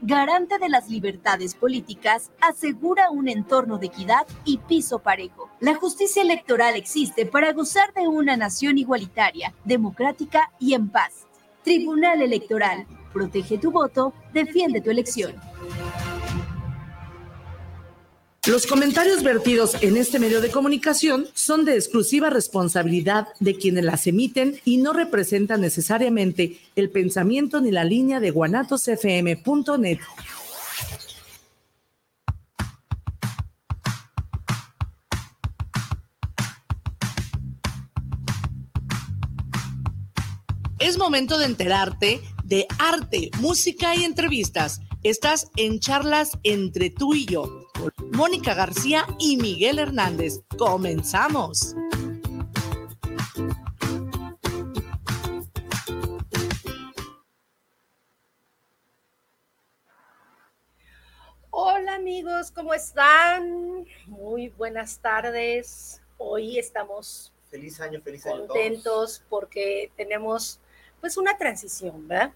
garante de las libertades políticas, asegura un entorno de equidad y piso parejo. La justicia electoral existe para gozar de una nación igualitaria, democrática y en paz. Tribunal Electoral, protege tu voto, defiende tu elección. Los comentarios vertidos en este medio de comunicación son de exclusiva responsabilidad de quienes las emiten y no representan necesariamente el pensamiento ni la línea de guanatosfm.net. Es momento de enterarte de arte, música y entrevistas. Estás en charlas entre tú y yo Mónica García y Miguel Hernández. Comenzamos. Hola amigos, ¿cómo están? Muy buenas tardes. Hoy estamos feliz año, feliz contentos porque tenemos pues una transición, ¿verdad?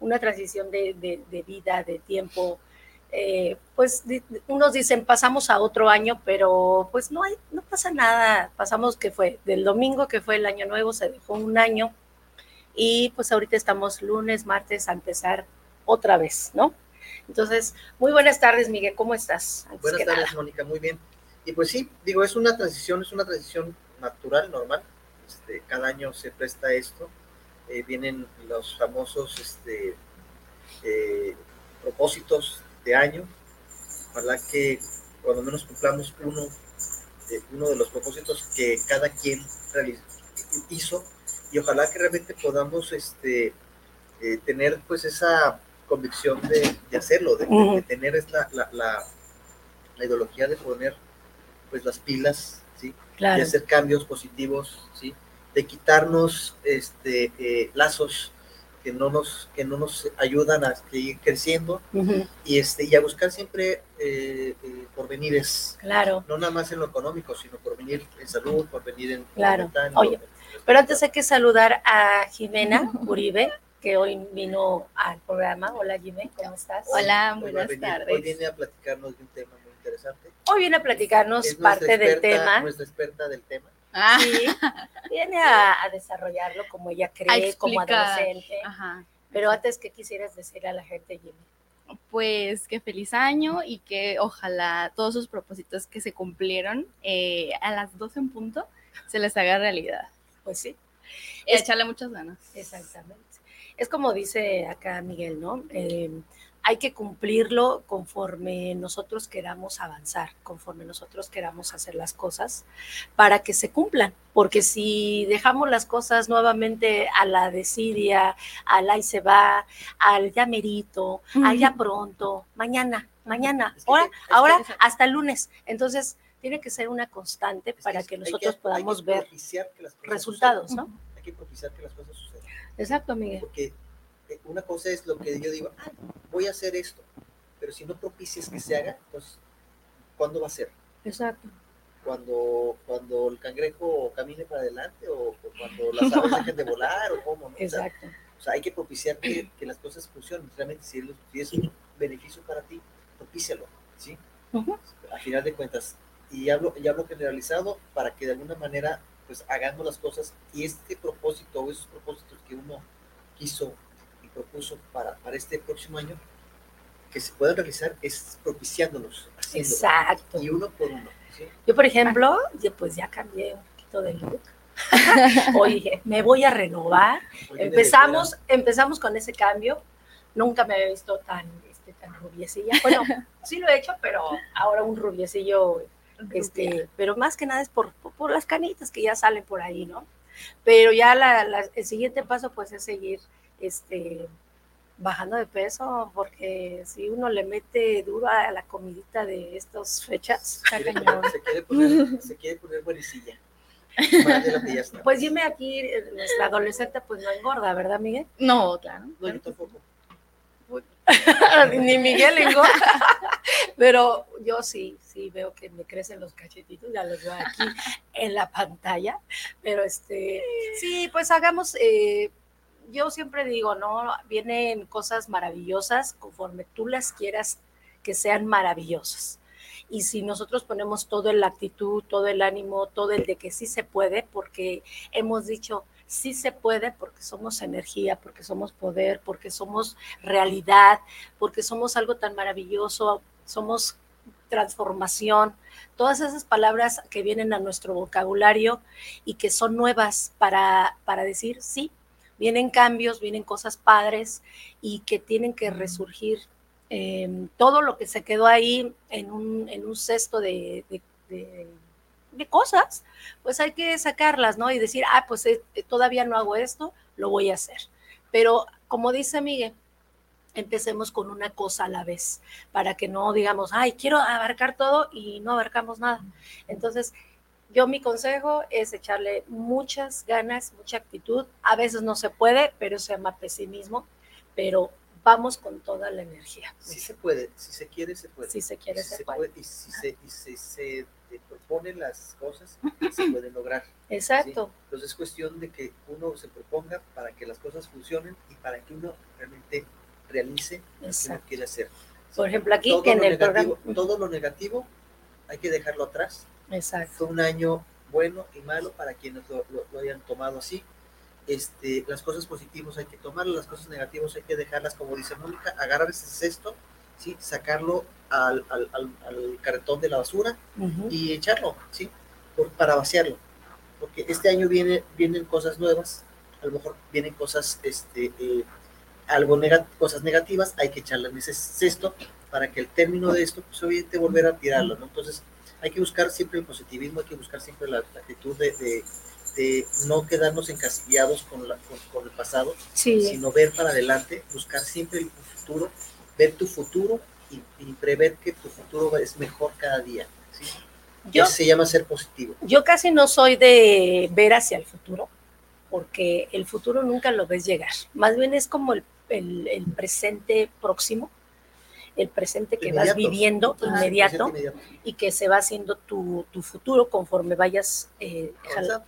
Una transición de, de vida, de tiempo eh, pues unos dicen pasamos a otro año, pero pues no hay, no pasa nada. Pasamos que fue del domingo que fue el año nuevo, se dejó un año y pues ahorita estamos lunes, martes a empezar otra vez, ¿no? Entonces, muy buenas tardes, Miguel, ¿cómo estás? buenas tardes, Mónica, muy bien. Y pues sí, digo, es una transición, es una transición natural, normal. Este, cada año se presta esto. Eh, vienen los famosos este, eh, propósitos de año. Ojalá que cuando menos cumplamos uno, de, uno de los propósitos que cada quien hizo y ojalá que realmente podamos este, eh, tener pues esa convicción de, hacerlo, de, tener la, la, la, ideología de poner pues las pilas, ¿sí? de hacer cambios positivos, ¿sí? de quitarnos este, eh, lazos que no nos, que no nos ayudan a seguir creciendo y, este, y a buscar siempre eh, eh, porvenires. Claro. No nada más en lo económico, sino por venir en salud, por venir en... Claro. Oye, pero antes hay que saludar a Jimena Uribe, que hoy vino al programa. Hola Jimena, ¿cómo estás? Hola, buenas tardes. Hoy viene a platicarnos de un tema muy interesante. Hoy viene a platicarnos parte del tema. Nuestra experta del tema. Ah. Sí, viene a, desarrollarlo como ella cree, como adolescente. Pero antes, ¿qué quisieras decir a la gente, Jimmy? Pues que feliz año y que ojalá todos sus propósitos que se cumplieron eh, a las 12 en punto se les haga realidad. Pues sí. Es, echarle muchas ganas. Exactamente. Es como dice acá Miguel, ¿no? Eh, hay que cumplirlo conforme nosotros queramos avanzar, conforme nosotros queramos hacer las cosas para que se cumplan. Porque si dejamos las cosas nuevamente a la desidia, al ahí se va, al ya merito, al ya pronto, mañana, mañana, ahora, ahora hasta el lunes. Entonces, tiene que ser una constante para que, nosotros podamos ver resultados, ¿no? Hay que propiciar que las cosas sucedan. Exacto, Miguel. Porque una cosa es lo que yo digo, ah, voy a hacer esto, pero si no propicias que se haga, pues, ¿cuándo va a ser? Exacto. Cuando, cuando el cangrejo camine para adelante o, cuando las aves dejen de volar o cómo, ¿no? Exacto. O sea, hay que propiciar que, las cosas funcionen. Realmente, si, es un beneficio para ti, propícialo, ¿sí? A final de cuentas. Y hablo, y hablo generalizado para que de alguna manera, pues, hagamos las cosas y este propósito o esos propósitos que uno quiso propuso para, para este próximo año que se puedan realizar es propiciándolos. Exacto. Y uno por uno. Yo, por ejemplo, pues ya cambié un poquito de look. Oye, me voy a renovar. empezamos, empezamos con ese cambio. Nunca me había visto tan, este, tan rubiecilla. Bueno, sí lo he hecho, pero ahora un rubiecillo, este, pero más que nada es por, por, las canitas que ya salen por ahí, ¿no? Pero ya la, el siguiente paso pues es seguir este, bajando de peso, porque si uno le mete duro a la comidita de estas fechas, se quiere, poner, se quiere poner buenecilla. Pues dime aquí, la adolescente pues no engorda, ¿verdad, Miguel? No, claro. No, yo tampoco. Ni Miguel engorda. Pero yo sí, sí veo que me crecen los cachetitos, ya los veo aquí en la pantalla. Pero este, sí, pues hagamos eh, yo siempre digo, ¿no? Vienen cosas maravillosas conforme tú las quieras que sean maravillosas. Y si nosotros ponemos todo en la actitud, todo el ánimo, todo el de que sí se puede, porque hemos dicho, sí se puede porque somos energía, porque somos poder, porque somos realidad, porque somos algo tan maravilloso, somos transformación, todas esas palabras que vienen a nuestro vocabulario y que son nuevas para, para decir, sí, vienen cambios, vienen cosas padres y que tienen que resurgir. Em, todo lo que se quedó ahí en un, en un cesto de, de, cosas, pues hay que sacarlas, ¿no? Y decir, ah, pues eh, todavía no hago esto, lo voy a hacer. Pero como dice Miguel, empecemos con una cosa a la vez, para que no digamos, ay, quiero abarcar todo y no abarcamos nada. Entonces, yo mi consejo es echarle muchas ganas, mucha actitud. A veces no se puede, pero se llama pesimismo, pero vamos con toda la energía. Sí se puede, si se quiere, se puede. Si se quiere, se, puede. Y si se, y se, proponen las cosas, se pueden lograr. Exacto. Entonces es cuestión de que uno se proponga para que las cosas funcionen y para que uno realmente realice lo que uno quiere hacer. Por ejemplo, aquí que en el programa... Todo lo negativo hay que dejarlo atrás. Exacto. Fue un año bueno y malo para quienes lo, hayan tomado así. Este, las cosas positivas hay que tomarlas, las cosas negativas hay que dejarlas, como dice Mónica, agarrar ese cesto, ¿sí? sacarlo al, al, al, carretón de la basura y echarlo, ¿sí? Por, para vaciarlo. Porque este año viene, vienen cosas nuevas, a lo mejor vienen cosas este, eh, algo cosas negativas, hay que echarlas en ese cesto para que el término de esto, pues obviamente volver a tirarlo, ¿no? Entonces, hay que buscar siempre el positivismo, hay que buscar siempre la, actitud de, de, no quedarnos encasillados con, la, con, el pasado, sino ver para adelante, buscar siempre el futuro, ver tu futuro y, prever que tu futuro es mejor cada día. ¿sí? Yo, Eso se llama ser positivo. Yo casi no soy de ver hacia el futuro, porque el futuro nunca lo ves llegar. Más bien es como el el, presente próximo, el presente que vas viviendo inmediato, y que se va haciendo tu, futuro conforme vayas eh,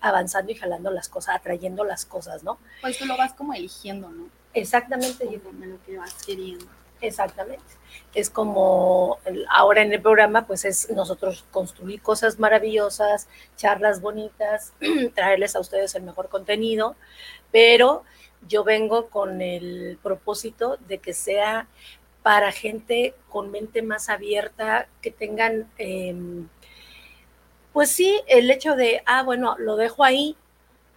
avanzando y jalando las cosas, atrayendo las cosas, ¿no? Pues tú lo vas como eligiendo, ¿no? Exactamente. Lo que vas queriendo. Exactamente. Es como ahora en el programa, pues es nosotros construir cosas maravillosas, charlas bonitas, traerles a ustedes el mejor contenido, pero yo vengo con el propósito de que sea para gente con mente más abierta, que tengan, em, pues sí, el hecho de, ah, bueno, lo dejo ahí,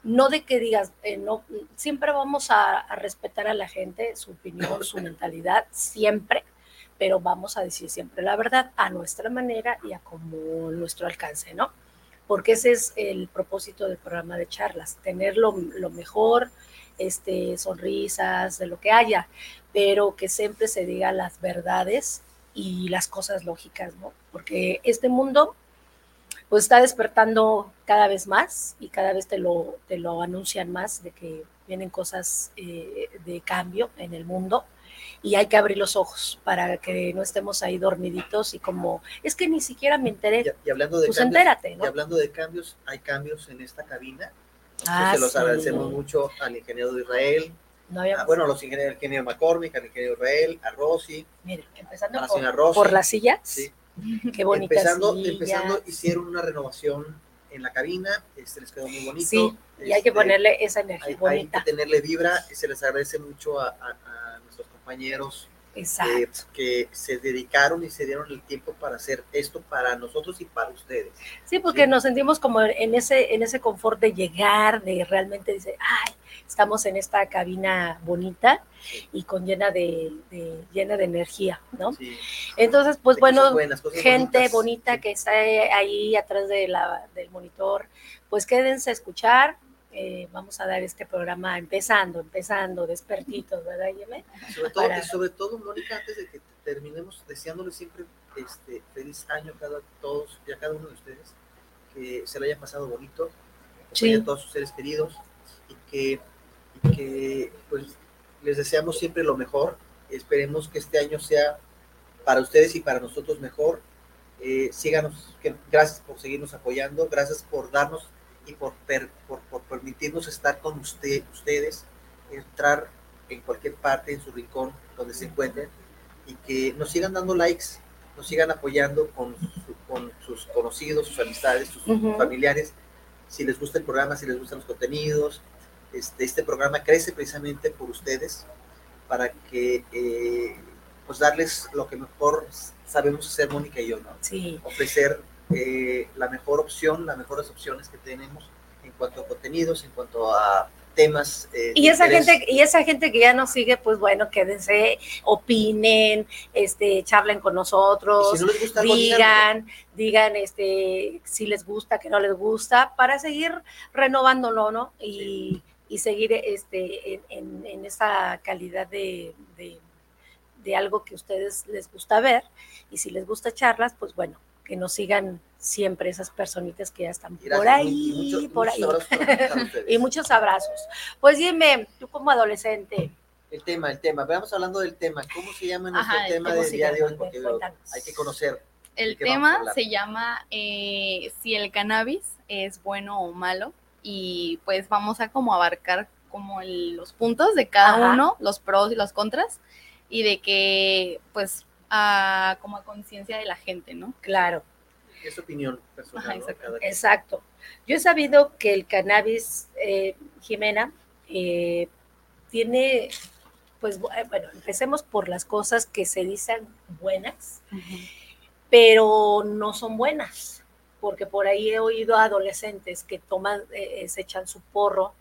no de que digas, eh, no, siempre vamos a, respetar a la gente, su opinión, su mentalidad, siempre, pero vamos a decir siempre la verdad a nuestra manera y a como nuestro alcance, ¿no? Porque ese es el propósito del programa de charlas, tener lo, lo mejor, este, sonrisas, de lo que haya, pero que siempre se diga las verdades y las cosas lógicas, ¿no? Porque este mundo pues está despertando cada vez más y cada vez te lo, te lo anuncian más de que vienen cosas eh, de cambio en el mundo y hay que abrir los ojos para que no estemos ahí dormiditos y como, es que ni siquiera me enteré. Y, hablando de pues cambios, entérate, ¿no? Y hablando de cambios, hay cambios en esta cabina Ah, se los agradecemos mucho al ingeniero de Israel, bueno, a los ingenieros, al ingeniero McCormick, al ingeniero Israel, a Rosy. Mire, empezando por, las sillas. Sí. Qué bonita empezando, empezando, hicieron una renovación en la cabina, este les quedó muy bonito. Sí, y hay que este, ponerle esa energía bonita. Hay que tenerle vibra y se les agradece mucho a, a nuestros compañeros Exacto. que se dedicaron y se dieron el tiempo para hacer esto para nosotros y para ustedes. Sí, porque nos sentimos como en ese, en ese confort de llegar, de realmente decir, ay, estamos en esta cabina bonita y con llena de, llena de energía, ¿no? Entonces, pues bueno, gente bonita que está ahí atrás de la, del monitor, pues quédense a escuchar, eh, vamos a dar este programa empezando, empezando, despertitos, ¿verdad, Yeme? Sobre todo, sobre todo, Mónica, antes de que terminemos, deseándole siempre este feliz año a todos y a cada uno de ustedes, que se lo hayan pasado bonito, que a todos sus seres queridos y que, que pues, les deseamos siempre lo mejor. Esperemos que este año sea para ustedes y para nosotros mejor. Eh, síganos, que, gracias por seguirnos apoyando, gracias por darnos y por, por, por, permitirnos estar con usted, ustedes entrar en cualquier parte, en su rincón, donde se encuentren, y que nos sigan dando likes, nos sigan apoyando con, con sus conocidos, sus amistades, sus familiares, si les gusta el programa, si les gustan los contenidos. Este, este programa crece precisamente por ustedes, para que eh, pues darles lo que mejor sabemos hacer Mónica y yo, ¿no? Sí. Ofrecer eh, la mejor opción, las mejores opciones que tenemos en cuanto a contenidos, en cuanto a temas. Eh, y esa gente y esa gente que ya nos sigue, pues bueno, quédense, opinen, este, charlen con nosotros, si no les gusta, digan, digan, este, si les gusta, que no les gusta, para seguir renovándolo, ¿no? Y, y seguir, este, en, en, esa calidad de, de de algo que a ustedes les gusta ver y si les gusta charlas, pues bueno, que nos sigan siempre esas personitas que ya están por ahí, y por ahí. y muchos abrazos. Pues dime, tú como adolescente. El tema, el tema. Veamos hablando del tema. ¿Cómo se llama nuestro tema del día de hoy? Porque hay que conocer. El tema se llama eh, si el cannabis es bueno o malo y pues vamos a como abarcar como los puntos de cada uno, los pros y los contras y de que, pues, a, como a conciencia de la gente, ¿no? Claro. Es opinión personal. exacto. Yo he sabido que el cannabis, eh, Jimena, eh, tiene, pues, eh, bueno, empecemos por las cosas que se dicen buenas, pero no son buenas, porque por ahí he oído a adolescentes que toman, se echan su porro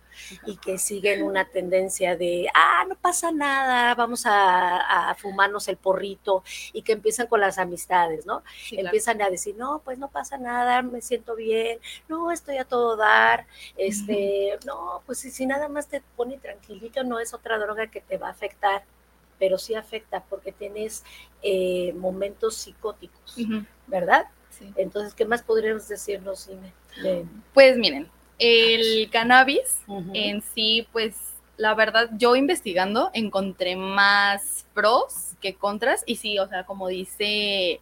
y que siguen una tendencia de, ah, no pasa nada, vamos a, fumarnos el porrito y que empiezan con las amistades, ¿no? empiezan a decir, no, pues no pasa nada, me siento bien, no, estoy a todo dar, este, no, pues si, nada más te pone tranquilito, no es otra droga que te va a afectar pero sí afecta porque tienes eh, momentos psicóticos, ¿verdad? Sí. Entonces, ¿qué más podríamos decirnos, Ine? Pues miren, el cannabis en sí, pues la verdad, yo investigando encontré más pros que contras. Y sí, o sea, como dice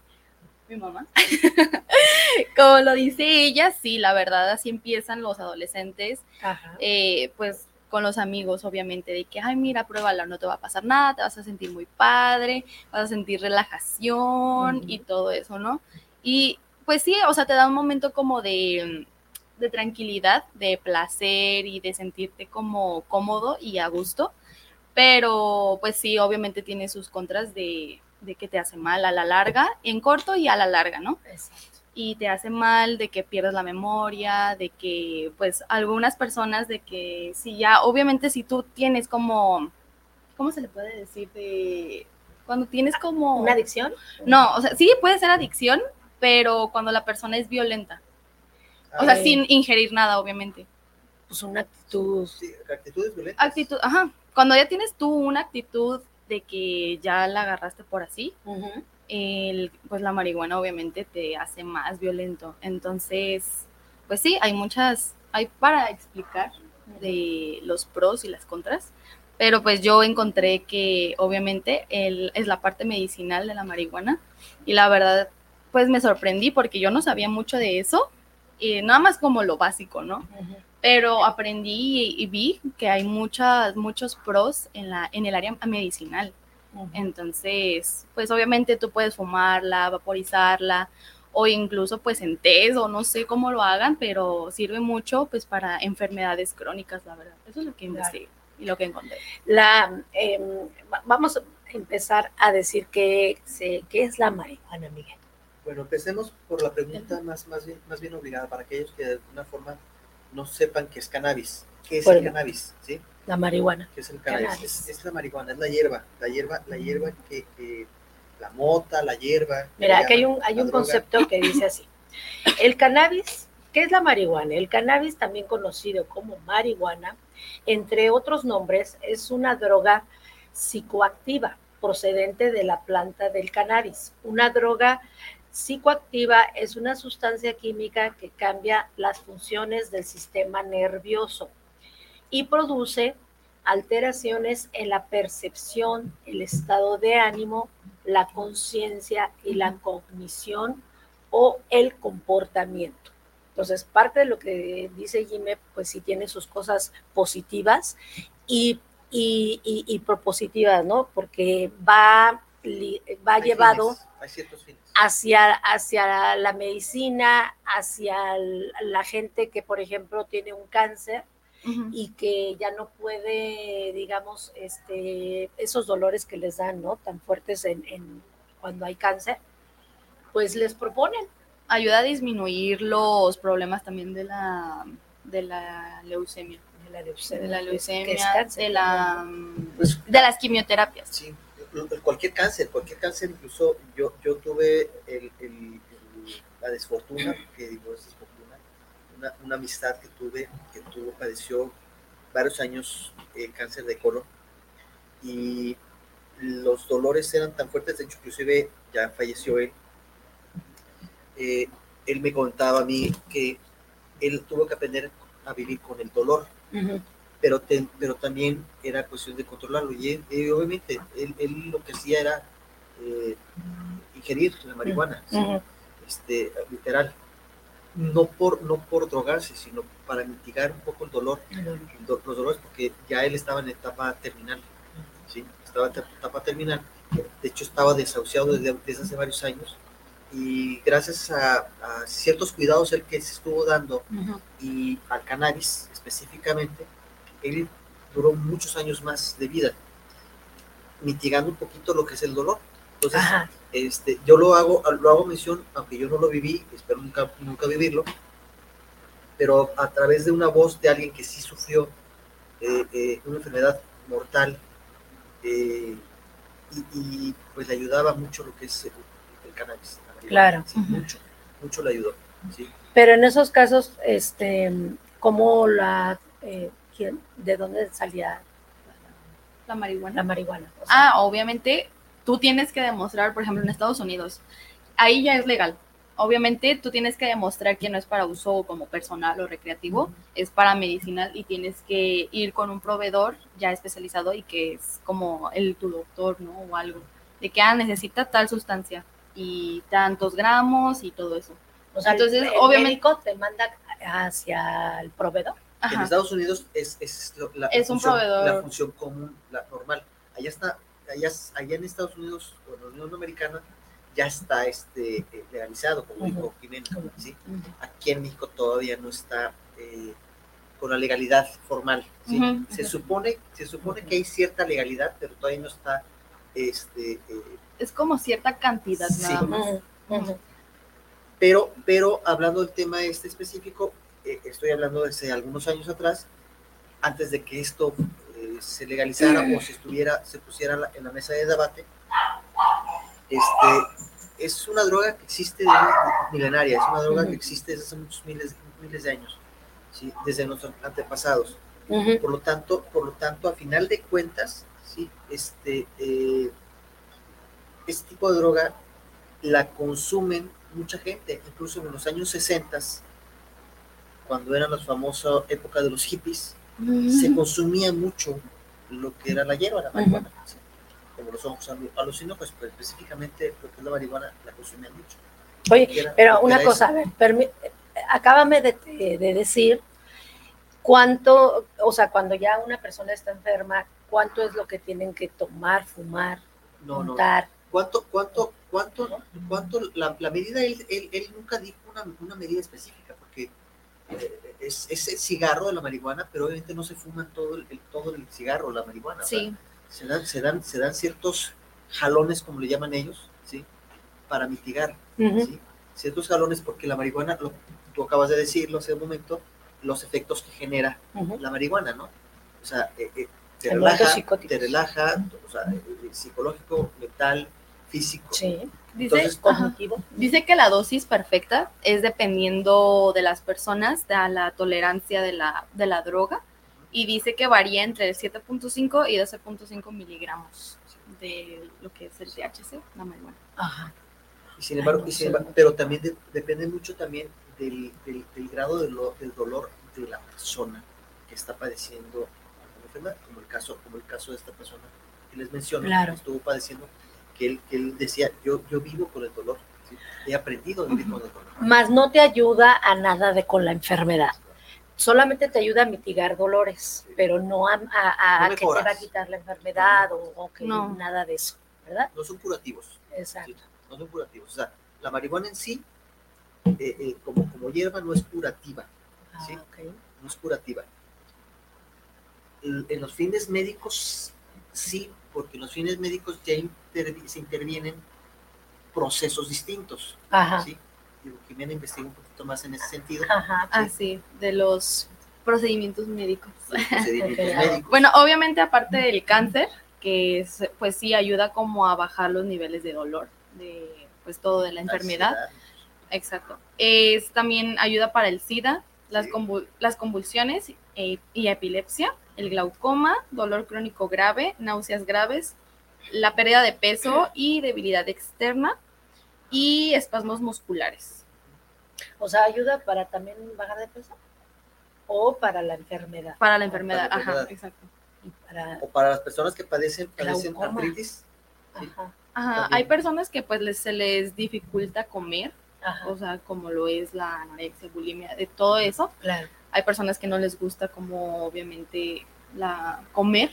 mi mamá, como lo dice ella, sí, la verdad, así empiezan los adolescentes, eh, pues con los amigos, obviamente, de que, ay, mira, pruébala, no te va a pasar nada, te vas a sentir muy padre, vas a sentir relajación y todo eso, ¿no? Y pues sí, o sea, te da un momento como de de tranquilidad, de placer y de sentirte como cómodo y a gusto. Pero pues sí, obviamente tiene sus contras de, que te hace mal a la larga, en corto y a la larga, ¿no? Y te hace mal de que pierdas la memoria, de que pues algunas personas de que si ya, obviamente si tú tienes como, ¿cómo se le puede decir? De cuando tienes como... ¿Una adicción? No, o sea, sí puede ser adicción, pero cuando la persona es violenta. O sea, sin ingerir nada, obviamente. Pues una actitud. Sí, actitudes violentas. Actitud, ajá. Cuando ya tienes tú una actitud de que ya la agarraste por así, el, pues la marihuana obviamente te hace más violento. Entonces, pues sí, hay muchas, hay para explicar de los pros y las contras, pero pues yo encontré que obviamente el, es la parte medicinal de la marihuana y la verdad pues me sorprendí porque yo no sabía mucho de eso nada más como lo básico, ¿no? Pero aprendí y, vi que hay muchas, muchos pros en, la, en el área medicinal. Entonces, pues obviamente tú puedes fumarla, vaporizarla o incluso pues en test o no sé cómo lo hagan, pero sirve mucho pues para enfermedades crónicas, la verdad. Eso es lo que investigué y lo que encontré. La, em, vamos a empezar a decir qué, qué es la marihuana, Miguel. Bueno, empecemos por la pregunta más, más, bien, más bien obligada para aquellos que de alguna forma no sepan qué es cannabis. ¿Qué es el cannabis? ¿Sí? La marihuana. ¿Qué es el cannabis? Es, la marihuana, es la hierba, la hierba, la hierba que, la mota, la hierba. Mira, aquí hay un, hay un concepto que dice así. El cannabis, ¿qué es la marihuana? El cannabis, también conocido como marihuana, entre otros nombres, es una droga psicoactiva procedente de la planta del cannabis, una droga Psicoactiva es una sustancia química que cambia las funciones del sistema nervioso y produce alteraciones en la percepción, el estado de ánimo, la conciencia y la cognición o el comportamiento. Entonces, parte de lo que dice Jimé, pues sí tiene sus cosas positivas y y, y, y propositivas, ¿no? Porque va, va Hay llevado fines, hay ciertos fines. hacia, hacia la medicina, hacia el- la gente que, por ejemplo, tiene un cáncer y que ya no puede, digamos, este, esos dolores que les dan, ¿no? Tan fuertes en, en- cuando hay cáncer, pues les proponen. Ayuda a disminuir los problemas también de la, de la leucemia. De la leucemia, De la que leucemia, cáncer de, la, Pues, de las quimioterapias. Sí, cualquier cáncer, cualquier cáncer, incluso yo, yo tuve el, el- la desfortuna, que digo es desfortuna, una, amistad que tuve, que tuvo, padeció varios años eh, cáncer de colon y los dolores eran tan fuertes, de hecho inclusive ya falleció él, Eh, él me contaba a mí que él tuvo que aprender a vivir con el dolor. Pero, te- pero también era cuestión de controlarlo. Y, y obviamente él, él lo que hacía era eh, ingerir la marihuana, ¿sí? Ujú. este, literal. No por, no por drogarse, sino para mitigar un poco el dolor, el do- los dolores, porque ya él estaba en etapa terminal. ¿sí? Estaba en etapa terminal. De hecho, estaba desahuciado desde, desde hace varios años. Y gracias a, a ciertos cuidados él que se estuvo dando Ujú. y al cannabis específicamente, él duró muchos años más de vida, mitigando un poquito lo que es el dolor. Entonces, Ajá. este, yo lo hago, lo hago mención, aunque yo no lo viví, espero nunca, nunca vivirlo, pero a través de una voz de alguien que sí sufrió eh, eh, una enfermedad mortal eh, y, y, pues le ayudaba mucho lo que es el, el cannabis. Claro. sí, mucho, mucho le ayudó. ¿sí? Pero en esos casos, este, ¿cómo la, quién, de dónde salía La marihuana. la marihuana? O sea, Ah, obviamente tú tienes que demostrar, por ejemplo, en Estados Unidos, ahí ya es legal. Obviamente tú tienes que demostrar que no es para uso como personal o recreativo, es para medicinal y tienes que ir con un proveedor ya especializado y que es como el tu doctor, ¿no? O algo. De que ah, necesita tal sustancia y tantos gramos y todo eso. o sea, entonces, el obviamente- médico te manda hacia el proveedor. En. Estados Unidos es, es, lo- la, Es un función, proveedor. la función común, la normal. Allá está, allá, allá en Estados Unidos o en la Unión Americana ya está este, eh, legalizado, como Ujú. dijo Jimena. Ujú. ¿sí? Aquí en México todavía no está eh, con la legalidad formal. Se supone, se supone que hay cierta legalidad, pero todavía no está este, eh, Es como cierta cantidad Sí. nada más. Pero, pero hablando del tema este específico, eh, estoy hablando desde algunos años atrás, antes de que esto eh, se legalizara o se estuviera, se pusiera la- en la mesa de debate, este, es una droga que existe de milenaria, es una droga que existe desde hace muchos miles, miles de años, ¿sí? desde nuestros antepasados. Por lo tanto, por lo tanto, a final de cuentas, sí, este, eh, este tipo de droga la consumen mucha gente, incluso en los años 60, cuando era la famosa época de los hippies, se consumía mucho lo que era la hierba, la marihuana. ¿sí? Como los alu- alucinógenos, pues específicamente lo que es la marihuana la consumían mucho. Oye, era- pero una cosa, a ver, acábame de, de decir cuánto, o sea, cuando ya una persona está enferma, cuánto es lo que tienen que tomar, fumar, No, no. ¿Cuánto, cuánto, cuánto, cuánto, la, la medida, él, él, él nunca dijo una, una medida específica, es, es el cigarro de la marihuana, pero obviamente no se fuman todo el, el- todo el cigarro, la marihuana. Sí. se dan, se dan, se dan ciertos jalones, como le llaman ellos, ¿sí? Para mitigar. ¿sí? Ciertos jalones, porque la marihuana, lo, tú acabas de decirlo hace un momento, los efectos que genera la marihuana, ¿no? O sea, eh, eh, te relaja, te relaja, o sea, eh, eh, psicológico, mental, físico. Sí, Dice, Entonces, cognitivo. Dice que la dosis perfecta es dependiendo de las personas, de la tolerancia de la, de la droga, y dice que varía entre 7.5 y 12.5 miligramos de lo que es el THC, la marihuana. Ajá. Y sin embargo, Ay, no y sin sé. embargo- pero también de- depende mucho también del, del- del grado de lo- del dolor de la persona que está padeciendo alguna enfermedad, como el caso, como el caso de esta persona que les menciono, Claro. que estuvo padeciendo, que él, que él decía, yo, yo vivo con el dolor, ¿sí? he aprendido a vivir con el dolor. Más no te ayuda a nada de con la enfermedad. solamente te ayuda a mitigar dolores, pero no a, a- a No que te va a quitar la enfermedad o, o que No. nada de eso, ¿verdad? No son curativos. Exacto. Sí, no son curativos. O sea, la marihuana en sí, eh, eh, como, como hierba, no es curativa. Ah, Sí. No es curativa. En, en los fines médicos, sí, porque los fines médicos ya intervi- se intervienen procesos distintos. Ajá. ¿sí? Digo, Jimena investiga un poquito más en ese sentido. Ajá. Ah, sí, de los procedimientos médicos. procedimientos médicos. Bueno, obviamente aparte del cáncer, que es, pues sí ayuda como a bajar los niveles de dolor, de pues todo de la enfermedad. Exacto. Es también ayuda para el SIDA, las, convul- las convulsiones eh, y epilepsia, el glaucoma, dolor crónico grave, náuseas graves, la pérdida de peso y debilidad externa y espasmos musculares. O sea, ayuda para también bajar de peso o para la enfermedad. Para la enfermedad, Para la ajá, enfermedad. exacto. Y para, O para las personas que padecen, padecen Glaucoma. artritis. Sí. ajá, Ajá, hay personas que pues les, se les dificulta comer, ajá, o sea, como lo es la anorexia, bulimia, de todo eso. claro. Hay personas que no les gusta como obviamente la comer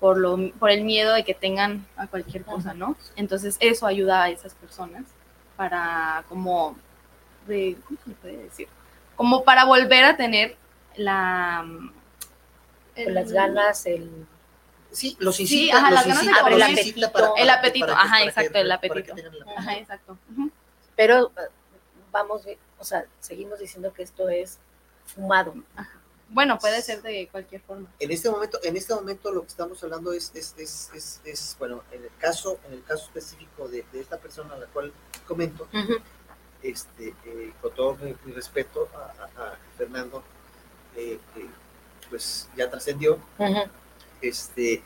por lo por el miedo de que tengan a cualquier cosa, ¿no? Entonces eso ayuda a esas personas para como de ¿cómo se puede decir? Como para volver a tener la Con las ganas, el Sí, los Sí, incita, ajá, los las ganas de comer. El apetito. para- El para ajá, exacto, el apetito. Ajá, exacto. Ujú. Pero eh, vamos, o sea, seguimos diciendo que esto es fumado. Bueno, puede ser de cualquier forma. En este momento, en este momento lo que estamos hablando es, es, es, es, es, bueno, en el caso, en el caso específico de, de esta persona a la cual comento, este, eh, con todo mi, mi respeto a, a- a Fernando, eh, eh, pues ya trascendió, este,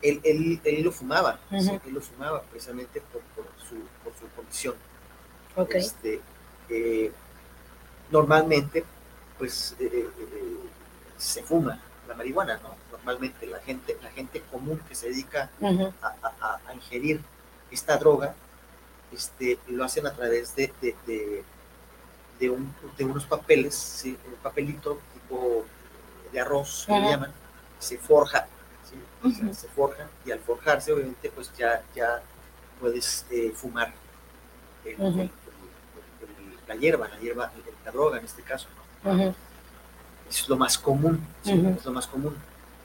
él, él, él lo fumaba, sí, él lo fumaba precisamente por, por su, por su condición. Este, eh, normalmente, pues, eh, eh, se fuma la marihuana, ¿no? Normalmente la gente, la gente común que se dedica Ujú, a, a- a- a ingerir esta droga, este, lo hacen a través de, de, de, de un- de unos papeles, ¿sí? un papelito tipo de arroz, que le llaman, se forja, ¿sí? O sea, Ujú. se forja, y al forjarse, obviamente, pues ya, ya puedes eh, fumar el- el- la hierba, la hierba, la droga en este caso. ¿no? ujú, es lo más común, ¿sí? Ujú. es lo más común.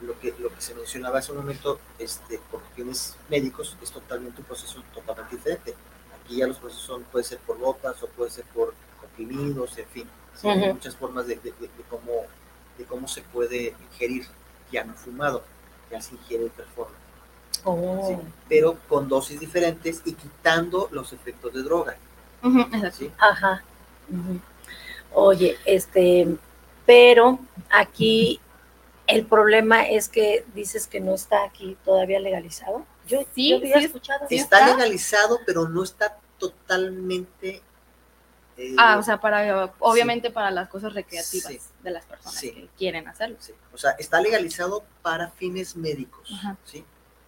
Lo que, lo que se mencionaba hace un momento, este, por cuestiones médicos, es totalmente un proceso totalmente diferente. Aquí ya los procesos son, puede ser por gotas o puede ser por comprimidos, en fin. ¿sí? Hay Ujú. muchas formas de, de- de- de cómo, de cómo se puede ingerir ya no fumado, ya se ingiere de otra forma. Oh, ¿sí? Pero con dosis diferentes y quitando los efectos de droga. Ujú, exacto. ¿sí? Ajá. Oye, este, pero aquí el problema es que dices que no está aquí todavía legalizado. Yo, Sí, yo había sí, escuchado. sí está, está. legalizado, pero no está totalmente... eh, Ah, o sea, para obviamente para las cosas recreativas de las personas que quieren hacerlo. O sea, está legalizado para fines médicos, Ajá. ¿sí?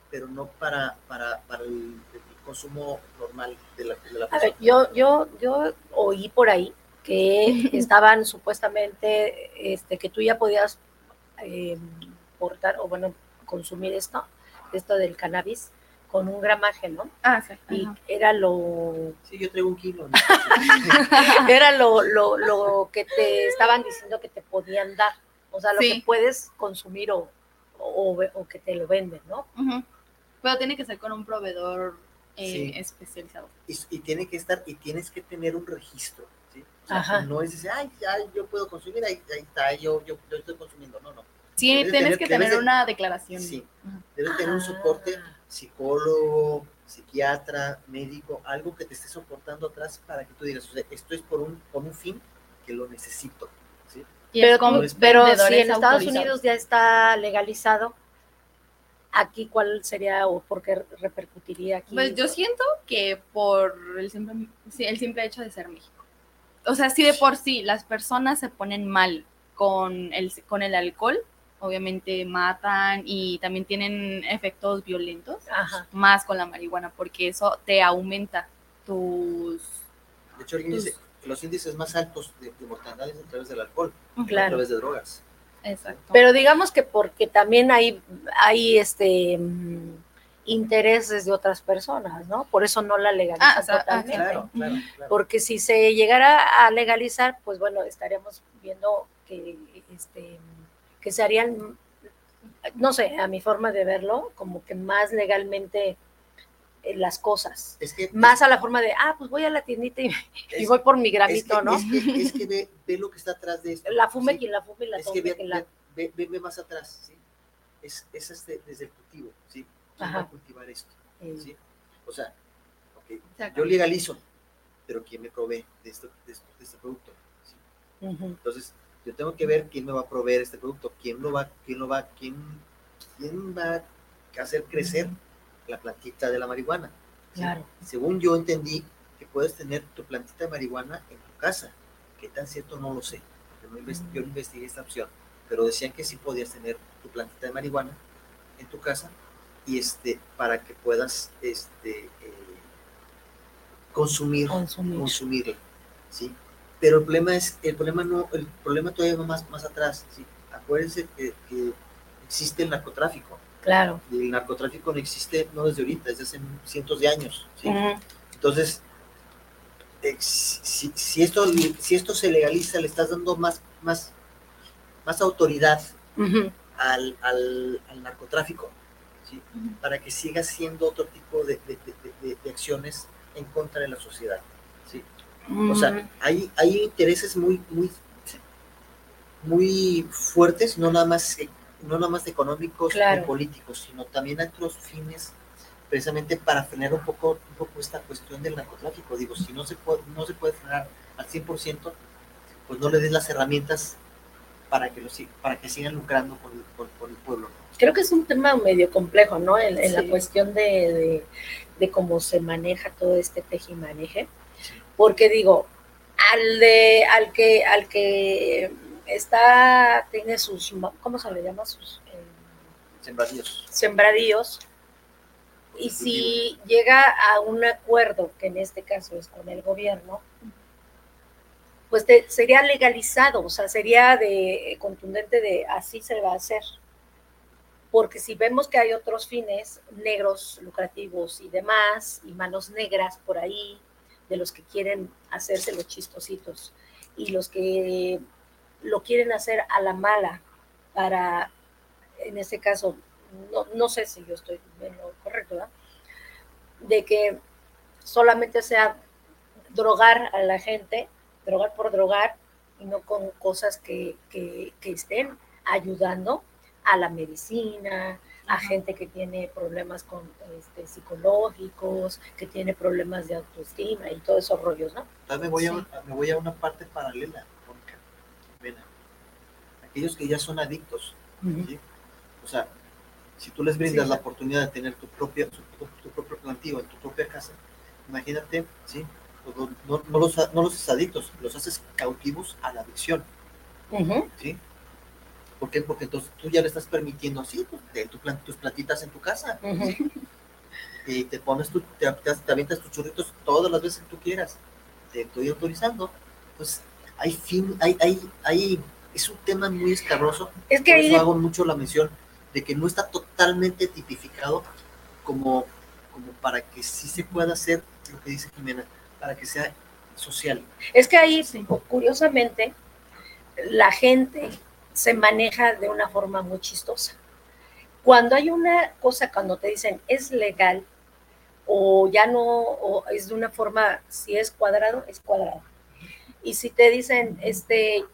Pero no para, para, para el, el consumo normal de la, de la A persona. ver, yo, yo, yo oí por ahí que estaban supuestamente, este, que tú ya podías eh, portar o bueno, consumir esto, esto del cannabis con un gramaje, ¿no? Ah, sí. Y ajá. era lo, Sí, yo traigo un kilo. ¿no? era lo, lo, lo que te estaban diciendo que te podían dar. O sea, lo Sí. que puedes consumir o, o, o que te lo venden, ¿no? Pero tiene que ser con un proveedor eh, Sí. especializado. y, y tiene que estar, y tienes que tener un registro, ¿sí? O sea, Ajá. no es decir, ay, ya, yo puedo consumir, ahí, ahí está, yo, yo, yo estoy consumiendo. No, no. Sí, Debes tienes tener- que tener una declaración. Sí. Ajá. Debes tener un Ah. soporte psicólogo, psiquiatra, médico, algo que te esté soportando atrás para que tú digas, o sea, esto es por un, por un fin que lo necesito, ¿sí? Pero, tú- pero si en Estados. Unidos ya está legalizado, aquí cuál sería o por qué repercutiría aquí. Pues yo siento que por el simple, sí, el simple hecho de ser México. O sea, si de por sí las personas se ponen mal con el, con el alcohol, obviamente matan y también tienen efectos violentos, Ajá. más con la marihuana, porque eso te aumenta tus... De hecho, el índice, los índices más altos de, de mortalidad es a través del alcohol, no a través de drogas. Exacto. Pero digamos que porque también hay, hay este intereses de otras personas, ¿no? Por eso no la legalizan Ah, o sea, ah, totalmente. Claro, claro, claro. Porque si se llegara a legalizar, pues bueno, estaríamos viendo que, este, que se harían, no sé, a mi forma de verlo, como que más legalmente las cosas. Es que, Más a la forma de, ah, pues voy a la tiendita y, y es- voy por mi es gramito, que- ¿no? Es que, es que ve, ve lo que está atrás de esto. La fume ¿sí? quien la fume y la es tome que ve, quien la... ve- ve- ve- ve más atrás, ¿sí? Es, es este- desde el cultivo, ¿sí? ¿Quién va a cultivar esto? ¿sí? O sea, ok, Exacto. yo legalizo, pero ¿quién me provee de, esto, de, esto- de este producto? Entonces, yo tengo que ver quién me va a proveer este producto, quién lo va, quién lo va, quién, quién va a hacer crecer la plantita de la marihuana. ¿sí? Claro. Según yo entendí que puedes tener tu plantita de marihuana en tu casa. ¿Qué tan cierto? No lo sé. no invest- Yo no investigué esta opción, pero decían que sí podías tener tu plantita de marihuana en tu casa y este para que puedas este eh, consumir Consumir. consumirla, ¿sí? Pero el problema es, el problema no, el problema todavía va más, más atrás, ¿sí? Acuérdense que, que existe el narcotráfico, Claro. y el narcotráfico no existe no desde ahorita, desde hace cientos de años. Entonces, si, si esto, si esto se legaliza, le estás dando más, más, más autoridad al, al, al narcotráfico, para que siga siendo otro tipo de, de- de- de- acciones en contra de la sociedad. ¿sí? O sea, hay, hay intereses muy, muy, muy fuertes, no nada más, no nada más económicos Claro. o políticos, sino también hay otros fines precisamente para frenar un poco, un poco esta cuestión del narcotráfico. Digo, si no se puede, no se puede frenar al 100%, pues no le des las herramientas para que, lo, para que sigan lucrando con el, con- con el pueblo. Creo que es un tema medio complejo, ¿no? En, en la cuestión de, de- de cómo se maneja todo este tejimaneje. Porque digo, al de, al que, al que está, tiene sus, ¿cómo se le llama? Sus eh, Sembradíos. sembradíos. Y si llega a un acuerdo, que en este caso es con el gobierno, pues te- sería legalizado, o sea, sería de contundente de así se va a hacer. Porque si vemos que hay otros fines negros, lucrativos y demás, y manos negras por ahí, de los que quieren hacerse los chistositos, y los que lo quieren hacer a la mala para, en este caso, no, no sé si yo estoy en lo correcto, ¿verdad? De que solamente sea drogar a la gente, drogar por drogar, y no con cosas que, que, que estén ayudando a la medicina, a gente que tiene problemas con, este, psicológicos, que tiene problemas de autoestima y todos esos rollos, ¿no? Entonces me voy, Sí. a, me voy a una parte paralela, Ven, aquellos que ya son adictos, ¿sí? o sea, si tú les brindas Sí. la oportunidad de tener tu, propia, tu, tu propio plantío en tu propia casa, imagínate, ¿sí? No, no- no los, no los haces adictos, los haces cautivos a la adicción. ¿sí? ¿Por qué? Porque entonces tú ya le estás permitiendo así, pues, tu tus plantitas en tu casa, y te pones tu, te, te, te avientas tus churritos todas las veces que tú quieras. Te estoy autorizando. Pues hay fin, hay, hay, hay, es un tema muy escabroso. Es que Por ahí eso hago mucho la mención de que no está totalmente tipificado como, como para que sí se pueda hacer lo que dice Jimena, para que sea social. Es que ahí, curiosamente, la gente se maneja de una forma muy chistosa. Cuando hay una cosa, cuando te dicen es legal, o ya no, o es de una forma, si es cuadrado, es cuadrado. Y si te dicen, este,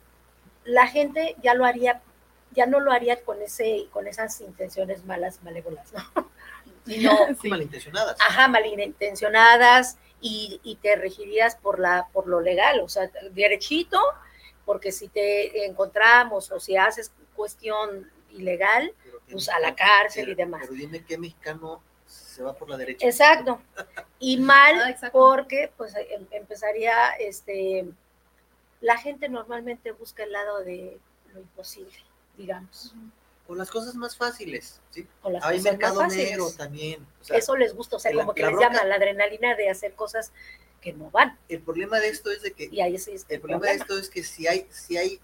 la gente ya lo haría, ya no lo haría con ese, con esas intenciones malas, malévolas, ¿no? Sino, Sí. Malintencionadas. ajá, malintencionadas y, y te regirías por la por lo legal, o sea, derechito, porque si te encontramos o si haces cuestión ilegal, pues a la cárcel pero- y demás. Pero dime qué mexicano se va por la derecha. Exacto. Y mal Ah, exacto. porque pues em- empezaría este la gente normalmente busca el lado de lo imposible, digamos, Con las cosas más fáciles, ¿sí? con las Hay cosas más mercado negro también. o sea, Eso les gusta, o sea, la- como que les llama la adrenalina de hacer cosas que no van. El problema de esto es de que Y ahí sí es el problema de esto es que si hay, si hay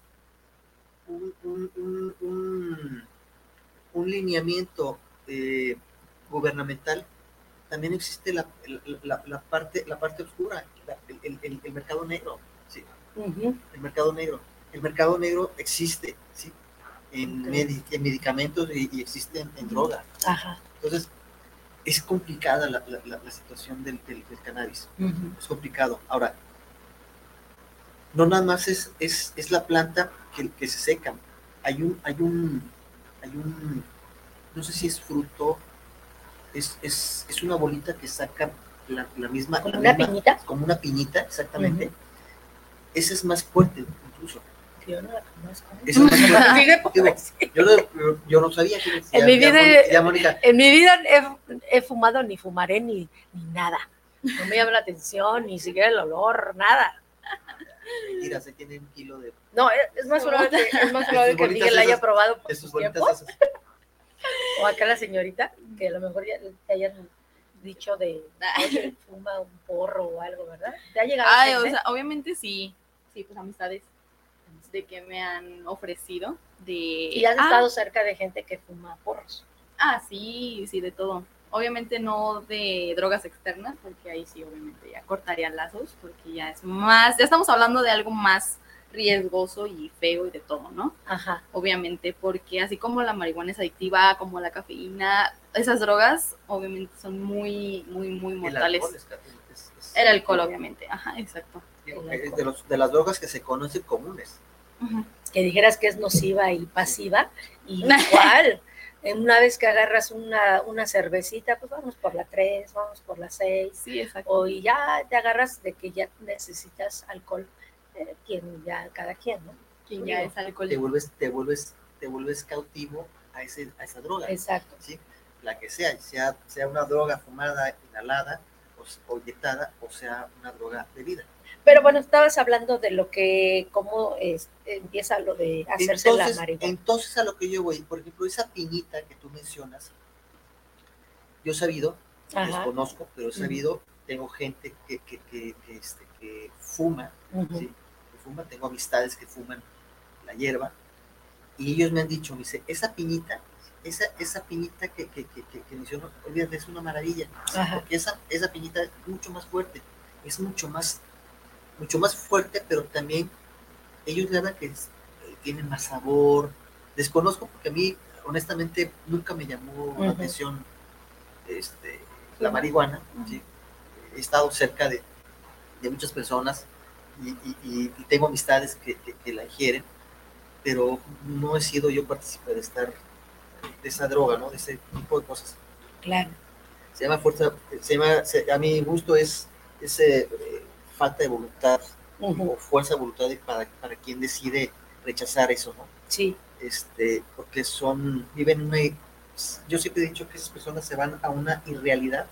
un, un, un, un- un lineamiento eh, gubernamental, también existe la, la- la parte, la parte oscura, la- el, el- el mercado negro. El mercado negro. El mercado negro existe ¿sí? en, medicamentos y, y existe en, en droga. Ajá. Entonces, es complicada la, la- la- la situación del, del- del cannabis. Es complicado. Ahora, no nada más es, es, es la planta que, que se seca. Hay un, hay un, hay un, no sé si es fruto, es, es, es una bolita que saca la, la misma, Como una misma- piñita. como una piñita, exactamente. Ese es más fuerte, incluso. Yo no la conozco. Ese es más fuerte. Yo, no, yo no sabía que En mi ya, vida- ya, Mónica, En mi vida he, he fumado ni fumaré ni, ni nada. No me llama la atención, ni siquiera el olor, nada. mira, se tiene un kilo de, No, es, es más probable que, es más probable que bolitas Miguel la haya probado por bolitas tiempos. esas. O acá la señorita, que a lo mejor ya hayan dicho de, oye, fuma un porro o algo, ¿verdad? ¿Te ha llegado Ay, o gente? sea, obviamente sí. Sí, pues amistades de que me han ofrecido de... ¿Y has ah, estado cerca de gente que fuma porros? Ah, sí, sí, de todo. Obviamente no de drogas externas, porque ahí sí, obviamente ya cortaría lazos, porque ya es más, ya estamos hablando de algo más riesgoso y feo y de todo, ¿no? Ajá. Obviamente, porque así como la marihuana es adictiva, como la cafeína, esas drogas obviamente son muy, muy, muy El mortales. alcohol es- es- es- El alcohol, obviamente, ajá, exacto. El es alcohol. de, los, de las drogas que se conocen comunes. Que dijeras que es nociva y pasiva. Y igual, una vez que agarras una, una cervecita, pues vamos por la 3, vamos por la 6. Sí, exacto. O y ya te agarras de que ya necesitas alcohol. Eh, quien ya, cada quien, ¿no? Quien ya es Te alcohólico. vuelves, te vuelves, te vuelves cautivo a, ese, a esa droga. Exacto. ¿sí? La que sea, sea, sea una droga fumada, inhalada o, inyectada, o sea una droga bebida. Pero bueno, estabas hablando de lo que, cómo es- empieza lo de hacerse Entonces, la marihuana. entonces a lo que yo voy, por ejemplo, esa piñita que tú mencionas, yo he sabido, Ajá. desconozco, pero he sabido, tengo gente que, que, que, que, este, que fuma. ¿sí? Fuma, tengo amistades que fuman la hierba, y ellos me han dicho, me dice, esa piñita, esa, esa piñita que, que, que, que, que menciono, olvídate, es una maravilla, porque esa, esa piñita es mucho más fuerte, es mucho más, mucho más fuerte, pero también ellos le dan que es- eh, tiene más sabor, desconozco porque a mí, honestamente, nunca me llamó la atención este, la marihuana, ¿sí? he estado cerca de, de muchas personas y, y- tengo amistades que, que- que la ingieren, pero no he sido yo partícipe de estar de esa droga, ¿no? De ese tipo de cosas. Claro. Se llama fuerza, se llama, se- a mi gusto es, es eh, falta de voluntad o fuerza de voluntad para, para quien decide rechazar eso, ¿no? Sí. Este, porque son, viven una, yo siempre he dicho que esas personas se van a una irrealidad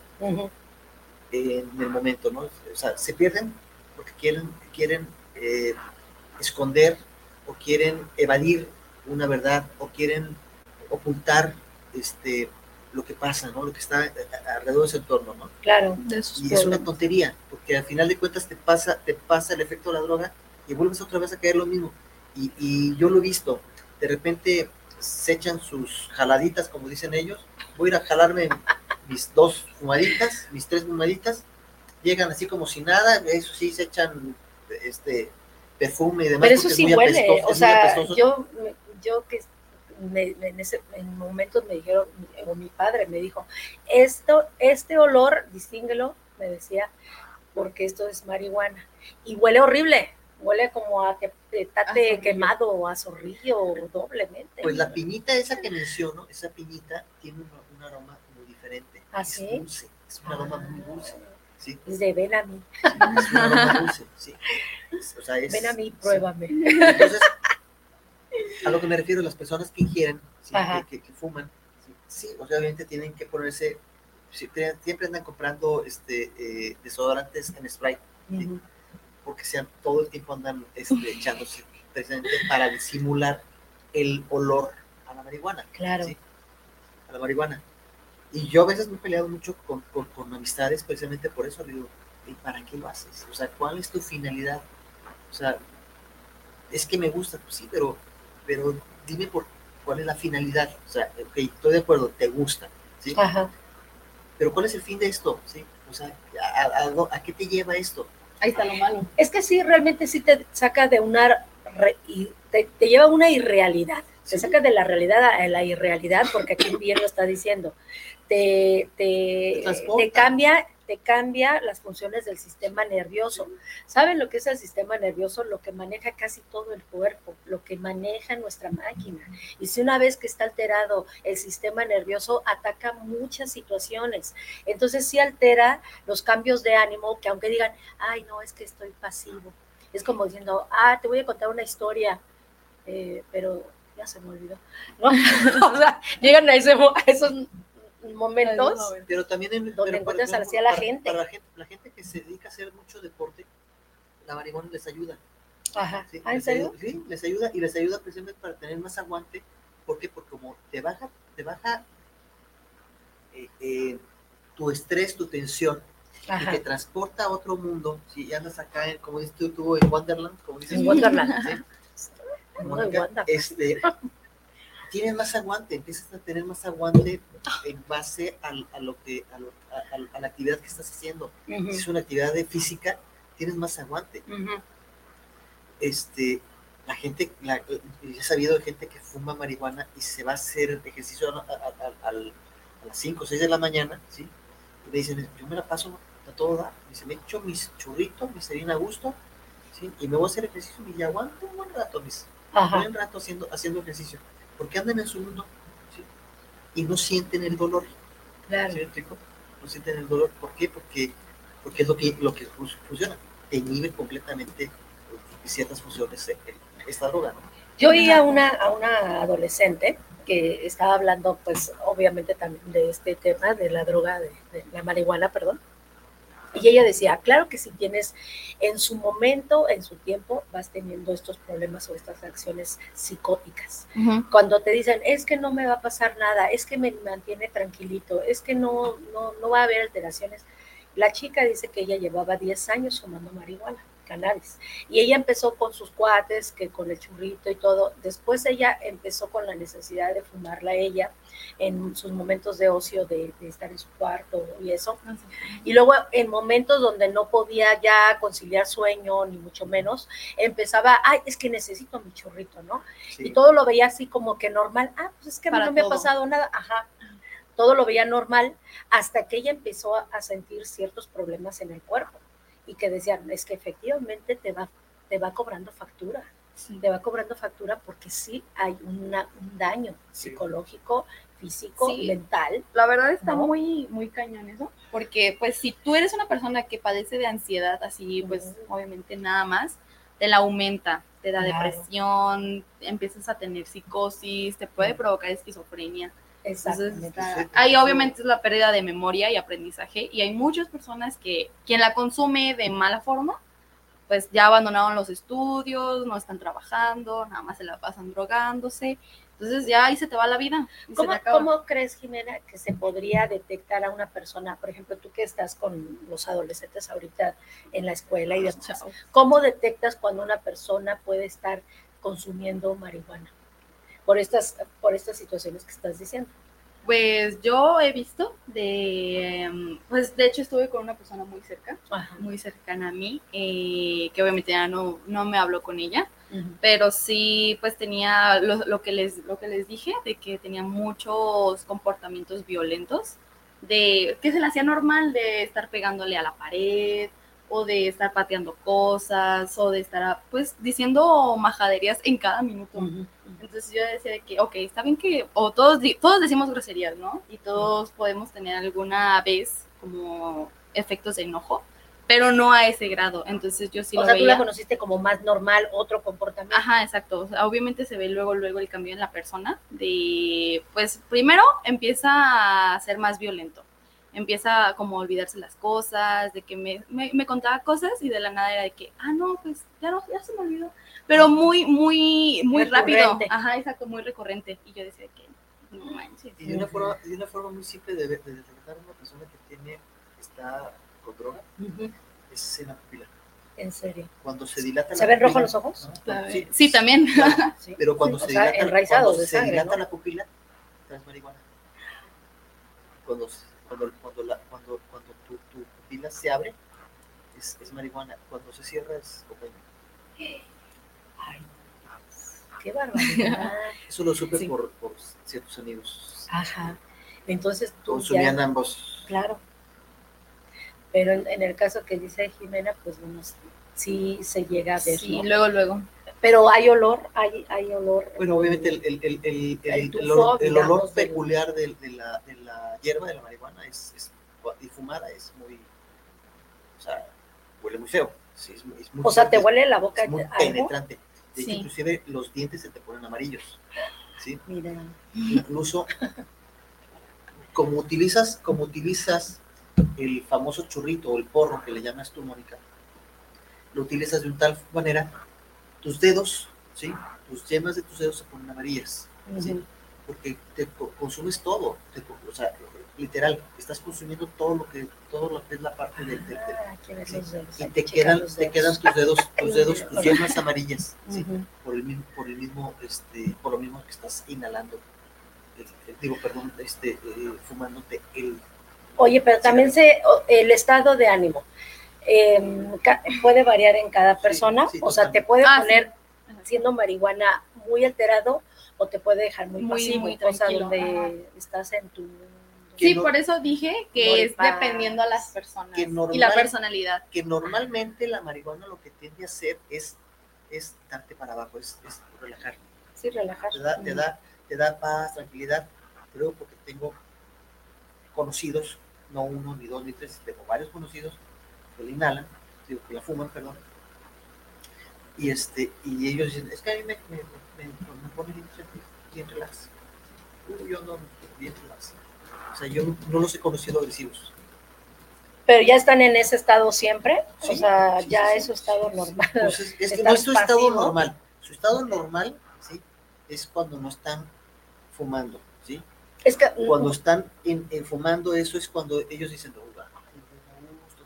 en el momento, ¿no? O sea, se pierden porque quieren, quieren eh, esconder o quieren evadir una verdad o quieren ocultar este, lo que pasa, ¿no? Lo que está a- alrededor de ese entorno, ¿no? Claro. De sus Y es una tontería, porque al final de cuentas te pasa, te pasa el efecto de la droga y vuelves otra vez a caer lo mismo. Y, y yo lo he visto, de repente se echan sus jaladitas, como dicen ellos, voy a ir a jalarme mis dos fumaditas, mis tres fumaditas, llegan así como si nada, eso sí se echan este perfume y demás. Pero eso es sí muy huele. apestoso, O sea, yo, yo que me- en, ese, en momentos me dijeron, o mi padre me dijo, esto, este olor, distínguelo, me decía, porque esto es marihuana. Y huele horrible, huele como a que petate zorrillo. quemado o a zorrillo doblemente. Pues la piñita esa que menciono, esa piñita tiene un, un aroma muy diferente. ¿Ah, es sí? dulce, es un aroma muy dulce. ¿Sí? Es de ven a mí, sí. O sea, es- ven a mí, pruébame. Entonces, a lo que me refiero, las personas que ingieren, que, que- que fuman, sí, sí, o sea, obviamente tienen que ponerse, siempre, andan comprando este, eh, desodorantes en spray, porque sean, todo el tiempo andan este, echándose precisamente para disimular el olor a la marihuana. Claro. A la marihuana. Y yo a veces me he peleado mucho con, con, con amistades precisamente por eso. Digo, ¿y para qué lo haces? O sea, ¿cuál es tu finalidad? O sea, es que me gusta, pues sí, pero, pero dime por cuál es la finalidad. O sea, ok, estoy de acuerdo, te gusta, ¿sí? Ajá. Pero ¿cuál es el fin de esto? ¿Sí? O sea, ¿a, a- a qué te lleva esto? Ahí está lo malo. Es que sí, realmente sí te saca de una, re- y te, te lleva a una irrealidad. Sí. saca de la realidad a la irrealidad, porque aquí bien lo está diciendo. Te, te cambia, te cambia las funciones del sistema nervioso. ¿Saben lo que es el sistema nervioso? Lo que maneja casi todo el cuerpo, lo que maneja nuestra máquina. Y si una vez que está alterado el sistema nervioso, ataca muchas situaciones. Entonces sí altera los cambios de ánimo, que aunque digan, ay, no, es que estoy pasivo. Es como diciendo, ah, te voy a contar una historia, eh, pero ya se me olvidó. ¿no? o sea, llegan a, ese a esos momentos. Pero también en, Donde pero, encuentras ejemplo, así a la para- gente. Para la gente, la gente que se dedica a hacer mucho deporte, la marihuana les ayuda. Ajá. ¿sí? Ah, ¿en Les serio? ayuda- sí, les ayuda y les ayuda precisamente para tener más aguante. ¿Por qué? Porque como te baja, te baja eh, eh, tu estrés, tu tensión, y te transporta a otro mundo. Si andas acá, en, como dices tú, tú en Wonderland, como dices En Wonderland. ¿sí? Mónica, este, tienes más aguante, empiezas a tener más aguante en base al- a, lo que, a, lo- a- a- a la actividad que estás haciendo. Si es una actividad de física, tienes más aguante. Este, la gente, la, he sabido de gente que fuma marihuana y se va a hacer ejercicio a, a- a- al- a las 5 o 6 de la mañana, ¿sí? Y le dicen, yo me la paso a todo dar. Dice, me echo mis churritos, mis serina a gusto, ¿sí? Y me voy a hacer ejercicio y ya aguanto un buen rato, mis, Ajá. rato haciendo, haciendo ejercicio. Porque andan en su mundo, ¿sí? Y no sienten el dolor. Claro. No sienten el dolor. ¿Por qué? Porque, porque es lo que, lo que fun- funciona. Te inhibe completamente ciertas funciones eh, esta droga, ¿no? Yo oí a una, a una adolescente que estaba hablando, pues, obviamente también de este tema de la droga, de, de la marihuana, perdón. Y ella decía, claro que si tienes en su momento, en su tiempo, vas teniendo estos problemas o estas acciones psicóticas. Cuando te dicen, es que no me va a pasar nada, es que me mantiene tranquilito, es que no, no, no va a haber alteraciones. La chica dice que ella llevaba 10 años fumando marihuana, cannabis. Y ella empezó con sus cuates, que con el churrito y todo. Después ella empezó con la necesidad de fumarla ella en sus momentos de ocio, de, de estar en su cuarto y eso. Y luego en momentos donde no podía ya conciliar sueño, ni mucho menos, empezaba, ay, es que necesito mi churrito, ¿no? Sí. Y todo lo veía así como que normal. Ah, pues es que a mí no me ha pasado nada. Ajá. Todo lo veía normal hasta que ella empezó a sentir ciertos problemas en el cuerpo y que decían, es que efectivamente te va, te va cobrando factura. Te va cobrando factura porque sí hay una- un daño Sí. psicológico, físico, Sí. mental. La verdad está ¿No? muy, muy cañón eso, porque pues si tú eres una persona que padece de ansiedad, así pues obviamente nada más, te la aumenta, te da Claro. depresión, empiezas a tener psicosis, te puede provocar esquizofrenia. Exactamente. ahí obviamente es la pérdida de memoria y aprendizaje y hay muchas personas que quien la consume de mala forma, pues ya abandonaron los estudios, no están trabajando, nada más se la pasan drogándose. Entonces ya ahí se te va la vida. ¿Cómo, cómo crees, Jimena, que se podría detectar a una persona, por ejemplo, tú que estás con los adolescentes ahorita en la escuela y demás, Chao. ¿cómo detectas cuando una persona puede estar consumiendo marihuana? Por estas, por estas situaciones que estás diciendo. Pues yo he visto de, em, pues de hecho estuve con una persona muy cerca, Ajá. muy cercana a mí, eh, que obviamente ya no, no me habló con ella, pero sí pues tenía lo, lo que les, lo que les dije, de que tenía muchos comportamientos violentos, de que se le hacía normal de estar pegándole a la pared o de estar pateando cosas o de estar pues diciendo majaderías en cada minuto. Entonces yo decía de que, ok, está bien que, o todos, todos decimos groserías, ¿no? Y todos podemos tener alguna vez como efectos de enojo, pero no a ese grado. Entonces yo sí o lo sea, tú la veía. conociste como más normal, otro comportamiento. Ajá, exacto. O sea, obviamente se ve luego, luego el cambio en la persona de, pues primero empieza a ser más violento. Empieza como a olvidarse las cosas, de que me, me, me contaba cosas y de la nada era de que, ah, no, pues ya no, ya se me olvidó. Pero muy, muy, muy rápido. Ajá, exacto, muy recurrente. Y yo decía que, no manches. Y de una forma, de una forma muy simple de, de detectar a una persona que tiene, está con droga, es en la pupila. En serio. Cuando se dilata ¿Se ven rojos los ojos? ¿no? Sí, Sí, también. claro. Sí. Pero cuando O se sea, dilata, enraizados cuando de se sangre, dilata ¿no? la pupila, traes marihuana. Cuando, cuando, cuando, la, cuando, cuando tu, tu pupila se abre, es, es marihuana. Cuando se cierra, es cocaína. Ay, qué barbaridad. Eso lo supe Sí. por, por ciertos amigos. Ajá. Entonces tú Consumían ya, ambos. claro. Pero en, en el caso que dice Jimena, pues bueno, sí se llega a ver, Sí, ¿no? luego, luego. Pero hay olor, hay, hay olor. Bueno, obviamente el, el, el, el, olor, el olor peculiar de, de la, de la hierba, de la marihuana, es, es, y fumada es muy, o sea, huele muy feo. Sí, es, muy- es muy o sea, te huele la boca es muy algo. penetrante. De hecho, Sí. inclusive los dientes se te ponen amarillos. ¿sí? Mira, Incluso, como utilizas, como utilizas el famoso churrito o el porro que le llamas tú, Mónica, lo utilizas de un tal manera, tus dedos, ¿sí? Tus yemas de tus dedos se ponen amarillas. ¿sí? porque te co- consumes todo, te o sea, literal, estás consumiendo todo lo que, todo lo que es la parte del, del- del- Ah, sí, y te quedan, te quedan tus dedos, tus dedos, tus yemas amarillas, ¿sí? Por el mismo, por el mismo, este, por lo mismo que estás inhalando, el- el- digo, perdón, este, eh, fumándote el, Oye, pero también se, el estado de ánimo ca- puede variar en cada Sí, persona, sí, o sea, te puede Ah, sí. poner siendo marihuana muy alterado o te puede dejar muy, Muy, pasivo, muy o sea, tranquilo, donde estás en tu... Sí, no- por eso dije que Muy es paz. dependiendo a las personas Que y normal- la personalidad. que normalmente la marihuana lo que tiende a hacer es, es darte para abajo, es, es relajar. Sí, relajar. te da, te da, te da paz, tranquilidad. Creo porque tengo conocidos, no uno, ni dos, ni tres, tengo varios conocidos que la inhalan, digo, que la fuman, perdón. Y este, y ellos dicen, es que a mí me, me, me, me pone bien, bien relax. Uy, yo no, bien relax. O sea, yo no los he conocido agresivos. Pero ya están en ese estado siempre, o sea, sí, ya sí, es su estado normal. Pues es, es que no es su estado normal. Su estado normal, ¿sí? Es cuando no están fumando, ¿sí? Es que Cuando están en, en fumando, eso es cuando ellos dicen, "Oh, va, me gusto,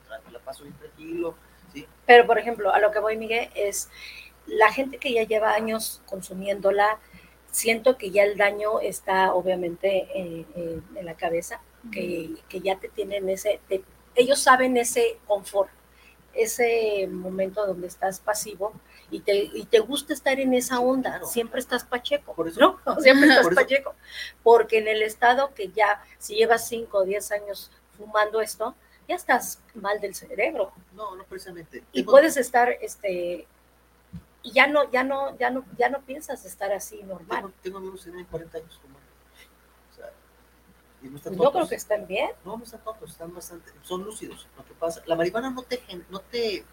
Pero, por ejemplo, a lo que voy, Miguel, es la gente que ya lleva años consumiéndola, siento que ya el daño está obviamente eh, eh, en la cabeza, que, que ya te tienen ese, te- ellos saben ese confort, ese momento donde estás pasivo y te, y te gusta estar en esa onda, siempre estás pacheco, Por eso- ¿no? Siempre estás por pacheco, porque en el estado que ya, si llevas 5 o 10 años fumando esto, ya estás mal del cerebro. No, no precisamente. y Tengo- puedes estar este y ya no ya no ya no ya no piensas estar así normal. Tengo, amigos que tienen 40 años como o sea, y no están yo creo que están bien. No, no están tontos, están bastante, son lúcidos. Lo que pasa, la marihuana no te, no te,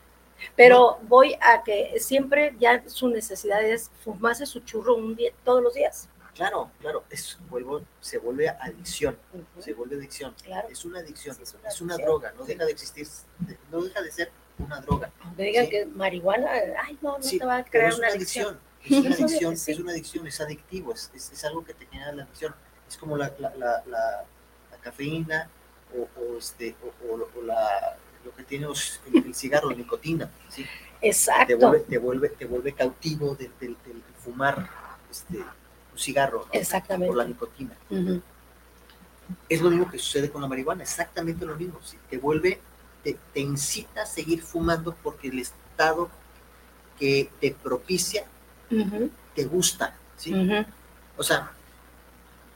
pero voy a que siempre ya su necesidad es fumarse su churro un día todos los días claro, claro, es, vuelvo, se vuelve adicción, se vuelve adicción. claro Es una adicción, Sí, es es una una, adicción. droga, no deja de existir, de- no deja de ser una droga. me digan Sí. que marihuana ay no no Sí, te va a crear es una una adicción adicción, es una de- adicción, sí. es una adicción, es adictivo, es, es, es algo que te genera la adicción. Es como la, la, la, la- la cafeína o, o este, o, o la, lo que tiene el, el cigarro, la nicotina, ¿sí? te, exacto vuelve, te, vuelve, te vuelve cautivo del, del, del fumar este, un cigarro ¿no? Exactamente. por la nicotina. Es lo mismo que sucede con la marihuana, exactamente lo mismo. ¿sí? Te vuelve, te, te incita a seguir fumando porque el estado que te propicia te gusta. ¿sí? O sea,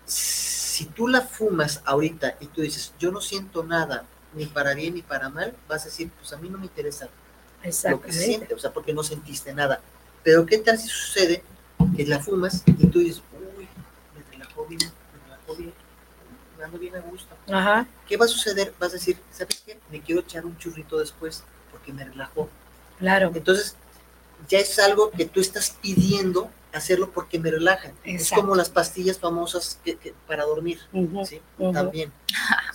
si tú la fumas ahorita y tú dices, yo no siento nada, ni para bien ni para mal, vas a decir, pues a mí no me interesa lo que se siente, o sea, porque no sentiste nada. Pero ¿qué tal si sucede que la fumas y tú dices, me bien, me relajó bien, me ando bien a gusto? ajá ¿Qué va a suceder? Vas a decir, ¿sabes qué? Me quiero echar un churrito después porque me relajó. claro Entonces, ya es algo que tú estás pidiendo hacerlo porque me relaja. Es Exacto. como las pastillas famosas que- que- para dormir, Ujú. ¿sí? Ujú. También,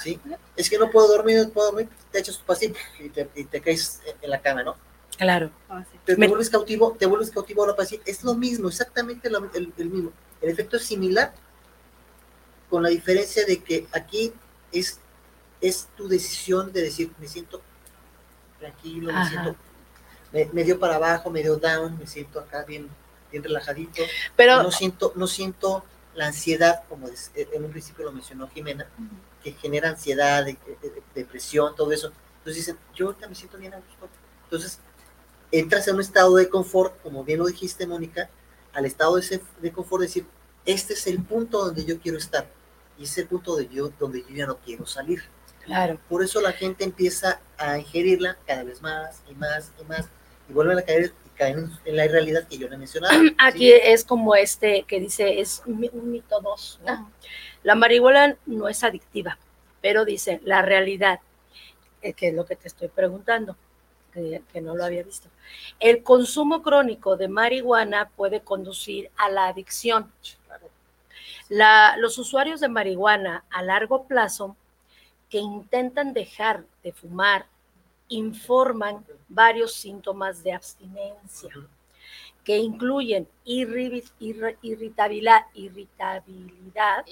¿sí? Es que no puedo dormir, no puedo dormir, te echas tu pastilla y te, y te caes en- la cama, ¿no? claro Pero Me- te vuelves cautivo, te vuelves cautivo a la pastilla. Es lo mismo, exactamente lo- el, el mismo. El efecto es similar, con la diferencia de que aquí es, es tu decisión de decir, me siento tranquilo, me siento me- medio para abajo, medio down, me siento acá bien, bien relajadito. Pero, no siento, no siento la ansiedad, como es- en un principio lo mencionó Jimena, que genera ansiedad, de- de- de- depresión, todo eso. Entonces dicen, yo ahorita me siento bien a gusto. Entonces, entras en un estado de confort, como bien lo dijiste, Mónica, al estado de, ese- de confort, decir, este es el punto donde yo quiero estar. Y es el punto de yo, donde yo ya no quiero salir. claro, Por eso la gente empieza a ingerirla cada vez más y más y más. Y vuelven a caer, y caen en, la irrealidad que yo le mencionaba. aquí es como este que dice, es un mito dos. La marihuana no es adictiva, pero dice la realidad, eh, que es lo que te estoy preguntando, que, que no lo había visto. El consumo crónico de marihuana puede conducir a la adicción. La- los usuarios de marihuana a largo plazo que intentan dejar de fumar informan varios síntomas de abstinencia que incluyen irri- irri- irritabilidad, irritabilidad,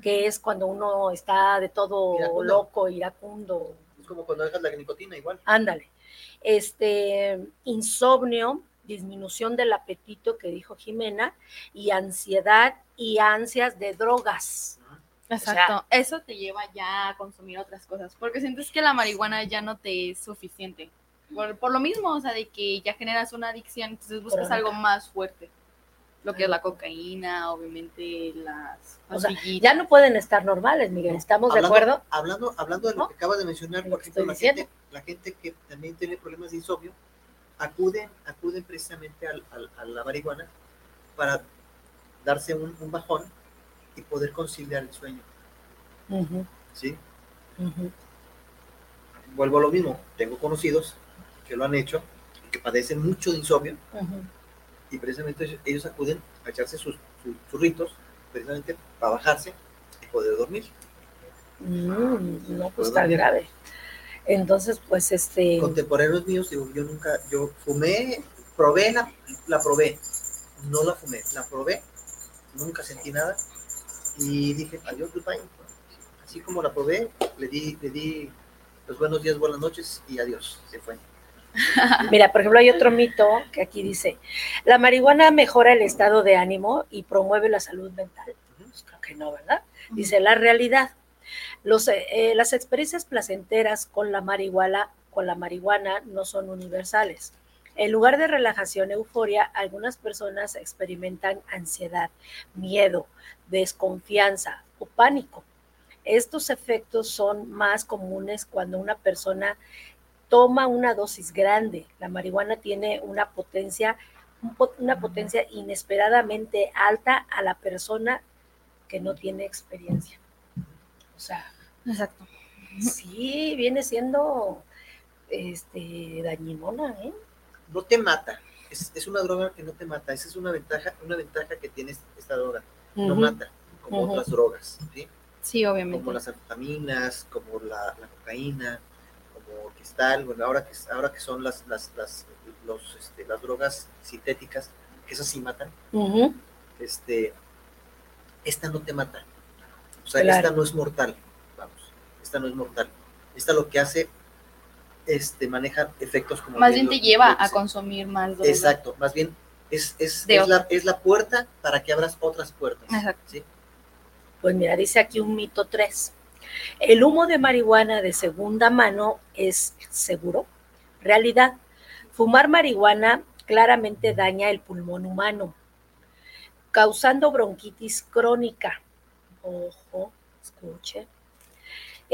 que es cuando uno está de todo Iracundo. loco, iracundo, Es como cuando dejas la nicotina igual. ándale. Este, insomnio, disminución del apetito que dijo Jimena, y ansiedad y ansias de drogas. Exacto. Eso te lleva ya a consumir otras cosas, porque sientes que la marihuana ya no te es suficiente. Por, por lo mismo, o sea, de que ya generas una adicción, entonces buscas Crónica. algo más fuerte. Lo que es la cocaína, obviamente las O sea. Ya no pueden estar normales, Miguel, ¿estamos de acuerdo? Hablando, hablando de lo ¿No? que acabas de mencionar, por ejemplo, la gente, la gente que también tiene problemas de insomnio, acuden, acuden precisamente al- al- a la marihuana para darse un, un bajón y poder conciliar el sueño. ¿sí? Vuelvo a lo mismo, tengo conocidos que lo han hecho, que padecen mucho de insomnio y precisamente ellos- acuden a echarse sus, sus churritos precisamente para bajarse y poder dormir. Mm, no, pues está grave. Entonces, pues este, contemporáneos míos, digo, yo nunca, yo fumé, probé, la, la probé, no la fumé, la probé, nunca sentí nada y dije, adiós, goodbye. Así como la probé, le di, le di los buenos días, buenas noches y adiós, se fue. Mira, por ejemplo, hay otro mito que aquí dice, la marihuana mejora el estado de ánimo y promueve la salud mental. Pues creo que no, ¿verdad? Dice la realidad. Los, eh, eh, las experiencias placenteras con la marihuana, con la marihuana no son universales. En lugar de relajación, euforia, algunas personas experimentan ansiedad, miedo, desconfianza o pánico. Estos efectos son más comunes cuando una persona toma una dosis grande. La marihuana tiene una potencia, un po- una potencia inesperadamente alta a la persona que no tiene experiencia. O sea, Exacto. sí viene siendo este dañinona, ¿eh? No te mata, es, es una droga que no te mata, esa es una ventaja, una ventaja que tiene esta droga, no mata, como otras drogas, ¿sí? Sí, obviamente. como las anfetaminas, como la, la cocaína, como el cristal, bueno, ahora que, ahora que son las, las, las, los, este, las drogas sintéticas, que esas sí matan, este, esta no te mata. O sea, Claro. esta no es mortal, esta no es mortal. Esta lo que hace, este, maneja efectos como... Más bien lo- te lleva a consumir más droga. Exacto, más bien es, es, la, es la puerta para que abras otras puertas. Exacto. ¿sí? Pues mira, dice aquí un mito 3. El humo de marihuana de segunda mano es seguro. Realidad, fumar marihuana claramente daña el pulmón humano, causando bronquitis crónica. Ojo, escuche.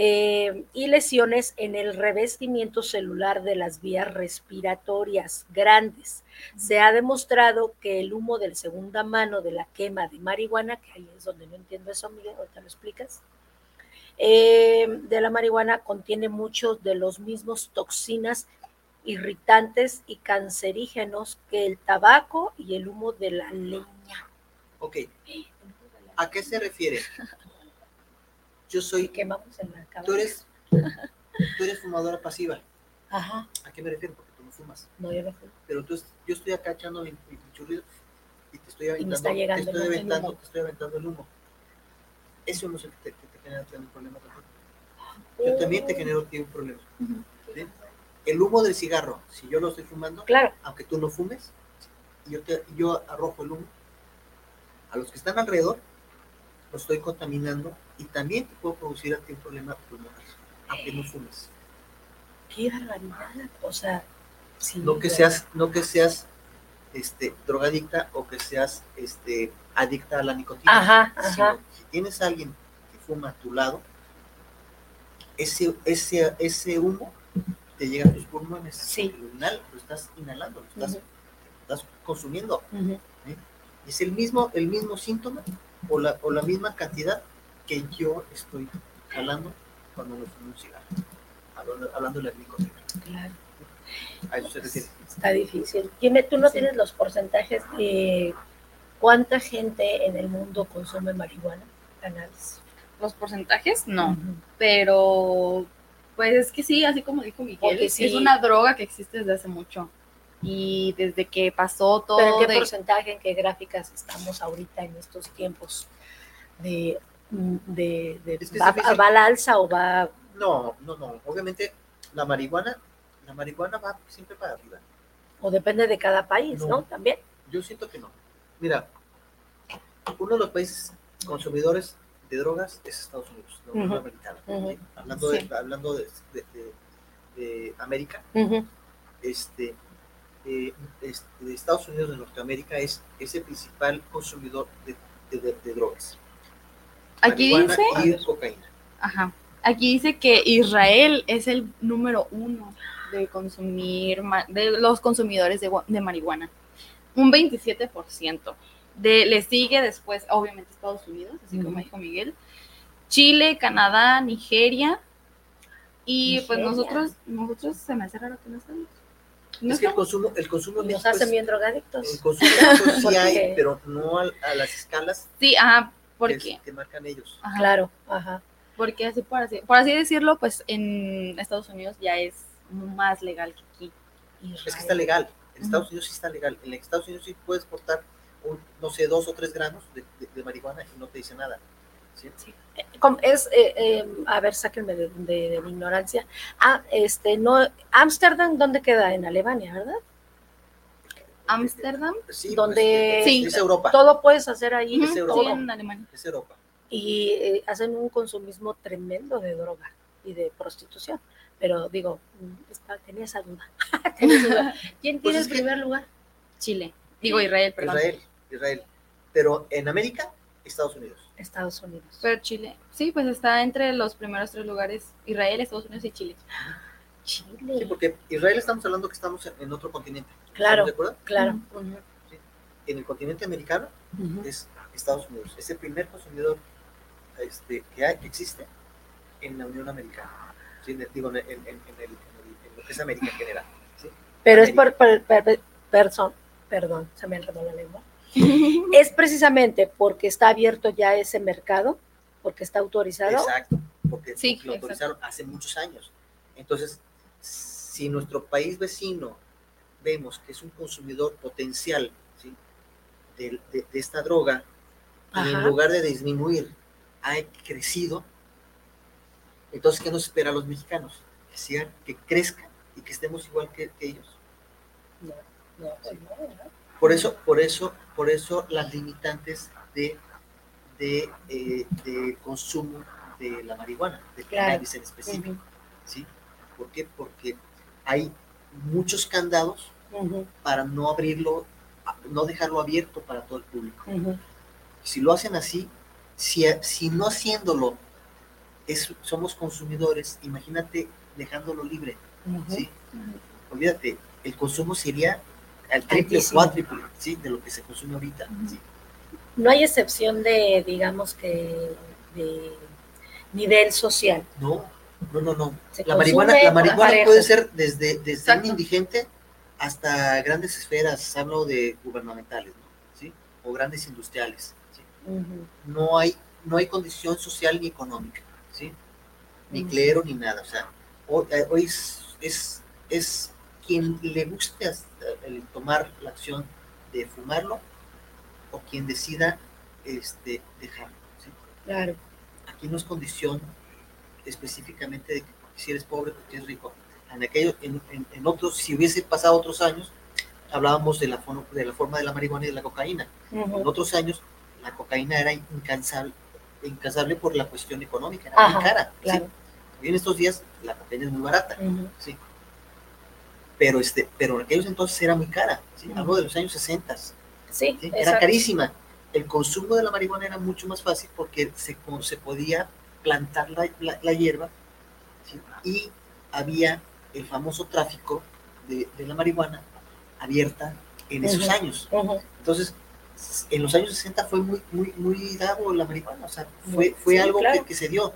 Eh, y lesiones en el revestimiento celular de las vías respiratorias grandes. Se ha demostrado que el humo de segunda mano de la quema de marihuana, que ahí es donde no entiendo eso, Miguel, ahorita lo explicas, eh, de la marihuana contiene muchos de los mismos toxinas irritantes y cancerígenos que el tabaco y el humo de la leña. Ok, ¿a qué se refiere? Yo soy Quemamos en la cabeza. Tú eres, tú eres fumadora pasiva. Ajá, ¿A qué me refiero? Porque tú no fumas. no, yo no fumo. Pero tú, yo estoy acá echando mi, mi y te estoy aventando, está llegando te estoy aventando, te estoy aventando el humo. Eso no es el que te, que te genera un problema tampoco. Yo también te genero a ti un problema. ¿sí? el humo del cigarro, si yo lo estoy fumando, Claro. aunque tú no fumes, yo, te, yo arrojo el humo, a los que están alrededor, los estoy contaminando y también te puedo producir a ti un problema pulmonar, aunque no fumes. Qué barbaridad. O sea, No que seas, no que seas este, drogadicta o que seas este, adicta a la nicotina. Ajá, ajá. si tienes a alguien que fuma a tu lado, ese, ese, ese humo te llega a tus pulmones. Sí. Lo, lo estás inhalando, lo estás, Ujú. estás consumiendo. Ujú. Es el mismo, el mismo síntoma o la, o la misma cantidad que yo estoy jalando cuando me fumo un cigarro. Hablando, hablando de la nicotina. Claro. A eso se refiere. Está difícil. Dime, ¿tú no Sí. tienes los porcentajes de cuánta gente en el mundo consume marihuana? Cannabis. Los porcentajes, no. Pero, pues es que sí, así como dijo Miguel, sí. es una droga que existe desde hace mucho. Y desde que pasó todo ¿Pero en qué de- porcentaje, en qué gráficas estamos ahorita en estos tiempos? De, de, de- Es que es va, va al alza o va No, no, no. Obviamente la marihuana, la marihuana va siempre para arriba. o depende de cada país, ¿no? No. También. Yo siento que no. Mira, uno de los países consumidores de drogas es Estados Unidos, la Unión Ujú. Americana. Hablando, de, Sí. hablando de, de- de- de América, este, eh, de Estados Unidos de Norteamérica es, es el principal consumidor de, de- de- de drogas. Aquí dice, y cocaína. ajá, aquí dice que Israel es el número uno de consumir, de los consumidores de, de marihuana. Un 27%. De, le sigue después, obviamente, Estados Unidos, así como dijo Miguel, Chile, Canadá, Nigeria. Y pues nosotros, nosotros se me hace raro que no estamos. No Es que el consumo, el consumo en Nos hacen es- bien drogadictos. el consumo sí hay, pero no a, las escalas Sí, ajá, que, porque, que marcan ellos. ajá, Claro, ajá. porque así por, así por así decirlo, pues en Estados Unidos ya es más legal que aquí. Es que está legal. En. Estados Unidos sí está legal. En Estados Unidos sí puedes portar, un, no sé, dos o tres gramos de, de- de marihuana y no te dice nada. ¿Sí? Com- Es, eh, eh, a ver, sáquenme de, de- de mi ignorancia. Ah, este, no, Ámsterdam, ¿dónde queda? En Alemania, ¿verdad? Ámsterdam, Sí, Donde- pues, Sí. es Europa. Todo puedes hacer ahí. Es Europa. sí, en Alemania. Es Europa. Y eh, hacen un consumismo tremendo de droga y de prostitución. Pero digo, está- tenía esa duda. Tenía esa duda. ¿Quién Pues tiene el que- primer lugar? Chile, digo Israel, perdón. Israel. Israel. Pero en América, Estados Unidos. Estados Unidos. Pero Chile, sí, pues está entre los primeros tres lugares, Israel, Estados Unidos y Chile. Sí, Chile. porque Israel estamos hablando que estamos en, en otro continente. Claro. ¿Estamos de acuerdo? Claro. En el continente americano Ujú. es Estados Unidos. Es el primer consumidor este, que, hay, que existe en la Unión Americana. Sí, en el- digo, en, en- en el- en el- en lo que es América en general. ¿sí? Pero es por, por- per- person- perdón, se me enredó la lengua. Es precisamente porque está abierto ya ese mercado, porque está autorizado. Exacto, porque, Sí, lo exacto. autorizaron hace muchos años. Entonces, si nuestro país vecino vemos que es un consumidor potencial ¿sí? de, de- de esta droga, y en lugar de disminuir, ha crecido, entonces, ¿qué nos espera a los mexicanos? Que, sigan, que crezca y que estemos igual que, que ellos. No, no, pues no, ¿no? Por eso, por eso, por eso las limitantes de, de, eh, de consumo de la marihuana, de Claro. cannabis en específico. ¿sí? ¿Por qué? Porque hay muchos candados para no abrirlo, no dejarlo abierto para todo el público. Si lo hacen así, si, si no haciéndolo es, somos consumidores, imagínate dejándolo libre. ¿sí? Olvídate, el consumo sería al triple o Altísimo. cuádruple, ¿sí? De lo que se consume ahorita, ¿sí? No hay excepción de, digamos que, de nivel social. No, no, no, no. La marihuana, la marihuana parejo. puede ser desde, desde un indigente hasta grandes esferas, hablo de gubernamentales, ¿no? ¿sí? O grandes industriales. ¿sí? No hay, no hay condición social ni económica, ¿sí? Ni clero ni nada. O sea, hoy, eh, hoy es, es, es quien le guste el tomar la acción de fumarlo o quien decida este, dejarlo. ¿sí? Claro. Aquí no es condición específicamente de que si eres pobre o si eres rico. En, aquellos, en, en- en otros, si hubiese pasado otros años, hablábamos de la, de la forma de la marihuana y de la cocaína. En Ujú. otros años, la cocaína era incansable, incansable por la cuestión económica, era muy cara. ¿sí? claro. Y en estos días, la cocaína es muy barata. Sí. Pero, este, pero en aquellos entonces era muy cara. ¿sí? Hablo de los años 60. Sí, ¿sí? Era carísima. El consumo de la marihuana era mucho más fácil porque se, se podía plantar la, la- la hierba ¿sí? y había el famoso tráfico de, de la marihuana abierta en esos años. Entonces, en los años 60 fue muy, muy, muy dado la marihuana, o sea, fue, fue Sí, algo claro. que, que se dio.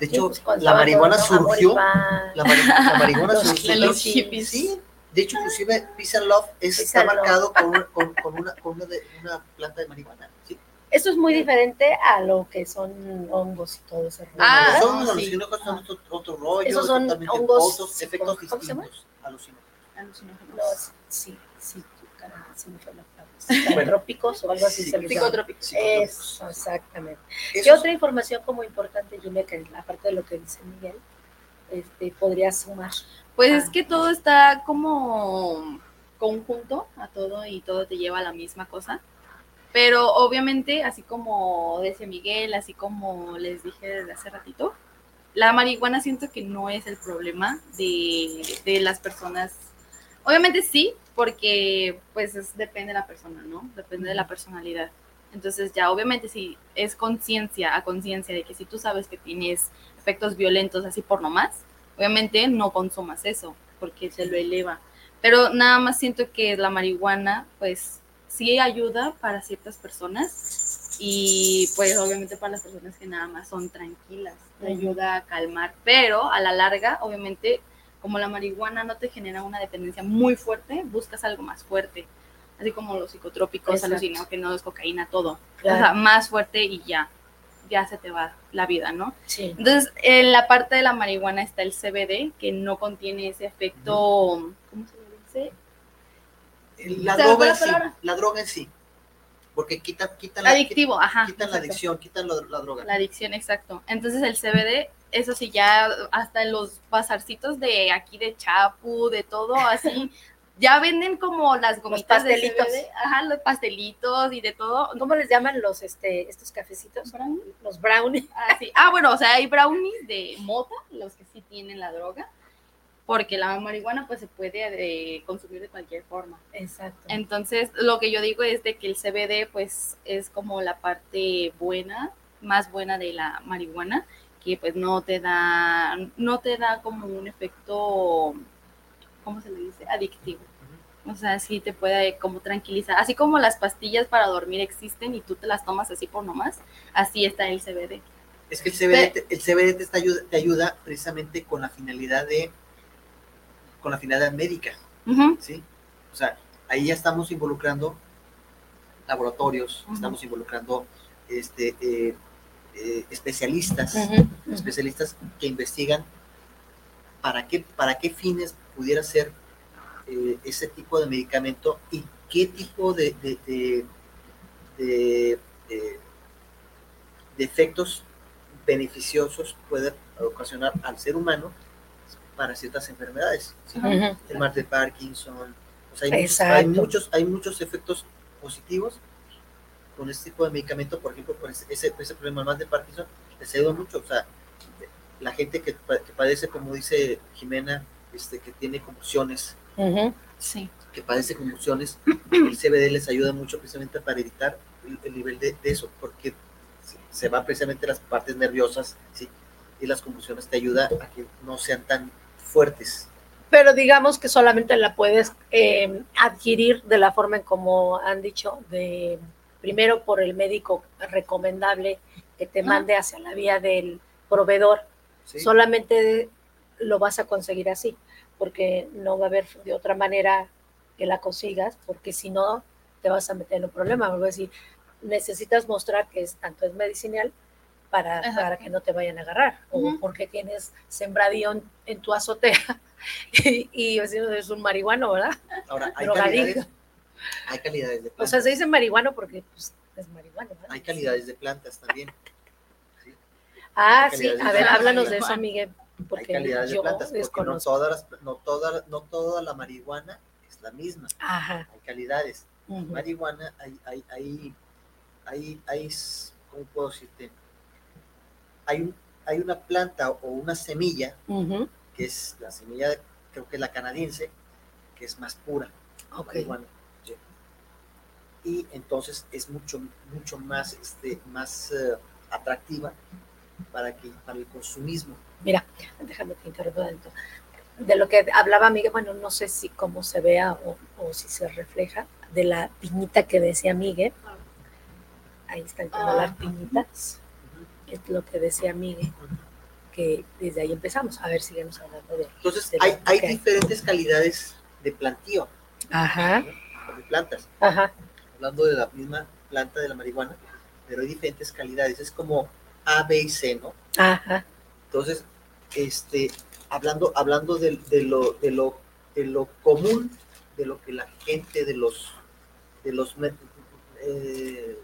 ¿Sí? De Sí, hecho, pues, la marihuana todo, surgió, la, mari- la marihuana Los surgió, de los hippies. hippies. sí, de hecho, inclusive Peace and Love es, Peace está and Love. marcado con, una, con, con una, con una, de- una planta de marihuana, ¿sí? Eso es muy diferente a lo que son hongos y todo ese rollo. Ah, ¿verdad? son sí. alucinógenos, son otro, otro rollo, Esos son hongos otros efectos ¿cómo se llama? distintos. alucinógenos. Alucinógenos. Los, sí, sí, caramba, se me fue la. Psicotrópicos o algo así. Psicotrópicos. Eso, exactamente. Esos- ¿Qué otra información como importante, Julia, que aparte de lo que dice Miguel, este, podría sumar? Pues Ah. es que todo está como conjunto a todo y todo te lleva a la misma cosa. Pero obviamente, así como decía Miguel, así como les dije desde hace ratito, la marihuana siento que no es el problema de, de las personas. Obviamente sí, porque pues es- depende de la persona, ¿no? Depende de la personalidad. Entonces ya obviamente si es conciencia a conciencia de que si tú sabes que tienes efectos violentos así por nomás, obviamente no consumas eso porque te lo eleva. Pero nada más siento que la marihuana pues sí ayuda para ciertas personas y pues obviamente para las personas que nada más son tranquilas, te ayuda a calmar, pero a la larga obviamente como la marihuana no te genera una dependencia muy fuerte, buscas algo más fuerte, así como los psicotrópicos, Exacto. alucinógenos, cocaína, todo. Claro. O sea, más fuerte y ya, ya se te va la vida, ¿no? Sí. Entonces, en la parte de la marihuana está el CBD, que no contiene ese efecto, ¿cómo se le dice? La ¿Se me fue droga en sí, la droga en sí, porque quita, quita la, Adictivo, ajá. quitan la adicción, quitan la, la droga. La adicción, exacto. Entonces, el CBD, eso sí, ya hasta en los bazarcitos de aquí de Chapu, de todo así, ya venden como las gomitas de pastelitos. CBD, ajá, los pastelitos y de todo. ¿Cómo les llaman los, este, estos cafecitos? Los brownies. Ah, sí. Ah, bueno, o sea, hay brownies de mota, los que sí tienen la droga, porque la marihuana pues se puede eh, consumir de cualquier forma. Exacto. Entonces, lo que yo digo es de que el CBD pues es como la parte buena, más buena de la marihuana, que pues no te da, no te da como un efecto, ¿cómo se le dice? Adictivo. O sea, sí te puede como tranquilizar. Así como las pastillas para dormir existen y tú te las tomas así por nomás, así está el CBD. Es que el CBD, te- el CBD te, está ayuda, te ayuda precisamente con la finalidad de con la finalidad médica. ¿sí? O sea, ahí ya estamos involucrando laboratorios, estamos involucrando este, eh, eh, especialistas, especialistas que investigan para qué, para qué fines pudiera ser eh, ese tipo de medicamento y qué tipo de, de, de- de- de- de efectos beneficiosos puede ocasionar al ser humano para ciertas enfermedades. ¿sí? El mal de Parkinson, o sea, hay, muchos, Exacto. hay, muchos, hay muchos efectos positivos con este tipo de medicamento, por ejemplo, por ese, ese, problema más de Parkinson, les ayuda mucho, o sea, la gente que, que padece, como dice Jimena, este, que tiene convulsiones. Sí. que padece convulsiones, el CBD les ayuda mucho precisamente para evitar el, el nivel de, de eso, porque se, se va precisamente las partes nerviosas, ¿sí? y las convulsiones te ayuda a que no sean tan fuertes. Pero digamos que solamente la puedes eh, adquirir de la forma en como han dicho, de primero por el médico recomendable que te Ajá. mande hacia la vía del proveedor. ¿sí? Solamente lo vas a conseguir así, porque no va a haber de otra manera que la consigas, porque si no te vas a meter en un problema. Vas a decir, necesitas mostrar que es tanto es medicinal para, para que no te vayan a agarrar, o porque tienes sembradío en, en tu azotea y, es un marihuano, ¿verdad? Ahora, hay hay calidades de O plantas. sea, se dice marihuano porque pues, es marihuana, ¿verdad? hay calidades de plantas también. ¿sí? Ah, sí, a ver, háblanos de eso, Miguel. Porque hay calidades de plantas, porque no todas las- no toda, no toda la marihuana es la misma. Ajá. Hay calidades. ujú, Marihuana, hay, hay, hay, hay, hay ¿cómo puedo decirte? Hay, un, hay una planta o una semilla, que es la semilla, creo que es la canadiense, que es más pura. Ok. marihuana, sí. Y entonces es mucho, mucho más, este, más eh, atractiva para, que, para el consumismo. Mira, déjame que interrumpa. De lo que hablaba Miguel, bueno, no sé si cómo se vea o, o si se refleja, de la piñita que decía Miguel. Ahí están como Ah. las piñitas. Es lo que decía Miguel, que desde ahí empezamos. A ver, sigamos hablando de. Entonces de hay, hay diferentes calidades de plantío, Ajá, ¿no? de plantas. ajá, hablando de la misma planta de la marihuana, pero hay diferentes calidades. Es como A, B y C, ¿no? ajá. Entonces, este, hablando, hablando de, de lo, de, lo, de lo común, de lo que la gente, de los, de los, eh,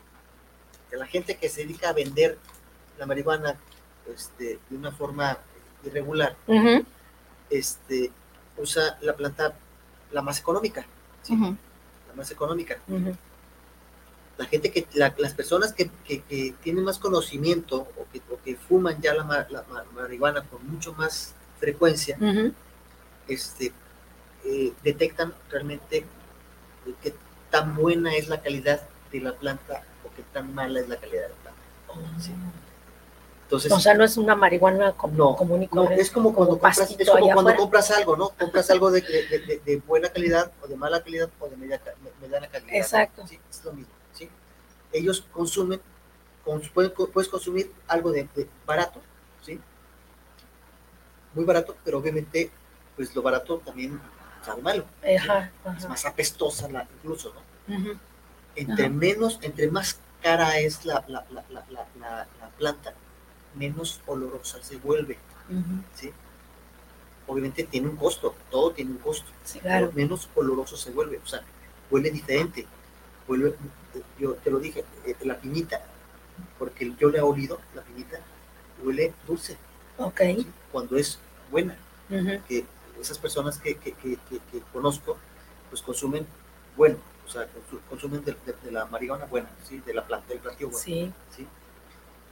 de la gente que se dedica a vender la marihuana, este, de una forma irregular, este, usa la planta la más económica, ¿sí? La más económica. La gente que, la- las personas que, que- que tienen más conocimiento o que, o que fuman ya la, ma- la ma- marihuana con mucho más frecuencia, este, eh, detectan realmente qué tan buena es la calidad de la planta o qué tan mala es la calidad de la planta. Sí. Entonces, O sea, no es una marihuana com- no, común y no, es como cuando como compras, es como cuando compras algo, ¿no? Compras algo de, de- de- de buena calidad o de mala calidad o de media, mediana calidad. Exacto. Sí, es lo mismo. Ellos consumen, cons- pueden- puedes consumir algo de, de barato, ¿sí? Muy barato, pero obviamente, pues lo barato también sabe malo. Ajá, Es ajá. más apestosa la, incluso, ¿no? Entre Ajá. menos, entre más cara es la, la, la, la, la, la- la planta, menos olorosa se vuelve, ¿sí? Obviamente tiene un costo, todo tiene un costo. Sí, pero menos oloroso se vuelve, o sea, huele diferente. Huele, yo te lo dije, eh, la piñita, porque yo le he olido, la piñita huele dulce, Ok. ¿sí? cuando es buena. Que esas personas que, que, que, que- que conozco, pues consumen bueno, o sea, consu- consumen de, de- de la marihuana buena, ¿sí? de la planta, del platillo bueno. Sí. ¿sí?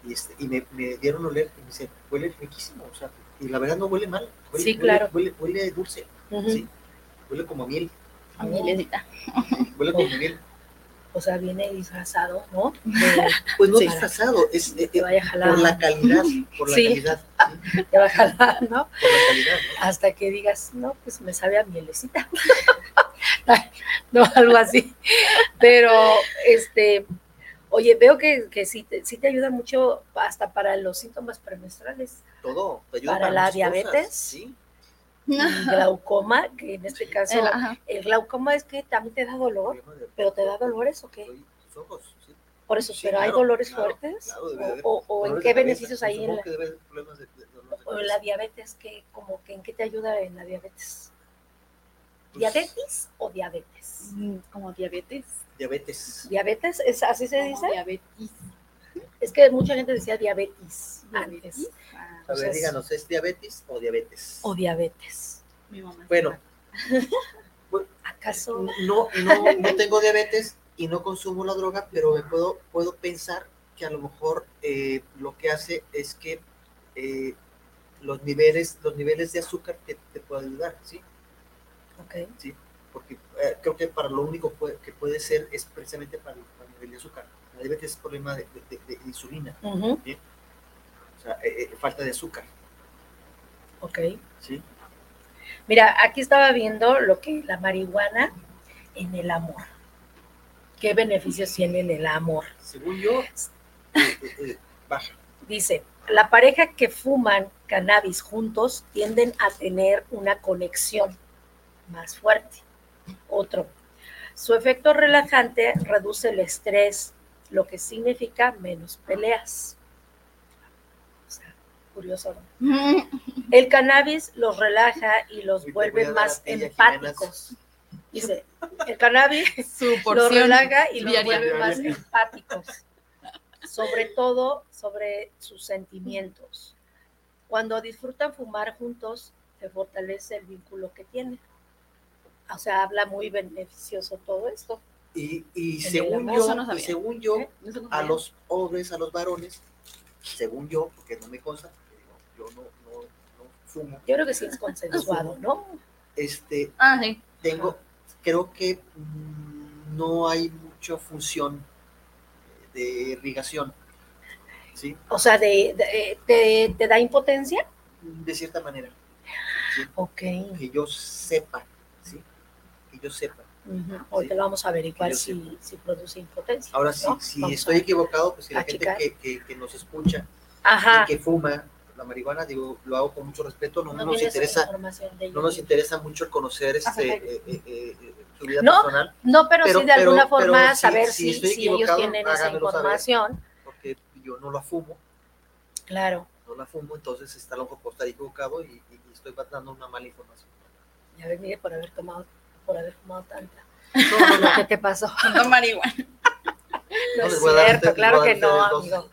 Y, este, y me, me dieron a oler y me dice, huele riquísimo, o sea, y la verdad no huele mal, huele, Sí, claro. huele, huele dulce. ¿sí? huele como a miel, A mielecita. huele como a miel. O sea, viene disfrazado, ¿no? De- Pues no Sí. disfrazado, es eh, te eh, vaya a jalar. por la calidad, por la Sí. calidad, ¿sí? Te va a jalar, ¿no? por la calidad, ¿no? Hasta que digas, no, pues me sabe a mielecita. no, algo así. Pero, este, oye, veo que, que sí, te, sí te ayuda mucho hasta para los síntomas premenstruales. Todo, te ayuda Para la muchas diabetes. cosas, sí. Glaucoma, que en este caso, El- glaucoma es que también te da dolor, pero te da dolores o qué? Ojos, sí. Por eso, Sí, pero hay dolores claro, fuertes. claro, debe o, o- o en qué cabeza, beneficios hay en la, que debe de- de o en la diabetes? que como que en qué te ayuda en la diabetes? Pues, ¿Diabetes o diabetes? Mm, Como diabetes. Diabetes. ¿Diabetes? ¿Es, ¿Así se Como dice? Diabetes. Es que mucha gente decía diabetes antes. Diabetes. Ah, A ver, Entonces- díganos, ¿es diabetes o diabetes? O diabetes. mi mamá. Bueno, ¿Acaso? no, no, no tengo diabetes y no consumo la droga, pero me puedo, puedo pensar que a lo mejor eh, lo que hace es que eh, los niveles, los niveles de azúcar te, te pueden ayudar, ¿sí? Ok. Porque eh, creo que para lo único que puede ser es precisamente para el, para el nivel de azúcar. La diabetes es problema de, de- de- de insulina, o sea, eh, eh, falta de azúcar, Ok. ¿sí? Mira, aquí estaba viendo lo que la marihuana en el amor. ¿Qué beneficios tiene en el amor? Según yo, eh, baja. Dice, la pareja que fuman cannabis juntos tienden a tener una conexión más fuerte. Otro, su efecto relajante reduce el estrés, lo que significa menos peleas. Curioso. ¿no? El cannabis los relaja y los vuelve más empáticos. Dice, el cannabis Su los relaja y los diaria. vuelve más empáticos. Sobre todo sobre sus sentimientos. cuando disfrutan fumar juntos, se fortalece el vínculo que tienen. O sea, habla muy beneficioso todo esto. Y, según yo, no sabía. según yo, ¿Eh? No a los hombres, a los varones, según yo, porque no me consta, yo no, no, no fumo, Yo creo que sí es consensuado, ¿no? este, Ah, sí. tengo, creo que mm, no hay mucha función de irrigación, ¿sí? O sea, de, de- te, te da impotencia. De cierta manera, ¿sí? Ok. que yo sepa, ¿sí? Que yo sepa. Ujú. Ahorita lo vamos a averiguar si, si produce impotencia. Ahora, sí, ¿no? si Vamos estoy equivocado, pues si la a gente que, que- que nos escucha Ajá. y que fuma la marihuana, digo, lo hago con mucho respeto, no, No nos interesa, no nos interesa mucho el conocer este, eh, eh, eh, su vida No, personal, No, pero, Pero- sí de alguna pero- forma saber si si, ellos tienen esa saber. información. porque yo no la fumo, Claro. no la fumo, entonces está a lo mejor estar equivocado y, y- y estoy dando una mala información. Ya ves, mire, por haber tomado, por haber fumado tanta. No, no, no, ¿Qué te pasó? Tanta marihuana. No, No es cierto, claro que no, amigo.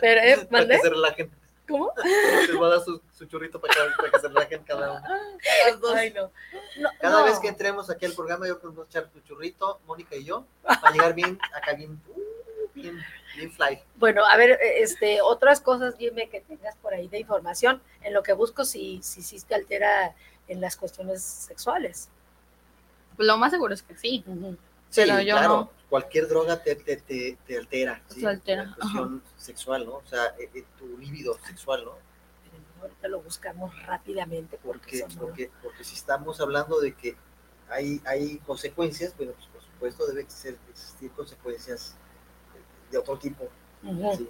Pero, ¿eh? para que se relajen. ¿Cómo? Les voy a dar su, su churrito para, que- para que se relajen cada uno. Ay, no. No, Cada no. vez que entremos aquí al programa, yo creo que vamos a echar tu churrito, Mónica y yo, para llegar bien, acá bien, uh, bien, bien fly. Bueno, a ver, este, otras cosas, dime que tengas por ahí de información, en lo que busco si, si, si te altera en las cuestiones sexuales. Pues lo más seguro es que sí. Sí, Pero yo claro, no. Cualquier droga te, te, te, te altera. Te ¿sí? altera, La cuestión sexual, ¿no? O sea, eh, eh, tu líbido sexual, ¿no? Ahorita lo buscamos rápidamente porque, Porque, porque, porque si estamos hablando de que hay, hay consecuencias, bueno, pues por supuesto debe ser- existir consecuencias de otro tipo. ¿sí?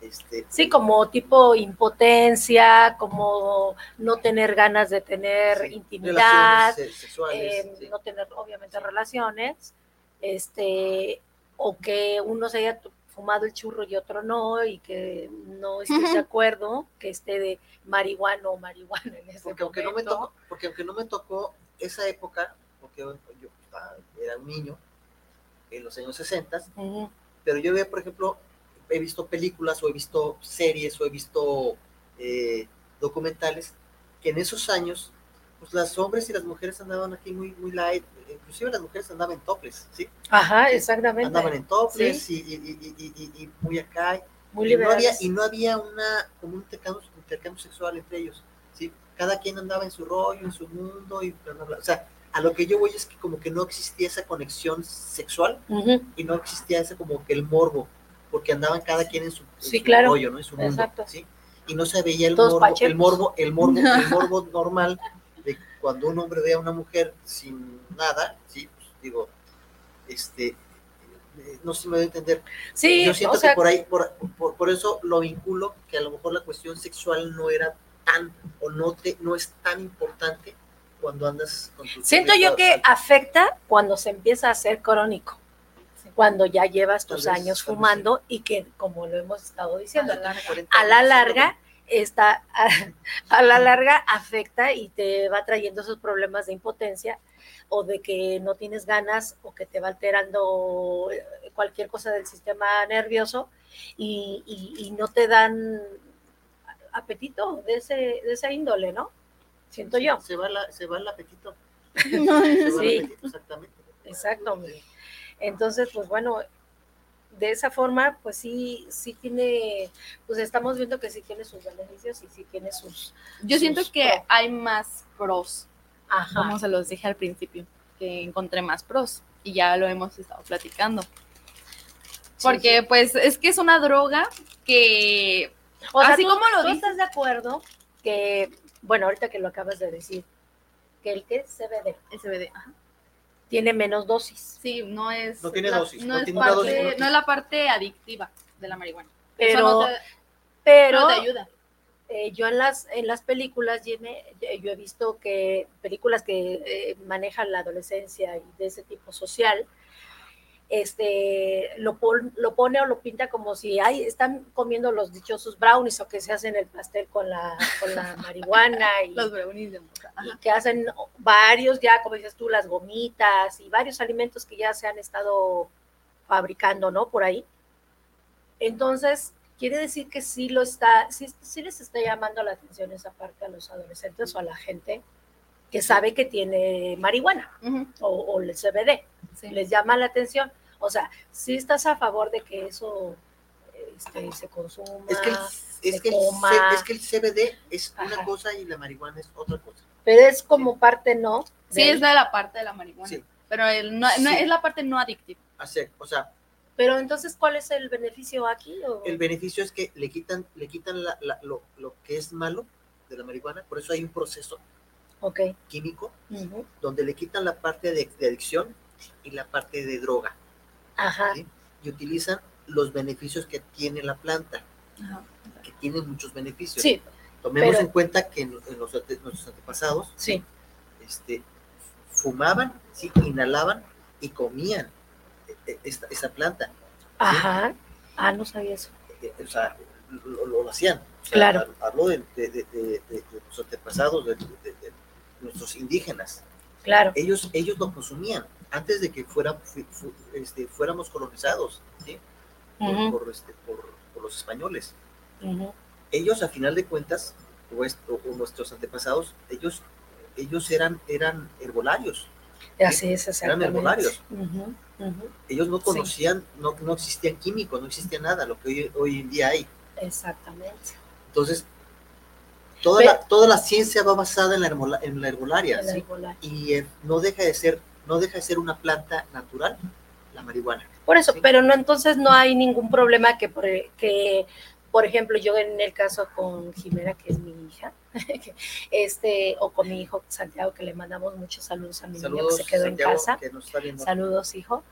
Este, Sí, como tipo impotencia, como no tener ganas de tener sí, intimidad, sexuales. eh, sí. no tener obviamente relaciones, este, o que uno se haya fumado el churro y otro no, y que no estés de acuerdo, que esté de marihuana o marihuana en ese porque aunque no me momento. tocó, porque aunque no me tocó esa época, porque yo, era un niño en los años 60, Ujú. pero yo veo, por ejemplo, he visto películas o he visto series o he visto eh, documentales que en esos años, pues los hombres y las mujeres andaban aquí muy, muy light, inclusive las mujeres andaban en toples, ¿sí? Ajá, Sí, exactamente. Andaban en toples y, y, y, y, y- y muy acá, Muy y no había, y no había una, como un intercambio, intercambio sexual entre ellos, ¿sí? Cada quien andaba en su rollo, en su mundo, y bla, bla, bla. O sea, a lo que yo voy es que como que no existía esa conexión sexual y no existía ese como que el morbo, porque andaban cada quien en su, en Sí, su claro. rollo, ¿no? En su mundo, Exacto. ¿sí? Y no se veía el Todos morbo, el morbo, el morbo, el morbo normal cuando un hombre ve a una mujer sin nada, ¿sí? Pues, digo, este, eh, no se me va a entender. Sí, Yo siento o sea, que por ahí, por, por, por eso lo vinculo, que a lo mejor la cuestión sexual no era tan, o no, te, no es tan importante cuando andas con tu siento yo que al- afecta cuando se empieza a hacer crónico, cuando ya llevas tus vez, años fumando y que, como lo hemos estado diciendo, A la larga. 40 a la larga está a, a la larga afecta y te va trayendo esos problemas de impotencia o de que no tienes ganas o que te va alterando eh, cualquier cosa del sistema nervioso y, y- y no te dan apetito de ese de esa índole, ¿no? Siento yo. Se va, la, se va el apetito. Se va el Sí. apetito, exactamente. Exacto. Entonces, pues bueno, de esa forma, pues sí, sí tiene, pues estamos viendo que sí tiene sus beneficios y sí tiene sus, Yo siento que hay más pros, ajá, como se los dije al principio, que encontré más pros y ya lo hemos estado platicando. Porque pues es que es una droga que O sea, Así tú- como lo tú estás de acuerdo que, bueno, ahorita que lo acabas de decir, que el que es CBD el CBD, ajá. Tiene menos dosis, sí, no es No tiene la- dosis, no, no es tiene parte, dosis, no- no es la parte adictiva de la marihuana. Eso pero, no te, pero no te ayuda. eh, yo en las, en las películas, Jimmy, yo yo he visto que películas que eh, manejan la adolescencia y de ese tipo social, este, lo, pon- lo pone o lo pinta como si ay, están comiendo los dichosos brownies o que se hacen el pastel con la, con la marihuana y, Los brownies de moca. y Ajá. que hacen varios ya, como dices tú, las gomitas y varios alimentos que ya se han estado fabricando, ¿no? Por ahí. Entonces, quiere decir que sí lo está, sí, sí les está llamando la atención esa parte a los adolescentes o a la gente que sabe que tiene marihuana Ujú, o, o el CBD. sí. Les llama la atención. O sea, sí estás a favor de que eso este, se consuma. Es que el, es se que el coma. C- es que el CBD es una Ajá. cosa y la marihuana es otra cosa. Pero es como parte, ¿no? Sí, de- es de la parte de la marihuana. Sí. Pero el no, no- Sí. es la parte no adictiva. Hacer, o sea, Pero entonces, ¿cuál es el beneficio aquí? o- el beneficio es que le quitan, le quitan la- la- lo, lo que es malo de la marihuana, por eso hay un proceso Ok. químico donde le quitan la parte de, de adicción y la parte de droga, Ajá. ¿sí? y utilizan los beneficios que tiene la planta, Ajá. que tiene muchos beneficios. Sí, Tomemos pero- en cuenta que en, en los ante- nuestros antepasados sí. este, fumaban, ¿sí? inhalaban y comían eh, eh, esta, esta planta. Ajá. Ah, no sabía eso. Eh, o sea, lo, lo- lo hacían. O sea, Claro. hab- Hablo de, de, de, de- los antepasados, de nuestros indígenas. Claro. Ellos, ellos lo consumían antes de que fuera, fu- fu- este, fuéramos colonizados ¿sí? por, este, por- por los españoles. Ellos, a final de cuentas, o, est- o- nuestros antepasados, ellos, ellos eran, eran herbolarios. Así es, Eran exactamente. herbolarios. Ujú, ujú. Ellos no Sí. conocían, no, no existían químicos, no existía nada, lo que hoy, hoy en día hay. Exactamente. Entonces, toda, Pero- la, toda la ciencia va basada en la, herbola- en la herbolaria, y eh, no deja de ser no deja de ser una planta natural, la marihuana. Por eso, Sí. pero no, entonces no hay ningún problema que por, que, por ejemplo, yo en el caso con Jimena, que es mi hija, este, o con mi hijo Santiago, que le mandamos muchos saludos a mi niño Saludos, que se quedó Santiago, en casa. que nos está viendo. Saludos, hijo.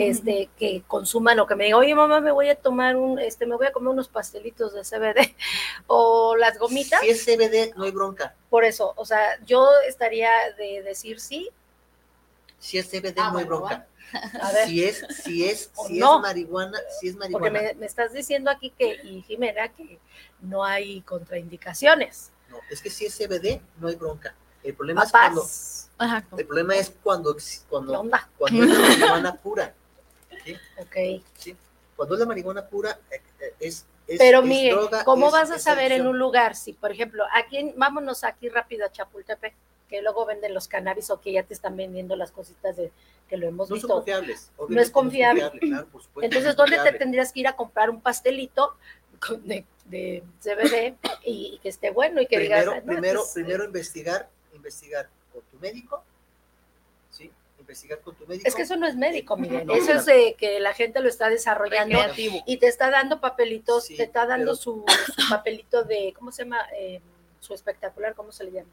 Este, que consuman o que me diga, oye mamá, me voy a tomar un, este, me voy a comer unos pastelitos de CBD o las gomitas. Si es CBD, no hay bronca. Por eso, o sea, yo estaría de decir sí, Si es CBD, Ah, no hay bueno, bronca. A ver, Si es, si es, O si no. es marihuana, si es porque marihuana. me, me estás diciendo aquí que, y Jimena, que no hay contraindicaciones. No, es que si es CBD, no hay bronca. El problema es cuando, Ajá. el problema es cuando, ¿qué cuando, onda? cuando es la marihuana pura. ¿sí? Ok. ¿sí? Cuando es la marihuana pura, eh, eh, es, es- Pero es mire, droga, ¿cómo es- vas a saber en un lugar si, por ejemplo, aquí, vámonos aquí rápido a Chapultepec, que luego venden los cannabis o que ya te están vendiendo las cositas de que lo hemos No son visto? confiables. No es confiable. claro, por supuesto, no Entonces, es ¿dónde te tendrías que ir a comprar un pastelito de, de CBD y, y que esté bueno y que primero, digas, "Ah, no, primero, pues, primero investigar, investigar con tu médico, ¿sí? Investigar con tu médico. Es que eso no es médico, Miguel. No, eso no. es de que la gente lo está desarrollando Recreativo. y te está dando papelitos, Sí, te está dando pero- su, su papelito de, ¿cómo se llama? Eh, su espectacular, ¿cómo se le llama?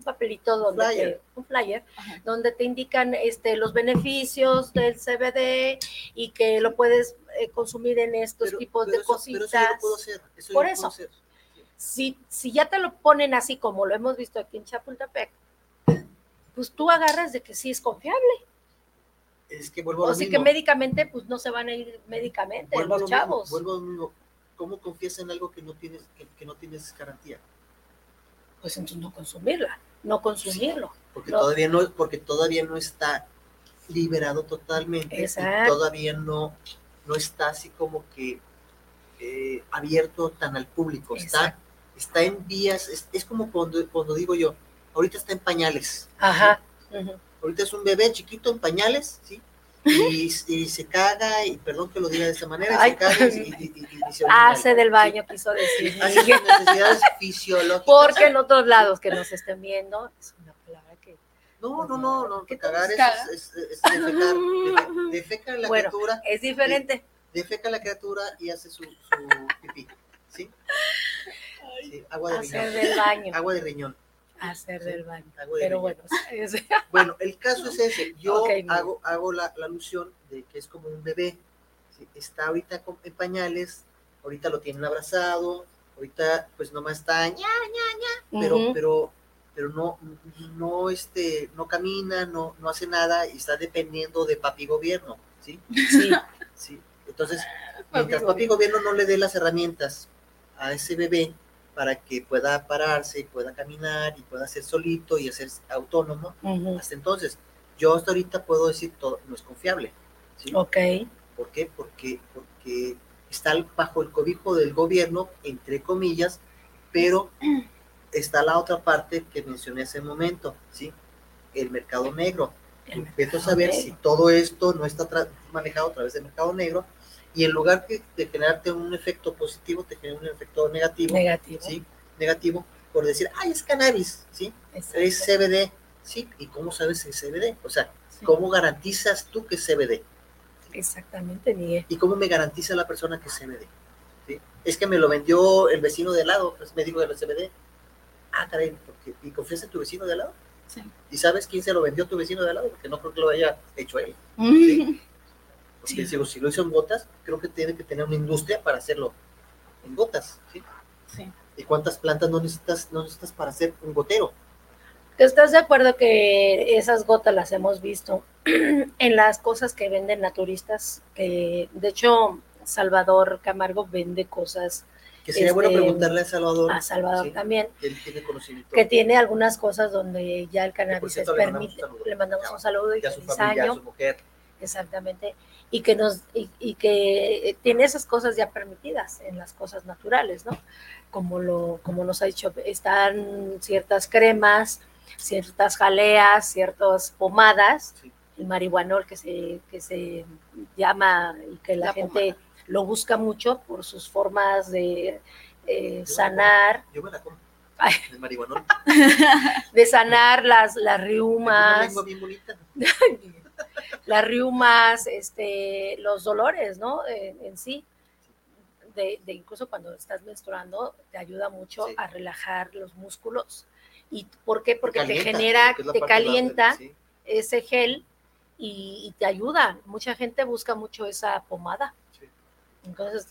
Un papelito donde flyer. te, un flyer, Ajá. donde te indican este, los beneficios del CBD y que lo puedes eh, consumir en estos Pero- tipos pero de eso- cositas. Pero eso yo lo puedo hacer. Eso Por yo eso. puedo hacer. si, si ya te lo ponen así como lo hemos visto aquí en Chapultepec, pues tú agarras de que sí es confiable. Es que vuelvo a O lo que médicamente, pues no se van a ir médicamente Vuelvo a los mismo, chavos. vuelvo a lo mismo. ¿Cómo confías en algo que no tienes, que, que no tienes garantía? Pues entonces no consumirla, no consumirlo. Porque No. todavía no, porque todavía no está liberado totalmente. y Exacto. todavía no, no está así como que eh, abierto tan al público. Está, Exacto. está en vías, es, es como cuando, cuando digo yo, ahorita está en pañales. Ajá. Ahorita es un bebé chiquito en pañales, ¿sí? Y, y se caga, y perdón que lo diga de esta manera, Ay. se caga y, y- se. Hace del baño, quiso decir. Hace sus necesidades fisiológicas. Porque en otros lados que nos estén viendo, es una palabra que. No, no, no, no, ¿Qué cagar es, defecar, defe- defeca la Bueno. criatura, Es diferente. defeca la criatura y hace su, su pipí, ¿sí? Sí, agua de riñón, del baño. agua de riñón. Hacer del baño. de Pero bueno, es- Bueno, el caso es ese. Yo hago, hago la, la alusión de que es como un bebé. Está ahorita en pañales, ahorita lo tienen abrazado, ahorita pues nomás está ña, pero, Ujú. pero, pero no, no, este, no camina, no, no hace nada y está dependiendo de papi gobierno, ¿sí? Sí. ¿sí? Entonces, mientras papi gobierno no le dé las herramientas a ese bebé para que pueda pararse y pueda caminar y pueda ser solito y hacer autónomo, Ujú. hasta entonces, yo hasta ahorita puedo decir todo no es confiable. ¿sí? Ok. ¿Por qué? Porque, porque está bajo el cobijo del gobierno, entre comillas, pero está la otra parte que mencioné hace un momento, ¿sí? El mercado negro. Intento saber si todo esto no está manejado a través del mercado negro y en lugar de generarte un efecto positivo, te genera un efecto negativo. Negativo. ¿sí? Negativo por decir, ay, es cannabis, ¿sí? Es CBD, ¿sí? ¿Y cómo sabes que es CBD? O sea, ¿cómo garantizas tú que es CBD? Exactamente, Miguel. ¿Y cómo me garantiza la persona que es CBD? ¿Sí? Es que me lo vendió el vecino de al lado, pues me dijo de la CBD. Ah, caray, ¿y confías en tu vecino de al lado? Sí. ¿Y sabes quién se lo vendió tu vecino de al lado? Porque no creo que lo haya hecho él. ¿sí? Porque si lo hizo en gotas, creo que tiene que tener una industria para hacerlo en gotas. ¿sí? Sí. ¿Y cuántas plantas no necesitas, no necesitas para hacer un gotero? ¿Estás de acuerdo que esas gotas las hemos visto en las cosas que venden naturistas? Que de hecho Salvador Camargo vende cosas. Que sería bueno este, preguntarle a Salvador. A Salvador también. Él tiene conocimiento. Que tiene algunas cosas donde ya el cannabis es permite. Le mandamos un saludo y, a su familia, a su mujer. Exactamente. Y que nos y, que tiene esas cosas ya permitidas en las cosas naturales, ¿no? Como lo como nos ha dicho, están ciertas cremas, ciertas jaleas, ciertas pomadas, el marihuanol que se, que se llama y que la, gente lo busca mucho por sus formas de eh, sanar. Yo me la como. El marihuanol. de sanar las, las riumas. las riumas, este, los dolores, ¿no? en sí. De, incluso cuando estás menstruando, te ayuda mucho a relajar los músculos. ¿Y por qué? Porque te, genera, te calienta ese gel y, te ayuda. Mucha gente busca mucho esa pomada. Entonces,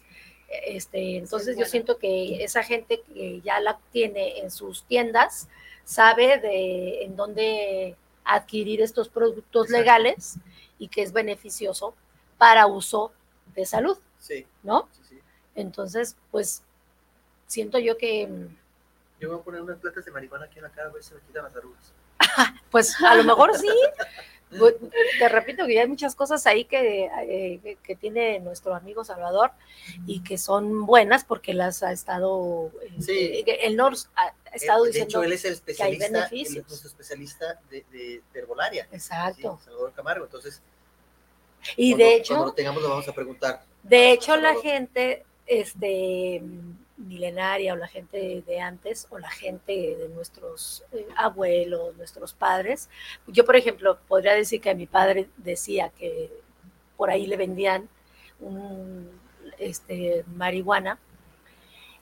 este, entonces yo siento que esa gente que ya la tiene en sus tiendas sabe de en dónde adquirir estos productos legales y que es beneficioso para uso de salud. Sí. ¿No? Entonces, pues siento yo que yo voy a poner unas plantas de marihuana aquí en la cara a ver si me quitan las arrugas. pues a lo mejor sí. Pues, te repito que ya hay muchas cosas ahí que, eh, que tiene nuestro amigo Salvador y que son buenas porque las ha estado, sí. Eh, el NORS ha estado de diciendo hecho, él es el especialista, que hay beneficios. Él es especialista de, de, herbolaria. Exacto. Salvador Camargo, entonces. Y de hecho. Cuando lo tengamos lo vamos a preguntar. De hecho, la gente, este milenaria o la gente de antes o la gente de nuestros eh, abuelos, nuestros padres. Yo, por ejemplo, podría decir que mi padre decía que por ahí le vendían un, este, marihuana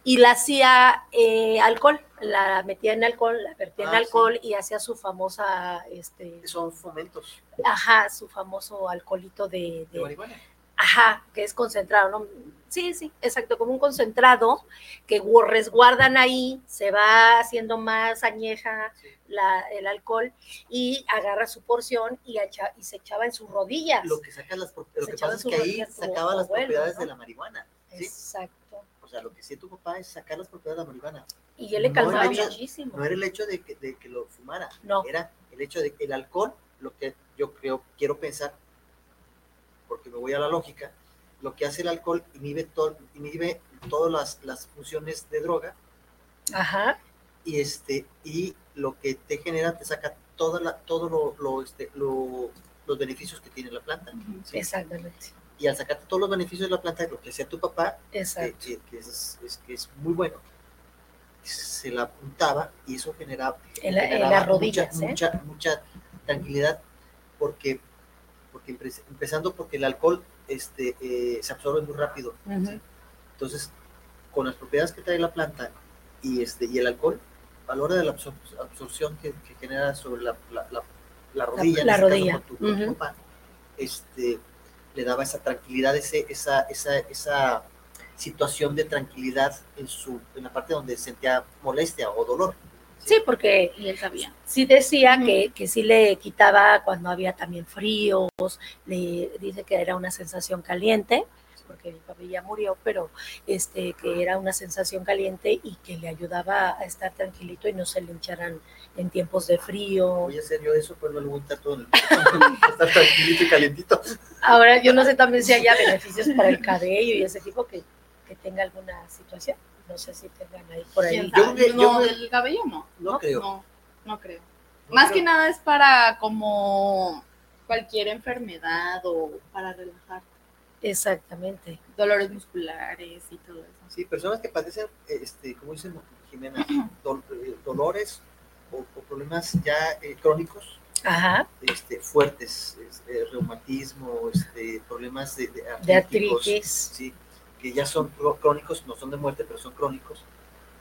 y la hacía eh, alcohol, la metía en alcohol, la vertía en ah, alcohol y hacía su famosa... Este, Son fomentos. Ajá, su famoso alcoholito de... ¿De marihuana? Ajá, que es concentrado, ¿no? Sí, sí, exacto, como un concentrado que resguardan ahí, se va haciendo más añeja el alcohol y agarra su porción y, y, se echaba en sus rodillas. Lo que, saca las, lo que pasa es que ahí sacaba las propiedades de la marihuana. Exacto. O sea, lo que hacía tu papá es sacar las propiedades de la marihuana. Y él le calmaba muchísimo. No era el hecho de que, de que lo fumara, no. era el hecho de que el alcohol, lo que yo creo, quiero pensar, porque me voy a la lógica, lo que hace el alcohol inhibe, todo, inhibe todas las, las, funciones de droga. Ajá. Y, este, y lo que te genera, te saca toda la, todo lo, lo, este, lo, los beneficios que tiene la planta. Exactamente. Y al sacarte todos los beneficios de la planta, lo que hacía tu papá, que, que, es, es, que es muy bueno, se la apuntaba y eso generaba, en, las rodillas, mucha, ¿eh? mucha, mucha, tranquilidad porque, porque empezando porque el alcohol este, eh, se absorbe muy rápido. Entonces, con las propiedades que trae la planta y, este, y el alcohol, a la hora de la absorción que, genera sobre la, la, rodilla, la, este rodilla. tu, este, le daba esa tranquilidad, ese, esa, esa, esa situación de tranquilidad en, su, en la parte donde sentía molestia o dolor. Sí, porque él sabía. Sí decía que, que sí le quitaba cuando había también fríos, le dice que era una sensación caliente, porque mi papá ya murió, pero este que era una sensación caliente y que le ayudaba a estar tranquilito y no se le hincharan en tiempos de frío. Voy a hacer yo eso, pero no le gusta todo el estar tranquilito y calientito. Ahora, yo no sé también si haya beneficios para el cabello y ese tipo que, que tenga alguna situación. No sé si tengan ahí por ahí. ¿Quién Yo no, del cabello no. No creo. No, no creo. No Más creo. que nada es para como cualquier enfermedad o para relajar Exactamente. dolores musculares y todo eso. Sí, personas que padecen, este, como dice Jimena, eh, dolores o, o problemas ya eh, crónicos, Ajá. este, fuertes, este, reumatismo, este, problemas de, de artritis. sí, que ya son crónicos, no son de muerte, pero son crónicos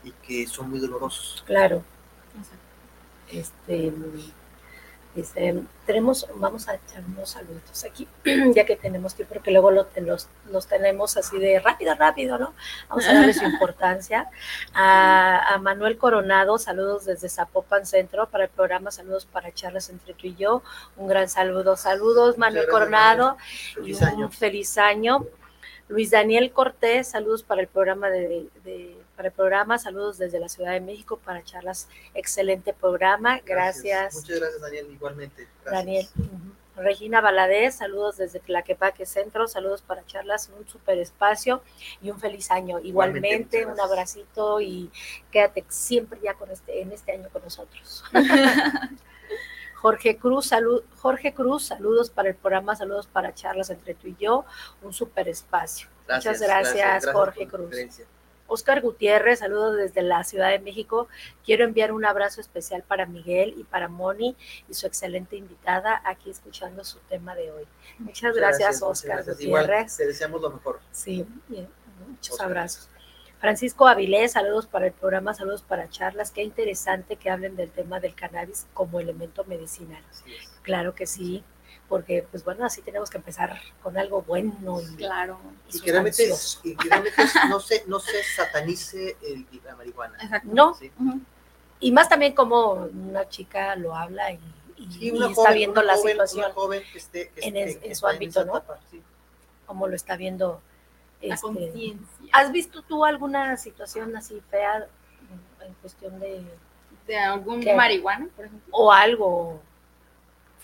y que son muy dolorosos. Claro. Este, este, tenemos, vamos a echar unos saludos aquí, ya que tenemos tiempo, porque luego lo- los, los tenemos así de rápido, rápido, ¿no? Vamos a darle su importancia. A, a Manuel Coronado, saludos desde Zapopan Centro para el programa, saludos para charlas entre tú y yo. Un gran saludo, saludos Manuel gracias, Coronado Feliz y un año. feliz año. Luis Daniel Cortés, saludos para el programa de, de- para el programa, saludos desde la Ciudad de México para charlas, excelente programa, gracias, Muchas gracias, Daniel, igualmente. Gracias. Daniel. Regina Valadez, saludos desde Tlaquepaque Centro, saludos para charlas, un super espacio y un feliz año. Igualmente, Igualmente, un abracito y quédate siempre ya con este, en este año con nosotros. Jorge Cruz, salud, Jorge Cruz, saludos para el programa, saludos para charlas entre tú y yo, un super espacio. Muchas gracias, Jorge Cruz. Oscar Gutiérrez, saludos desde la Ciudad de México. Quiero enviar un abrazo especial para Miguel y para Moni y su excelente invitada aquí escuchando su tema de hoy. Muchas gracias, Oscar gracias. Igual, Gutiérrez. te deseamos lo mejor. Sí, bien, muchos Oscar. abrazos. Francisco Avilés, saludos para el programa, saludos para charlas. Qué interesante que hablen del tema del cannabis como elemento medicinal. Claro que sí, porque pues bueno, así tenemos que empezar con algo bueno y, Claro. y Y que realmente, sustancioso. y que realmente no, se, no se satanice el- la marihuana. Exacto. No, y más también como una chica lo habla y, y- Sí, y una está joven- viendo la joven- situación, joven que esté, que en es- su ámbito, ¿no? etapa, sí. como lo está viendo. La este, conciencia. ¿Has visto tú alguna situación así fea en cuestión de, ¿De algún marihuana, por ejemplo? o algo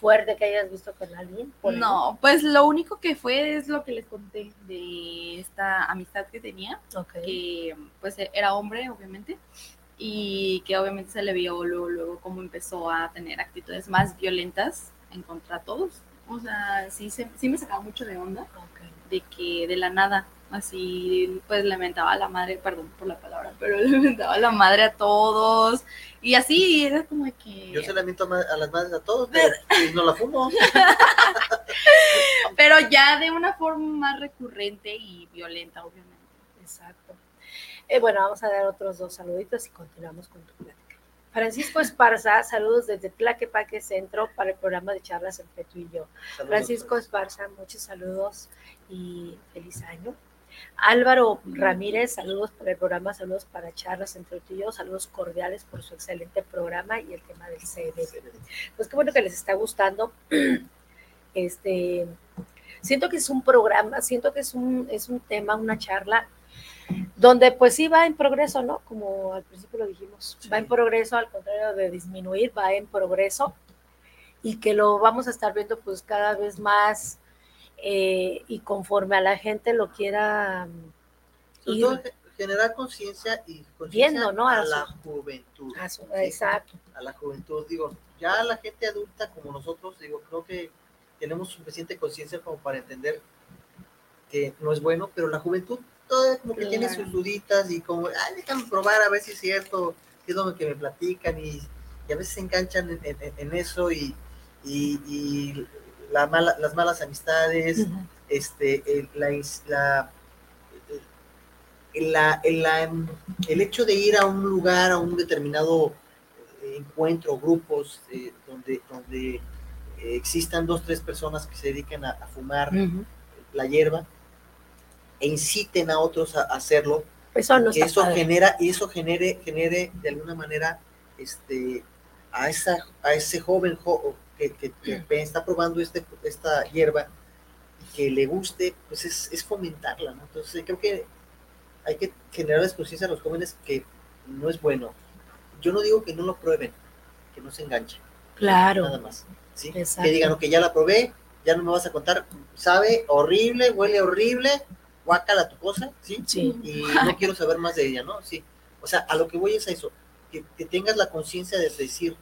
fuerte que hayas visto con alguien? por No, pues lo único que fue es lo que les conté de esta amistad que tenía, que pues era hombre, obviamente, y que obviamente se le vio luego, luego cómo empezó a tener actitudes más violentas en contra de todos. O sea, sí, se- sí me sacaba mucho de onda. De que de la nada, así, pues le mentaba a la madre, perdón por la palabra, pero le mentaba a la madre a todos, y así era como que... Yo se la miento a, las madres a todos, pero pues, no la fumo. Pero ya de una forma más recurrente y violenta, obviamente. Exacto. Eh, bueno, vamos a dar otros dos saluditos y continuamos con tu plática. Francisco Esparza, saludos desde Tlaquepaque Centro para el programa de charlas entre tú y yo. Saludos, Francisco pues. Esparza, muchos saludos y feliz año. Álvaro Ramírez, saludos para el programa, saludos para charlas entre tú y yo, saludos cordiales por su excelente programa y el tema del CBD. Pues qué bueno que les está gustando. Este, siento que es un programa, siento que es un, es un tema, una charla, donde pues sí va en progreso, ¿no? Como al principio lo dijimos, va en progreso, al contrario de disminuir, va en progreso, y que lo vamos a estar viendo pues cada vez más, eh, y conforme a la gente lo quiera Sobre ir todo, ge- generar conciencia y conciencia Viendo, ¿no? A a, su- la juventud. a su- ¿sí? exacto, a la juventud. Digo, ya la gente adulta como nosotros, digo, creo que tenemos suficiente conciencia como para entender que no es bueno, pero la juventud todavía como que tiene sus duditas y como, ay, déjame probar a ver si es cierto, qué es lo que me platican y, y a veces se enganchan en, en- en eso y, y- y la mala, las malas amistades, este, el, la, la- el- la- el- hecho de ir a un lugar, a un determinado eh, encuentro, grupos, eh, donde, donde eh, existan dos, tres personas que se dedican a, a fumar la hierba e inciten a otros a, hacerlo, Eso no que está eso padre. genera, y eso genere, genere de alguna manera este, a, esa, a ese joven jo- que, que- que está probando este, esta hierba y que le guste, pues es, es fomentarla, ¿no? Entonces creo que hay que generarles conciencia a los jóvenes que no es bueno. Yo no digo que no lo prueben, que no se enganchen, Claro. nada más. ¿sí? Que digan, ok, ya la probé, ya no me vas a contar, sabe horrible, huele horrible, guácala tu cosa, ¿sí? Sí. Y no quiero saber más de ella, ¿no? Sí. O sea, a lo que voy es a eso, que, que tengas la conciencia de decir,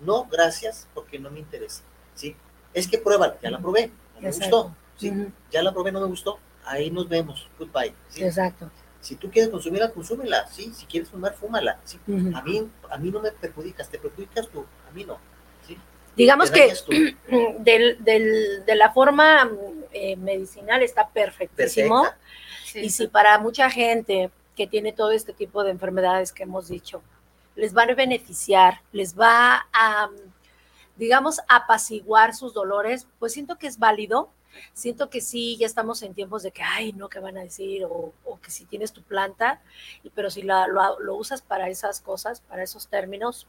no, gracias, porque no me interesa, ¿sí? Es que pruébala, ya la probé, no me Exacto. gustó, ¿sí? Ya la probé, no me gustó, ahí nos vemos, goodbye, ¿sí? Exacto. Si tú quieres consumirla, consúmela, ¿sí? Si quieres fumar, fúmala, ¿sí? A mí, a mí no me perjudicas, te perjudicas tú, a mí no, ¿sí? Digamos que del, del- de la forma eh, medicinal está perfectísimo. Sí, Y si para mucha gente que tiene todo este tipo de enfermedades que hemos dicho, les va a beneficiar, les va a, digamos, apaciguar sus dolores, pues siento que es válido. Siento que sí, ya estamos en tiempos de que, ay, no, ¿qué van a decir? O, o que si tienes tu planta, y, pero si la- lo, lo usas para esas cosas, para esos términos,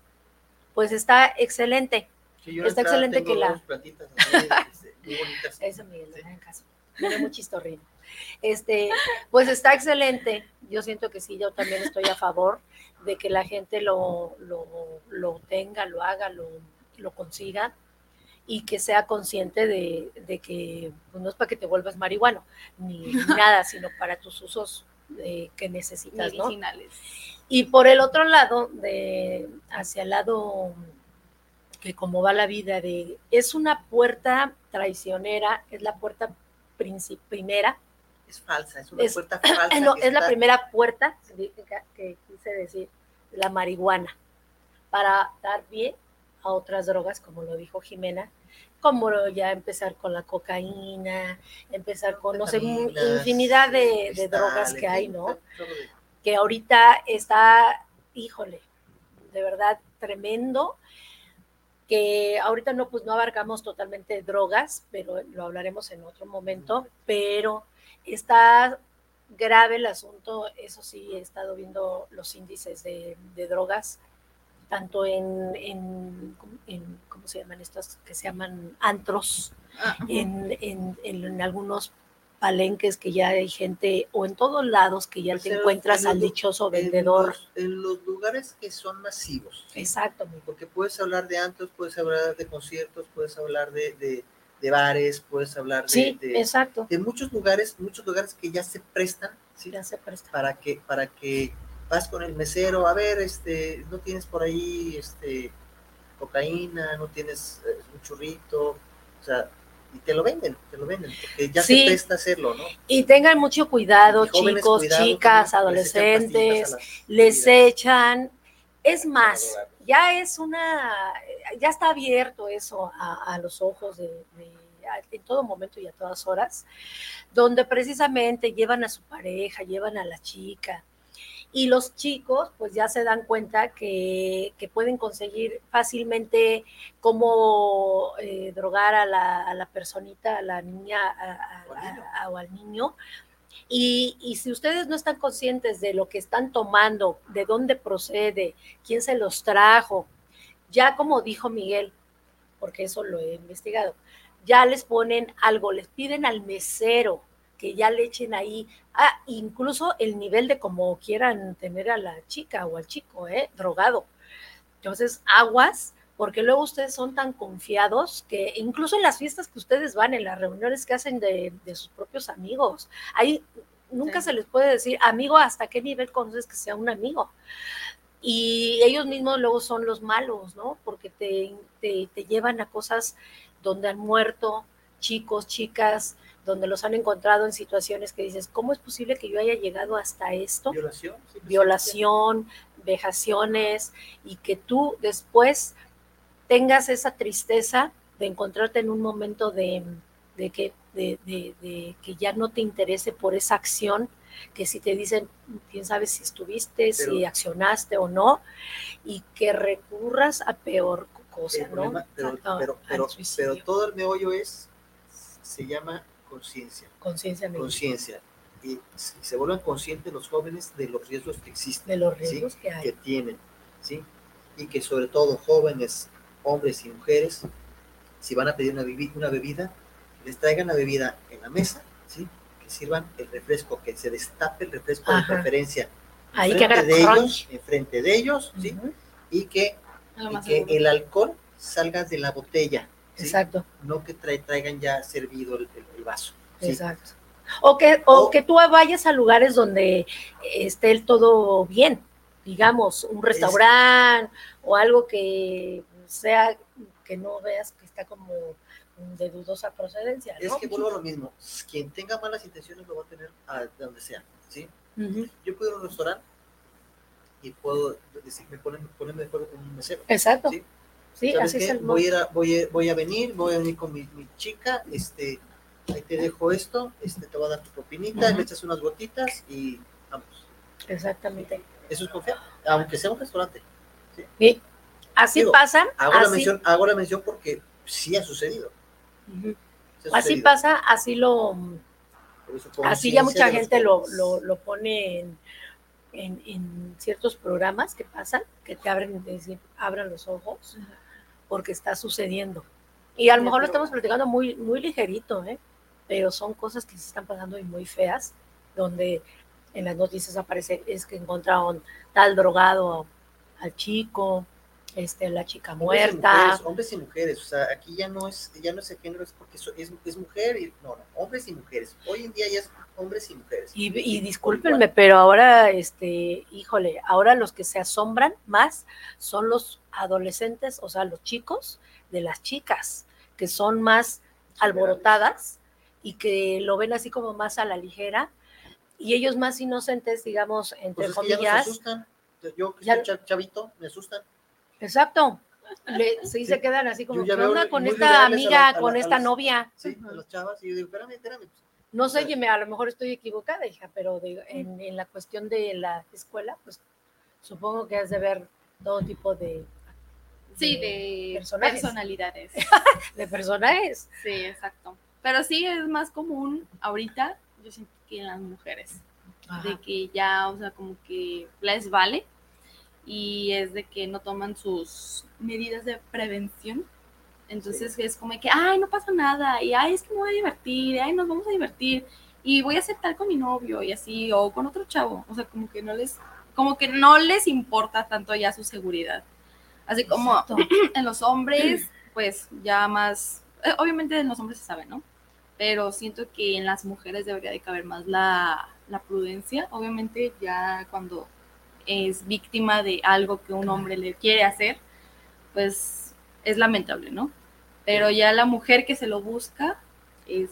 pues está excelente. Sí, yo Está excelente tengo que la- muy bonitas. Eso, Miguel, no Sí. me hagan caso. Muy chistorrino. Este, pues está excelente. Yo siento que sí, yo también estoy a favor de que la gente lo, lo, lo tenga, lo haga, lo, lo consiga y que sea consciente de, de que pues, no es para que te vuelvas marihuano ni nada, sino para tus usos eh, que necesitas, ¿no? medicinales. Y por el otro lado, de, hacia el lado que como va la vida, de, es una puerta traicionera, es la puerta primera, Es falsa, es una Es- puerta falsa. no, es la primera puerta que, que quise decir, la marihuana, para dar pie a otras drogas, como lo dijo Jimena, como ya empezar con la cocaína, empezar con, no sé, infinidad de, de drogas que hay, ¿no? que ahorita está, híjole, de verdad tremendo, que ahorita no, pues no abarcamos totalmente drogas, pero lo hablaremos en otro momento, pero está grave el asunto, eso sí, he estado viendo los índices de, de drogas, tanto en, en, en- ¿cómo se llaman estas? Que se llaman antros, Ah, en- en algunos palenques que ya hay gente, o en todos lados que ya te encuentras en al dichoso en vendedor. los- En los, lugares que son masivos. Exacto. Porque puedes hablar de antros, puedes hablar de conciertos, puedes hablar de, de, de bares, puedes hablar de, Sí, de, exacto. de muchos lugares, muchos lugares que ya se prestan, ¿sí? Ya se presta. para que para que vas con el mesero a ver este no tienes por ahí este cocaína no tienes eh, un churrito o sea y te lo venden te lo venden porque ya Sí. se presta hacerlo no Y tengan mucho cuidado, jóvenes, chicos, cuidado, chicas, también, adolescentes, les echan. Es más, ya es una, ya está abierto eso a, a los ojos de, de- a- en todo momento y a todas horas, donde precisamente llevan a su pareja, llevan a la chica. Y los chicos, pues ya se dan cuenta que, que pueden conseguir fácilmente cómo eh, drogar a la, a la personita, a la niña a- a- O al niño. a- o al niño. Y, y si ustedes no están conscientes de lo que están tomando, de dónde procede, quién se los trajo, ya como dijo Miguel, porque eso lo he investigado, ya les ponen algo, les piden al mesero que ya le echen ahí, ah, incluso el nivel de como quieran tener a la chica o al chico, ¿eh? Drogado. Entonces, aguas, porque luego ustedes son tan confiados que incluso en las fiestas que ustedes van, en las reuniones que hacen de, de sus propios amigos, ahí nunca Sí. se les puede decir, amigo, ¿hasta qué nivel conoces que sea un amigo? Y ellos mismos luego son los malos, ¿no? Porque te, te, te llevan a cosas donde han muerto chicos, chicas, donde los han encontrado en situaciones que dices, ¿cómo es posible que yo haya llegado hasta esto? violación sí, pues, violación, vejaciones, y que tú después tengas esa tristeza de encontrarte en un momento de, de que, de, de- de que ya no te interese por esa acción, que si te dicen, quién sabe si estuviste, si accionaste o no, y que recurras a peor cosa, el ¿no? problema, pero, A- pero, al pero, suicidio. pero todo el meollo es se llama conciencia conciencia conciencia y se vuelvan conscientes los jóvenes de los riesgos que existen de los ¿sí? riesgos que hay. que tienen, ¿sí? Y que sobre todo jóvenes, hombres y mujeres, si van a pedir una, bebi- una bebida, les traigan la bebida en la mesa, ¿sí? Que sirvan el refresco, que se destape el refresco de preferencia. Ahí que enfrente haga de ellos, enfrente de ellos. Y que, y que el alcohol salga de la botella, ¿sí? Exacto, No que tra- traigan ya servido el, el- el vaso. ¿sí? exacto. O que, o O- que tú vayas a lugares donde esté el todo bien, digamos, un restaurante o algo que sea que no veas que está como de dudosa procedencia. Es que vuelvo a lo mismo. Quien tenga malas intenciones lo va a tener a donde sea. ¿sí? Yo puedo ir a un restaurante y puedo decir, me ponen, ponerme de acuerdo con un mesero. Exacto. ¿sí? Sí, ¿Sabes así es qué? el modo. voy, a ir a, voy, a, voy a venir, voy a venir con mi, mi chica, este, ahí te dejo esto, este, te voy a dar tu propinita, Ujú. le echas unas gotitas y vamos. Exactamente. Eso es confiar, aunque sea un restaurante. Y así Digo, pasa. Hago, la mención, hago la mención porque sí ha sucedido. Sí ha así pasa, así lo, así ya mucha gente lo, lo, lo pone en, en, en ciertos programas que pasan, que te abren, decir, abran los ojos, porque está sucediendo. Y a lo mejor lo estamos platicando muy, muy ligerito, ¿eh? pero son cosas que se están pasando y muy feas, donde en las noticias aparece es que encontraron tal drogado al chico, este, la chica Hombres y muerta. mujeres, hombres y mujeres, o sea, aquí ya no es, ya no es el género, es porque es, es mujer y no, no, hombres y mujeres. Hoy en día ya es hombres y mujeres. Y, y discúlpenme, pero ahora, este, híjole, ahora los que se asombran más son los adolescentes, o sea, los chicos de las chicas, que son más alborotadas y que lo ven así como más a la ligera, y ellos más inocentes, digamos, entre Pues es que ya nos comillas. asustan. Yo que Ya- soy cha- chavito, me asustan. Exacto. Le- sí, Sí. se quedan así como, Yo ya ¿qué veo onda con esta amiga, la- a la- con esta las- novia? Sí, a las chavas, y yo digo, espérame, espérame. pues, No sé, Jimmy, a lo mejor estoy equivocada, hija, pero de- en, en la cuestión de la escuela, pues supongo que has de ver todo tipo de, Sí, de personajes. personalidades. de personajes. Sí, exacto. Pero sí es más común ahorita, yo siento que en las mujeres, de que ya, o sea, como que les vale y es de que no toman sus medidas de prevención. Entonces es como que, ay, no pasa nada, y ay, es que me voy a divertir, y, ay, nos vamos a divertir, y voy a hacer tal con mi novio, y así, o con otro chavo. O sea, como que no les, como que no les importa tanto ya su seguridad. Así como Exacto. en los hombres, pues ya más, eh, obviamente en los hombres se sabe, ¿no? Pero siento que en las mujeres debería de caber más la, la prudencia. Obviamente ya cuando es víctima de algo que un hombre le quiere hacer, pues es lamentable, ¿no? Pero ya la mujer que se lo busca es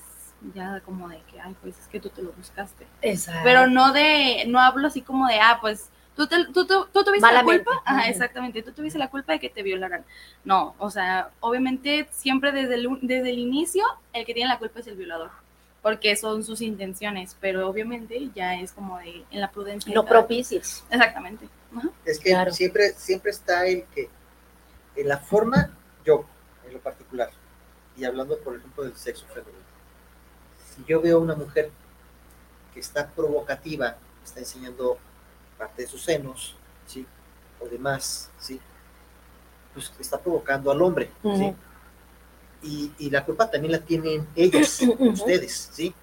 ya como de que, ay, pues es que tú te lo buscaste. Exacto. Pero no de, no hablo así como de, ah, pues tú, te- tú, tú, tú tuviste Malamente. la culpa. Ajá, exactamente, tú tuviste la culpa de que te violaran. No, o sea, obviamente siempre desde el, desde el inicio el que tiene la culpa es el violador, porque son sus intenciones, pero obviamente ya es como de, en la prudencia. cada- propicias. Exactamente. Ajá. Es que Claro. siempre, siempre está el que, en la forma, yo, en lo particular, y hablando, por ejemplo, del sexo femenino, si yo veo una mujer que está provocativa, está enseñando parte de sus senos, ¿sí? O demás, ¿sí? Pues está provocando al hombre, ¿sí? Y, y la culpa también la tienen ellos, ustedes, ¿sí?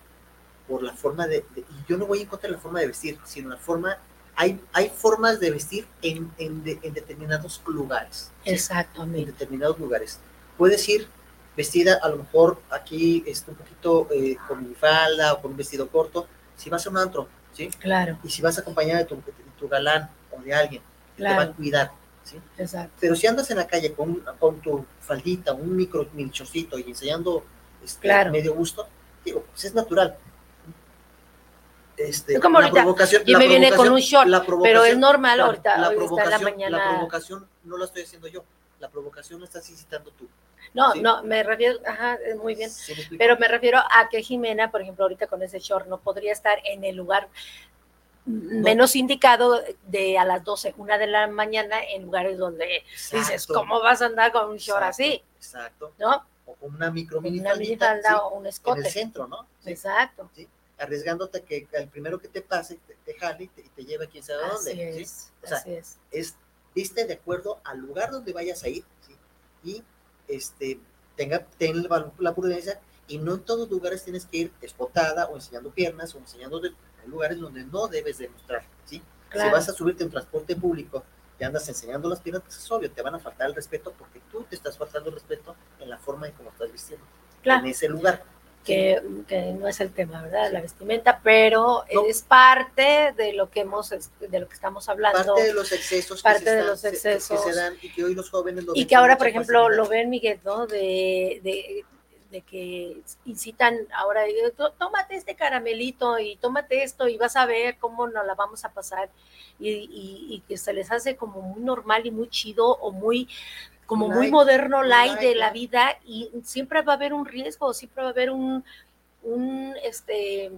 Por la forma de, de- Y yo no voy en contra de la forma de vestir, sino la forma... Hay, hay formas de vestir en, en, de- en determinados lugares. ¿sí? en Exactamente. determinados lugares. Puedes ir vestida, a lo mejor aquí este, un poquito eh, con mi falda o con un vestido corto, si vas a un antro, ¿sí? Claro, Y si vas acompañada de tu, de tu galán o de alguien, que te va a cuidar, ¿sí? exacto. Pero si andas en la calle con, con tu faldita, un micro mini chorcito y enseñando este, Claro. medio gusto, digo, pues es natural. Este, Es como la ahorita, provocación- Y la me viene con provocación- un short, pero es provocación- normal ahorita, la está en la provocación- mañana. La provocación no la estoy haciendo yo, la provocación la estás incitando tú. No, sí. no, me refiero, ajá, muy bien. ¿Sí me explico? Pero me refiero a que Jimena, por ejemplo, ahorita con ese short, no podría estar en el lugar menos indicado de a las 12, una de la mañana, en lugares donde dices, ¿cómo vas a andar con un short exacto, así? Exacto. ¿No? O con una micro mini Una minifalda sí, o un en el escote. centro, ¿no? Sí, Exacto. arriesgándote que el primero que te pase te, te jale y te, te lleve a quién sabe dónde. Así ¿sí? es, O sea, así es. es viste de acuerdo al lugar donde vayas a ir ¿sí? y este tenga ten la, la prudencia y no en todos lugares tienes que ir espotada o enseñando piernas o enseñando de, lugares donde no debes demostrar ¿sí? si vas a subirte en transporte público te andas enseñando las piernas, pues es obvio, te van a faltar el respeto porque tú te estás faltando el respeto en la forma en cómo estás vistiendo. Claro. En ese lugar. Que, que no es el tema, ¿verdad? La vestimenta, pero no. es parte de lo que hemos, de lo que estamos hablando. Parte de los excesos. Parte que de están, los excesos. Que se dan y que hoy los jóvenes lo Y que ahora, por ejemplo, facilidad. lo ven, Miguel, ¿no? De, de, de que incitan ahora, tómate este caramelito y tómate esto y vas a ver cómo nos la vamos a pasar. Y, y, y que se les hace como muy normal y muy chido o muy como light, muy moderno light, light de la vida y siempre va a haber un riesgo, siempre va a haber un, un, este,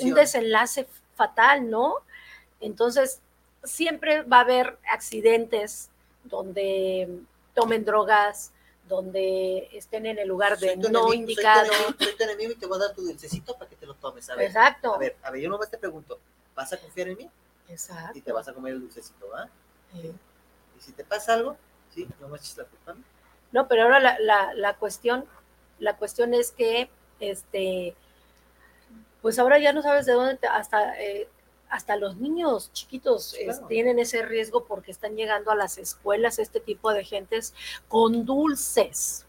un desenlace fatal, ¿no? Entonces, siempre va a haber accidentes donde tomen drogas, donde estén en el lugar de no enemigo, indicado. Soy tu, enemigo, soy tu, enemigo, y te voy a dar tu dulcecito para que te lo tomes. A ver, Exacto. A ver, a ver, yo nomás te pregunto, ¿vas a confiar en mí? Exacto. Y te vas a comer el dulcecito, ¿va? Sí. Y si te pasa algo, ¿sí? No me eches la culpa. No, pero ahora la, la, la, cuestión, la cuestión es que, este, pues ahora ya no sabes de dónde, te, hasta, eh, hasta los niños chiquitos claro. es, tienen ese riesgo porque están llegando a las escuelas este tipo de gentes con dulces,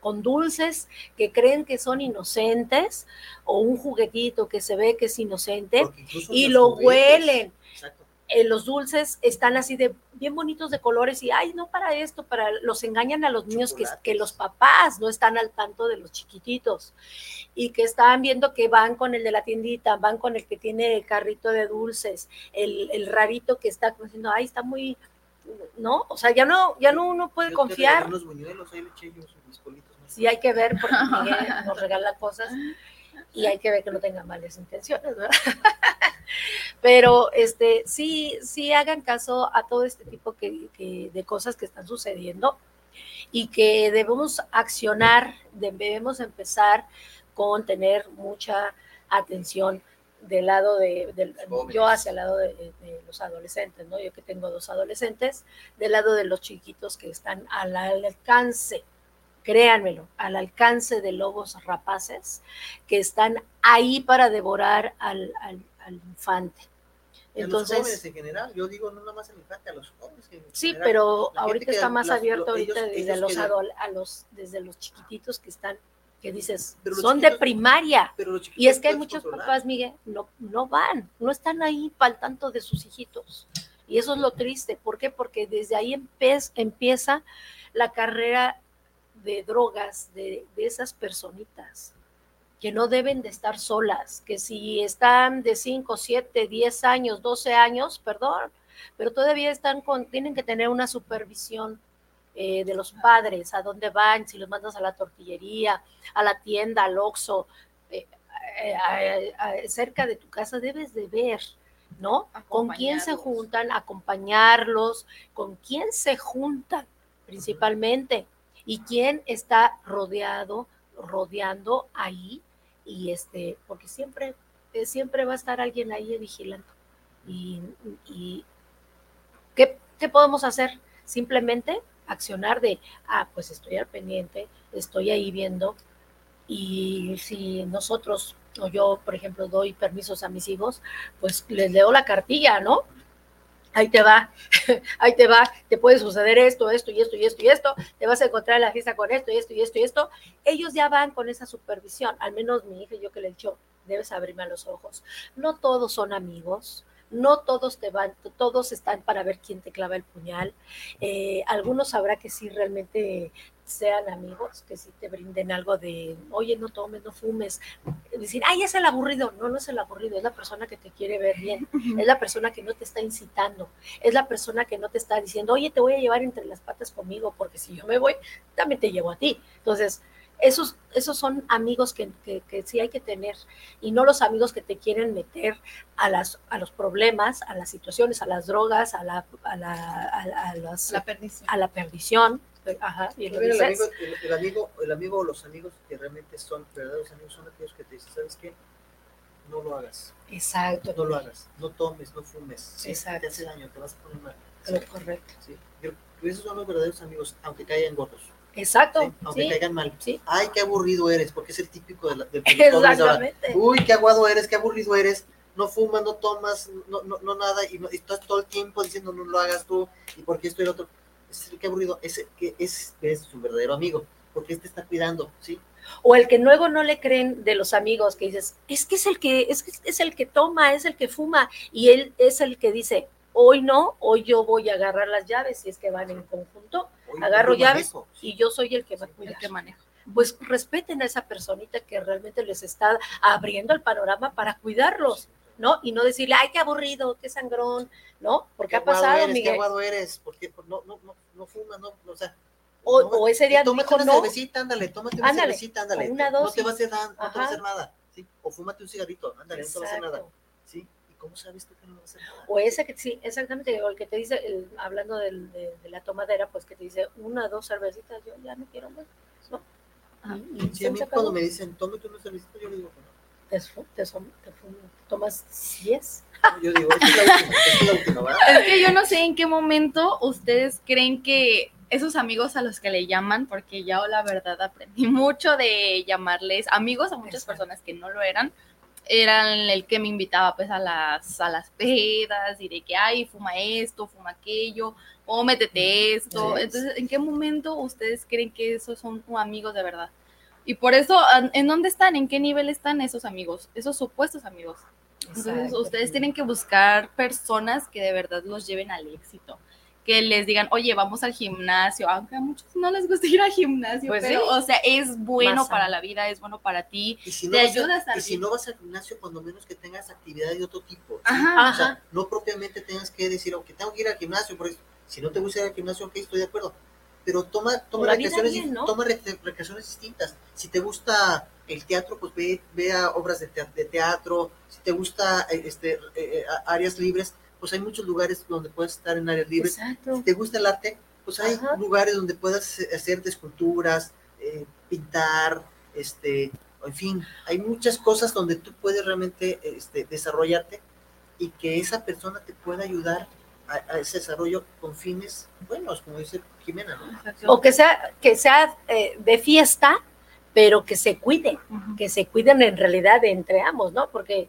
con dulces que creen que son inocentes o un juguetito que se ve que es inocente y lo juguetes. huelen. Eh, los dulces están así de bien bonitos de colores y ay no para esto para los engañan a los niños que, que, los papás no están al tanto de los chiquititos y que están viendo que van con el de la tiendita van con el que tiene el carrito de dulces el, el rarito que está diciendo ay está muy no o sea ya no ya no uno puede yo confiar. los buñuelos ahí le eché yo mis politos sí hay que ver porque Miguel nos regala cosas y hay que ver que no tenga malas intenciones verdad pero este sí, sí hagan caso a todo este tipo que, que, de cosas que están sucediendo y que debemos accionar, debemos empezar con tener mucha atención del lado de, del, yo hacia el lado de, de, los adolescentes, ¿no? Yo que tengo dos adolescentes, del lado de los chiquitos que están al alcance, créanmelo, al alcance de lobos rapaces que están ahí para devorar al, al, al infante. Entonces, a los jóvenes en general, yo digo no nomás al infante, a los jóvenes. En sí, general, pero ahorita está más abierto ahorita ellos, desde ellos los adol, a los desde los chiquititos que están que dices son de primaria y es que hay muchos controlar. papás Miguel no no van no están ahí para el tanto de sus hijitos y eso es lo triste ¿por qué? porque desde ahí empieza la carrera de drogas de, de esas personitas que no deben de estar solas, que si están de 5, 7, 10 años, 12 años, perdón, pero todavía están con, tienen que tener una supervisión eh, de los padres, a dónde van, si los mandas a la tortillería, a la tienda, al Oxxo, eh, eh, cerca de tu casa debes de ver, ¿no? Con quién se juntan, acompañarlos, con quién se juntan principalmente y quién está rodeado, rodeando ahí y este, porque siempre, eh, siempre va a estar alguien ahí vigilando. Y, ¿qué, ¿qué, podemos hacer? Simplemente accionar de, ah, pues estoy al pendiente, estoy ahí viendo, y si nosotros o yo, por ejemplo, doy permisos a mis hijos, pues les leo la cartilla, ¿no? Ahí te va, ahí te va, te puede suceder esto, esto y esto y esto y esto, te vas a encontrar en la fiesta con esto y esto y esto y esto. Ellos ya van con esa supervisión, al menos mi hija, yo que le he dicho, debes abrirme a los ojos. No todos son amigos, no todos te van, todos están para ver quién te clava el puñal. Eh, algunos sabrá que sí realmente sean amigos, que sí te brinden algo de, oye, no tomes, no fumes. Decir, ay, es el aburrido. No, no es el aburrido, es la persona que te quiere ver bien, es la persona que no te está incitando, es la persona que no te está diciendo, oye, te voy a llevar entre las patas conmigo, porque si yo me voy, también te llevo a ti. Entonces, esos, esos son amigos que, que, que, sí hay que tener y no los amigos que te quieren meter a, las, a los problemas, a las situaciones, a las drogas, a la, a la, a, a la perdición. A la perdición. Ajá, y el, amigo, el, el, amigo, el amigo o los amigos que realmente son verdaderos amigos son aquellos que te dicen, ¿sabes qué? No lo hagas. Exacto. No lo hagas. No tomes, no fumes. ¿sí? Exacto. Te hace daño, te vas a poner mal. ¿sí? Correcto. ¿sí? Yo, esos son los verdaderos amigos, aunque caigan gordos. Exacto. ¿sí? Aunque sí. caigan mal. Sí. Ay, qué aburrido eres, porque es el típico de, la, de Exactamente. Uy, qué aguado eres, qué aburrido eres. no fumas, no tomas, no, no, no nada, y, no, y estás todo el tiempo diciendo no lo hagas tú, y porque esto y lo otro. Es que aburrido, ese que es, es su verdadero amigo, porque este está cuidando, ¿sí? O el que luego no le creen de los amigos, que dices, es que es el que, es, que es el que toma, es el que fuma, y él es el que dice, hoy no, hoy yo voy a agarrar las llaves, si es que van en conjunto, Hoy agarro llaves manejo, y yo soy el que va a el cuidar. que maneja. Pues respeten a esa personita que realmente les está abriendo el panorama para cuidarlos, ¿no? Y no decirle, ay, qué aburrido, qué sangrón, ¿no? Porque Qué ha pasado, eres, Qué Miguel. aguado eres, porque no, no, no, no fumas, no, o sea. O- no, o ese día tómate dijo una no. cervecita, ándale, tómate una Ándale, cervecita, ándale. o una no te va a hacer nada, no te va a hacer nada, ¿sí? O fúmate un cigarrito, ándale, no te va a hacer nada, Exacto. ¿sí? ¿Y cómo sabes tú que no va a hacer nada? O ese que sí, exactamente, o el que te dice, el- hablando del- de, de la tomadera, pues que te dice una, dos cervecitas, yo ya no quiero más, ¿no? Y- y Sí, a mí cuando me dicen, tómate una cervecita, yo le digo que no. te, te te tomas 10. Yo digo, es la última, es la última, ¿verdad? Es que yo no sé en qué momento ustedes creen que esos amigos a los que le llaman, porque ya la verdad aprendí mucho de llamarles amigos a muchas Exacto. personas que no lo eran, eran el que me invitaba pues a las, a las pedas y de que, ay, fuma esto, fuma aquello, o métete esto. Sí. Entonces, ¿en qué momento ustedes creen que esos son amigos de verdad? Y por eso, ¿en dónde están? ¿En qué nivel están esos amigos? Esos supuestos amigos. Entonces, ustedes tienen que buscar personas que de verdad los lleven al éxito. Que les digan, oye, vamos al gimnasio, aunque a muchos no les gusta ir al gimnasio, Pues pero, sí. o sea, es bueno para la vida, es bueno para ti. Y si no, Te a- ayuda a y si no vas al gimnasio, cuando menos que tengas actividad de otro tipo. ¿sí? Ajá. O sea, Ajá. no propiamente tengas que decir, aunque tengo que ir al gimnasio, por eso, si no te gusta ir al gimnasio, ok, estoy de acuerdo. Pero toma, toma, la vida recreaciones, bien, ¿no? toma re- recreaciones distintas. Si te gusta el teatro, pues ve, ve a obras de, tea- de teatro. Si te gusta eh, este, eh, eh, áreas libres, pues hay muchos lugares donde puedes estar en áreas libres. Si te gusta el arte, pues hay Ajá. lugares donde puedas hacer esculturas, eh, pintar, este, en fin, hay muchas cosas donde tú puedes realmente este, desarrollarte y que esa persona te pueda ayudar a, a ese desarrollo con fines buenos, como dice Jimena, ¿no? O que sea, que sea eh, de fiesta, pero que se cuiden. Que se cuiden en realidad entre ambos, ¿no? Porque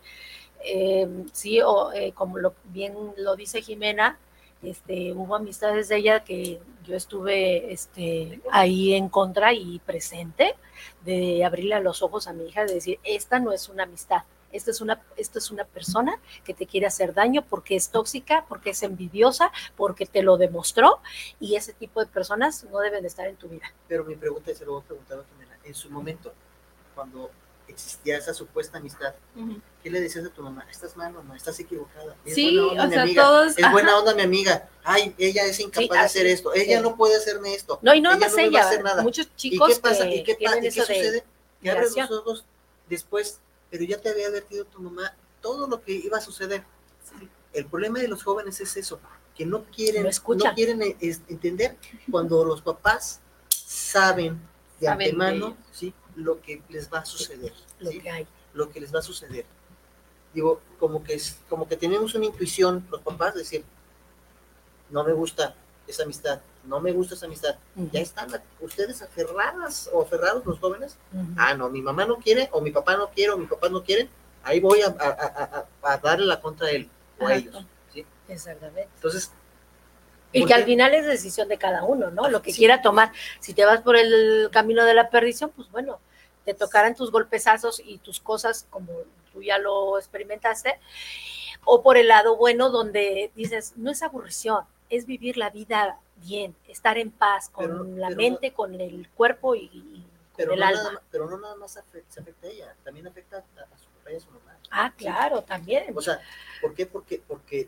eh, sí, o, eh, como lo, bien lo dice Jimena, este, hubo amistades de ella que yo estuve este, ahí en contra y presente de abrirle los ojos a mi hija, de decir, esta no es una amistad, esta es una, esta es una persona que te quiere hacer daño porque es tóxica, porque es envidiosa, porque te lo demostró y ese tipo de personas no deben de estar en tu vida. Pero mi pregunta, y se lo voy a preguntar a Jimena, en su momento, cuando existía esa supuesta amistad, Ujú. ¿qué le decías a tu mamá? Estás mal, mamá, estás equivocada. Es Sí, buena onda o mi sea, amiga. todos- Es buena onda mi amiga. Ay, ella es incapaz Sí, de hacer esto. Ella sí. no puede hacerme esto. No, y no Ella más no me va a hacer nada. muchos ¿Y chicos qué pasa? que ¿Y qué, pa- y qué sucede? Que abres los ojos después, pero ya te había advertido tu mamá todo lo que iba a suceder. El problema de los jóvenes es eso, que no quieren, No quieren eh, entender cuando los papás saben de antemano. ¿sí? lo que les va a suceder. lo ¿sí? que hay. lo que les va a suceder. Digo, como que es, como que tenemos una intuición, los papás, de decir, no me gusta esa amistad, no me gusta esa amistad. Ya están ustedes aferradas o aferrados los jóvenes. Ah, no, mi mamá no quiere, o mi papá no quiere, o mi papá no quiere. Ahí voy a, a- a- a- a darle la contra a él o a ellos. ¿sí? Exactamente. Entonces, Y ¿por que al final es decisión de cada uno, ¿no? Lo que Sí. quiera tomar. Si te vas por el camino de la perdición, pues bueno, te tocarán tus golpezazos y tus cosas como tú ya lo experimentaste. O por el lado bueno, donde dices, no es aburrición, es vivir la vida bien, estar en paz con Pero- la pero mente, con el cuerpo y, y con el no, alma. nada, pero no nada más afecta, se afecta a ella, también afecta a, a su papá y a su mamá. Ah, claro, también. O sea, ¿por qué? Porque, porque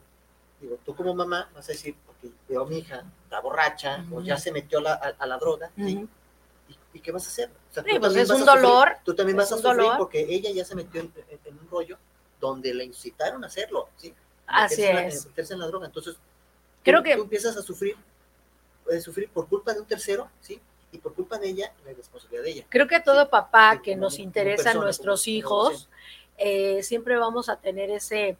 digo, tú como mamá vas a decir, porque veo a mi hija, está borracha, o ya se metió a la, a, a la droga. ¿Y, y qué vas a hacer? O sea, Sí, pues es un a sufrir- dolor, tú también es vas a sufrir dolor. porque ella ya se metió en, en- en un rollo donde la incitaron a hacerlo, ¿sí? Así Meterse en la- es. meterse en la droga. Entonces, Creo tú, que- tú empiezas a sufrir, puedes sufrir por culpa de un tercero, ¿sí? Y por culpa de ella, la responsabilidad de ella. Creo que a todo papá que como- nos interesan persona, nuestros hijos, eh, siempre vamos a tener ese,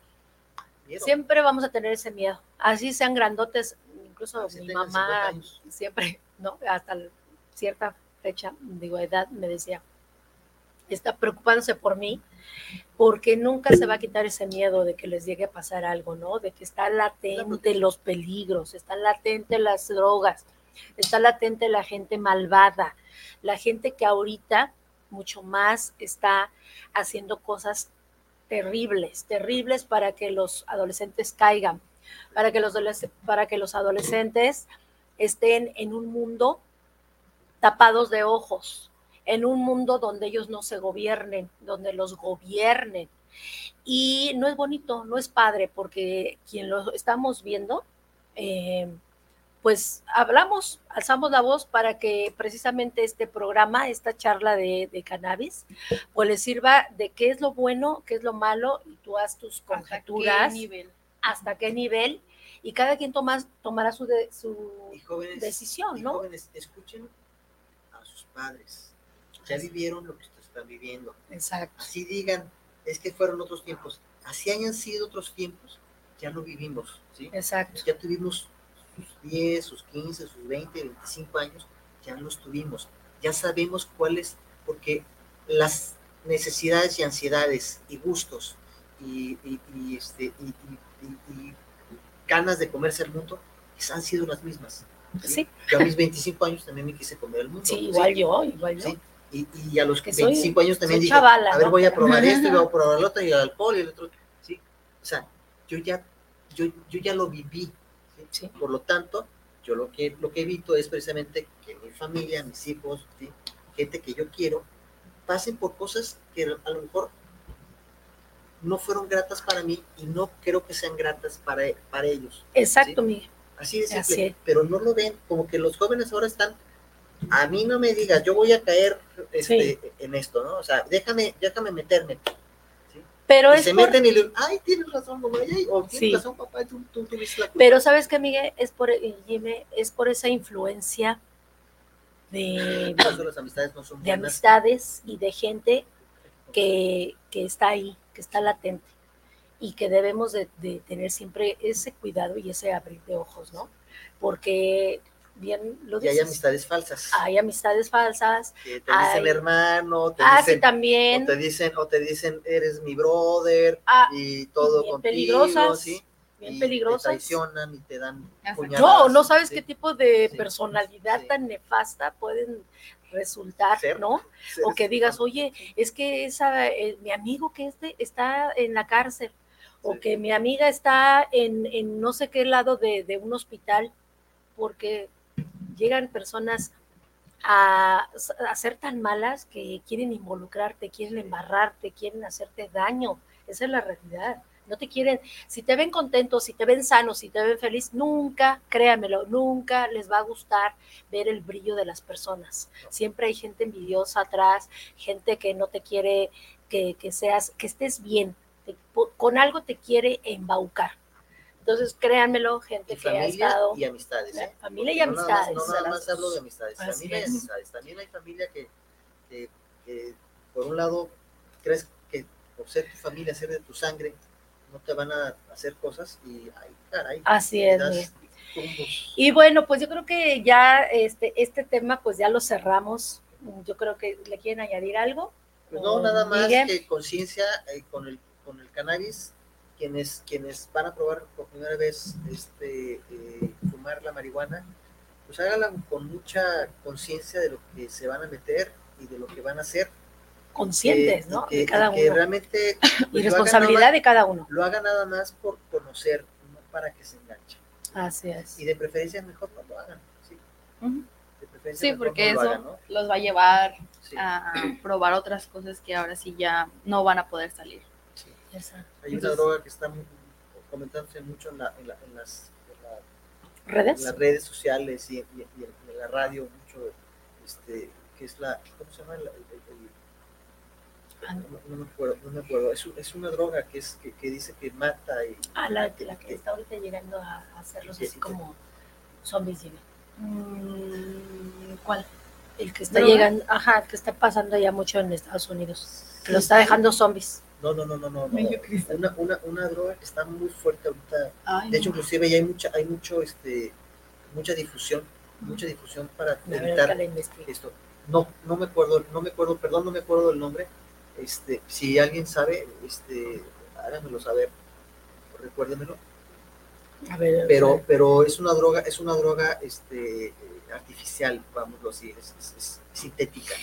Miedo. siempre vamos a tener ese miedo. Así sean grandotes, incluso Así mi tengan 50 mamá siempre, ¿no? Hasta cierta fecha, digo, edad, me decía, está preocupándose por mí, porque nunca se va a quitar ese miedo de que les llegue a pasar algo, ¿no? De que está latente los peligros, están latente las drogas, está latente la gente malvada, la gente que ahorita mucho más está haciendo cosas terribles, terribles para que los adolescentes caigan, para que los, para que los adolescentes estén en un mundo tapados de ojos, en un mundo donde ellos no se gobiernen, donde los gobiernen. Y no es bonito, no es padre, porque quien lo estamos viendo, eh, pues hablamos, alzamos la voz para que precisamente este programa, esta charla de, cannabis, pues les sirva de qué es lo bueno, qué es lo malo, y tú haz tus conjeturas. ¿Hasta qué nivel? Hasta qué nivel y cada quien toma, tomará su, su decisión, ¿no? Jóvenes, escuchen a sus padres. Ya vivieron lo que ustedes están viviendo. Exacto. Así digan, es que fueron otros tiempos. Así hayan sido otros tiempos, ya lo vivimos, ¿sí? Exacto. Ya tuvimos sus 10, sus 15, sus 20, 25 años, ya los tuvimos. Ya sabemos cuáles, porque las necesidades y ansiedades y gustos y, este, y, ganas de comerse el mundo han sido las mismas. ¿sí? Yo a mis 25 años también me quise comer el mundo. Sí, igual yo, igual yo. Y, a los 25 años también dije, a ver, voy a probar esto y voy a probar el otro y el alcohol y el otro. ¿sí? O sea, yo ya, yo, yo ya lo viví por lo tanto, yo lo que, lo que evito es precisamente que mi familia, mis hijos, gente que yo quiero, pasen por cosas que a lo mejor no fueron gratas para mí y no creo que sean gratas para, para ellos. Exacto, Miguel. Así de simple, pero no lo ven, como que los jóvenes ahora están, a mí no me digas, yo voy a caer este, en esto, ¿no? O sea, déjame, déjame meterme. Pero se meten y le ay, tienes razón, mamá, o tienes razón, papá, tú, tú tienes la. Pero ¿sabes qué, Miguel? Es por, es por esa influencia de, amistades, no son de amistades y de gente que, que, está ahí, que está latente y que debemos de, de tener siempre ese cuidado y ese abrir de ojos, ¿no? Porque bien lo dices. Y hay amistades falsas. Hay amistades falsas. te dicen hermano, te ah, dicen, sí, también. O te dicen, o te dicen, eres mi brother, ah, y todo bien contigo, peligrosas, ¿sí? Bien y peligrosas. Te traicionan y te dan No, no sabes qué tipo de personalidad tan nefasta pueden resultar, ¿no? o que digas, oye, es que esa, eh, mi amigo que este está en la cárcel, o que mi amiga está en, en no sé qué lado de, de un hospital, porque llegan personas a, ser tan malas que quieren involucrarte, quieren embarrarte, quieren hacerte daño. Esa es la realidad. No te quieren, si te ven contentos, si te ven sanos, si te ven feliz, nunca, créamelo, nunca les va a gustar ver el brillo de las personas. Siempre hay gente envidiosa atrás, gente que no te quiere que, que seas, que estés bien, con algo te quiere embaucar. Entonces, créanmelo, gente que ha estado. Y amistades. ¿eh? Familia y amistades. no nada más hablo de amistades. familia y amistades. También hay familia que, por un lado, crees que por ser tu familia, ser de tu sangre, no te van a hacer cosas y ay, caray. Así es. Y bueno, pues yo creo que ya este, este tema, pues ya lo cerramos. Yo creo que le quieren añadir algo. Pues no, nada más que conciencia eh, con, el, con el cannabis quienes, quienes van a probar por primera vez este, eh, fumar la marihuana, pues háganla con mucha conciencia de lo que se van a meter y de lo que van a hacer. Conscientes, ¿no? de cada uno. realmente. y pues, responsabilidad de cada uno. Lo hagan nada más por conocer, no para que se enganchen. Así es. Y de preferencia mejor no lo hagan. Sí, sí porque eso los va a llevar a probar otras cosas que ahora sí ya no van a poder salir. Hay una droga que está comentándose mucho en, la, en, las, ¿Redes? las redes sociales y, en la radio, mucho, este, que es la, ¿cómo se llama? Ah, no, me acuerdo, no me acuerdo. Es, es una droga que, es, que, dice que mata. Y, ah, la, que, está ahorita llegando a, hacerlos así como zombies. Mm, ¿Cuál? El que está llegando, ajá, que está pasando ya mucho en Estados Unidos, que lo está dejando zombies. No, no, no, no, no. Una, una, una, droga que está muy fuerte ahorita. de hecho, inclusive ya hay mucha, hay mucho, este, mucha difusión, mucha difusión para evitar esto. no, no me acuerdo, no me acuerdo, perdón, no me acuerdo del nombre. Este, si alguien sabe, este, háganmelo saber, recuérdenmelo. A ver, Pero, o sea, pero es una droga, es una droga, este, artificial, vamos a decir, es, es- es sintética,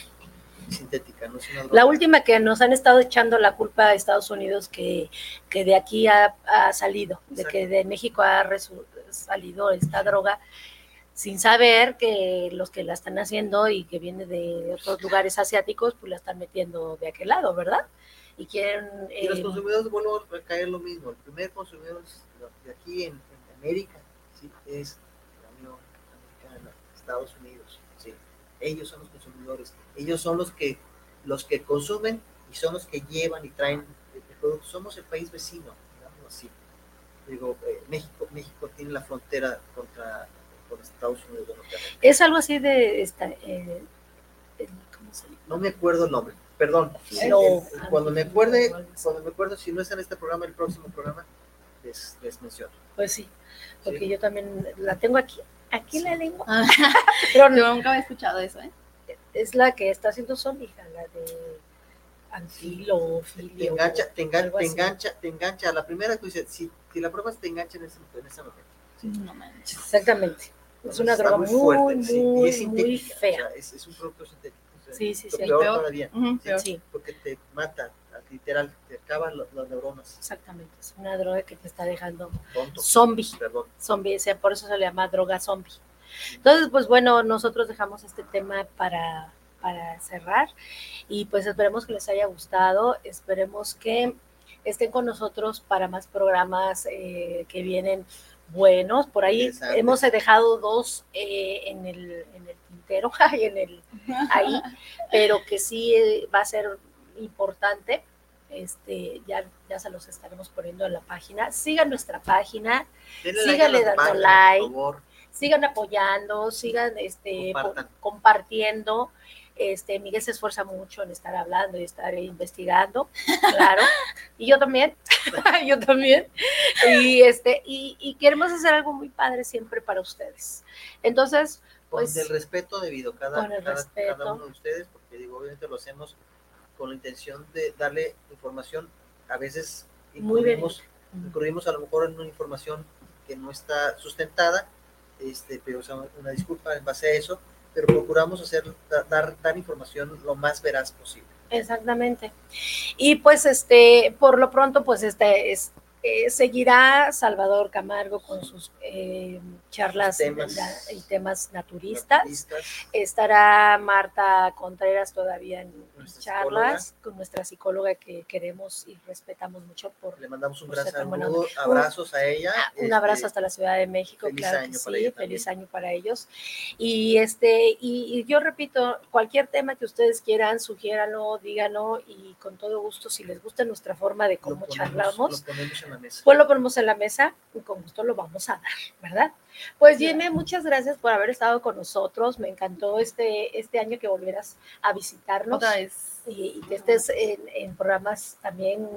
sintética, no es una droga. La última que nos han estado echando la culpa a Estados Unidos que, que de aquí ha, ha salido, de que de México ha salido esta droga, sin saber que los que la están haciendo y que viene de otros lugares asiáticos, pues la están metiendo de aquel lado, ¿verdad? Y quieren... Y los eh, consumidores vuelvo a caer lo mismo. El primer consumidor de aquí en, en América ¿sí? es la Unión Americana, Estados Unidos. ¿sí? Ellos son los consumidores. Ellos son los que los que consumen y son los que llevan y traen el, el producto. Somos el país vecino, digámoslo así. Digo, eh, México, México tiene la frontera contra con Estados Unidos de es algo así de... Esta, eh, el- ¿cómo se llama? No me acuerdo el nombre, perdón. Filo- El- el- cuando me acuerde, cuando me acuerdo, si no es en este programa, el próximo programa, les, les menciono. Pues sí, porque Sí. yo también la tengo aquí, aquí la lengua. Ah, Pero no, nunca había escuchado eso, ¿eh? Es la que está haciendo son, hija, la de Anfilo, te Filio. engancha, te, engan- te engancha, te engancha. La primera que dice, si, si la pruebas, te engancha en ese, en ese momento. No manches. Exactamente. Es una Está droga muy, muy, fuerte, sí, y muy, es sintética, fea. o sea, es, es un producto sintético. o sea, Sí, sí, sí. Peor, Peor. todavía, Ujú, sí, peor. Sí, porque te mata, literal, te acaban lo- las neuronas. exactamente. Es una droga que te está dejando Tonto. zombie. Perdón. Zombie, o sea, por eso se le llama droga zombie. Entonces, pues bueno, nosotros dejamos este tema para, para cerrar y pues esperemos que les haya gustado, esperemos que estén con nosotros para más programas eh, que vienen buenos. Por ahí hemos dejado dos eh, en, el, en el tintero, en el, ahí, pero que sí eh, va a ser importante. Este, ya, ya se los estaremos poniendo en la página. Sigan nuestra página, la dando página, like. Por favor. Sigan apoyando, sigan este, compartiendo. Este, Miguel se esfuerza mucho en estar hablando y estar investigando, claro. Y yo también, yo también. Y, este, y, y queremos hacer algo muy padre siempre para ustedes. Entonces, Con pues, el respeto debido cada, con el cada, respeto. cada uno de ustedes, porque digo, obviamente lo hacemos con la intención de darle información, a veces Muy bien. incurrimos, incurrimos a lo mejor en una información que no está sustentada, este, pero una disculpa en base a eso, pero procuramos hacer, da- dar, dar información lo más veraz posible. Exactamente. Y pues este, por lo pronto, pues este es eh, seguirá Salvador Camargo con sus eh, charlas Temas. y temas naturistas. Estará Marta Contreras todavía en Nuestra charlas con nuestra psicóloga que queremos y respetamos mucho por le mandamos un gran saludo, abrazos a ella. Ah, un este, abrazo hasta la Ciudad de México, feliz claro que año para sí, ella feliz año para ellos. Y este, y, y yo repito, cualquier tema que ustedes quieran, sugiéranlo, díganlo, y con todo gusto, si les gusta nuestra forma de lo cómo ponemos- charlamos, Lo en la mesa. pues lo ponemos en la mesa y con gusto lo vamos a dar, ¿verdad? Pues Jimmy, muchas gracias por haber estado con nosotros. Me encantó este, este año que volvieras a visitarnos Otra vez. y, y que estés en, en programas también.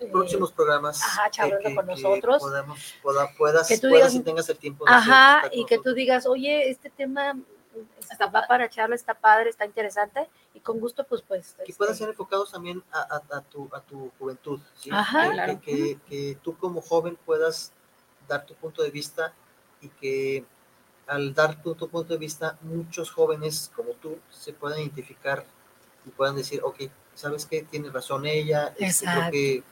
eh, próximos programas ajá, charlando que- con que nosotros. podamos, poda- puedas, Que tú puedas digas- y tengas el tiempo de Ajá, y que tú digas, oye, este tema está, va para charla, está padre, está interesante, y con gusto, pues, pues. que este, puedan ser enfocados también a, a- a tu, a tu juventud. ¿sí? Ajá. que, Claro. que, que- que tú como joven puedas dar tu punto de vista y que al dar tu, tu punto de vista muchos jóvenes como tú se puedan identificar y puedan decir, ok, ¿sabes qué? Tiene razón ella, este, creo que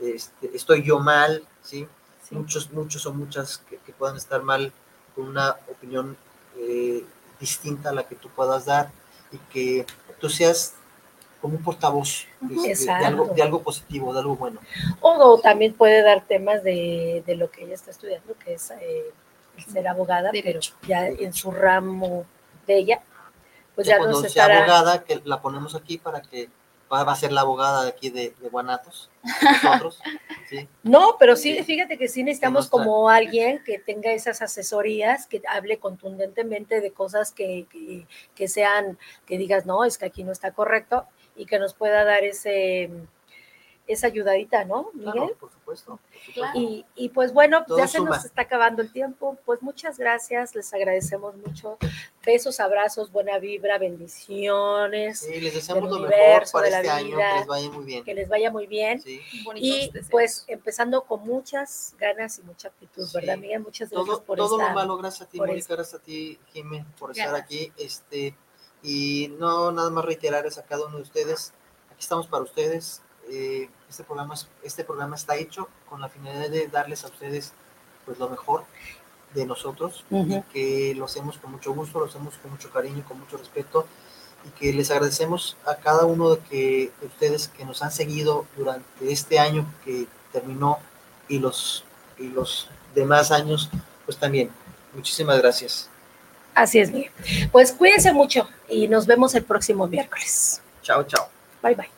este, estoy yo mal, ¿sí? sí. muchos, muchos o muchas que, que puedan estar mal con una opinión eh, distinta a la que tú puedas dar y que tú seas como un portavoz de- algo, de algo positivo, de algo bueno. O, o también puede dar temas de, de lo que ella está estudiando, que es eh, el ser abogada, Derecho. pero ya en su ramo de ella, pues ya ya, cuando nos sea estará. abogada, que la ponemos aquí para que va, va a ser la abogada de aquí de, de Guanatos, nosotros, ¿sí? No, pero sí, fíjate que sí necesitamos como alguien que tenga esas asesorías, que hable contundentemente de cosas que, que, que sean, que digas, no, es que aquí no está correcto, y que nos pueda dar ese, esa ayudadita, ¿no, Miguel? Claro, por supuesto. por supuesto. Y, y, pues bueno, Todo ya se suma. nos está acabando el tiempo. Pues muchas gracias, les agradecemos mucho. Besos, abrazos, buena vibra, bendiciones, Sí, les deseamos lo mejor para este año, que les vaya muy bien. que les vaya muy bien. Sí. Y pues empezando con muchas ganas y mucha actitud, Sí. ¿verdad, Miguel? Muchas gracias todo, por todo esta- lo malo, gracias a ti, Mónica, esto. gracias a ti, Jimé, por estar Gracias. aquí. Este, y no nada más reiterarles a cada uno de ustedes, aquí estamos para ustedes. Eh, este, programa, es- este programa está hecho con la finalidad de darles a ustedes pues lo mejor de nosotros y que lo hacemos con mucho gusto, lo hacemos con mucho cariño, con mucho respeto y que les agradecemos a cada uno de, que, de ustedes que nos han seguido durante este año que terminó y los, y los demás años, pues también. Muchísimas gracias. Así es, Miguel. Pues cuídense mucho y nos vemos el próximo miércoles. Chao, chao. Bye, bye.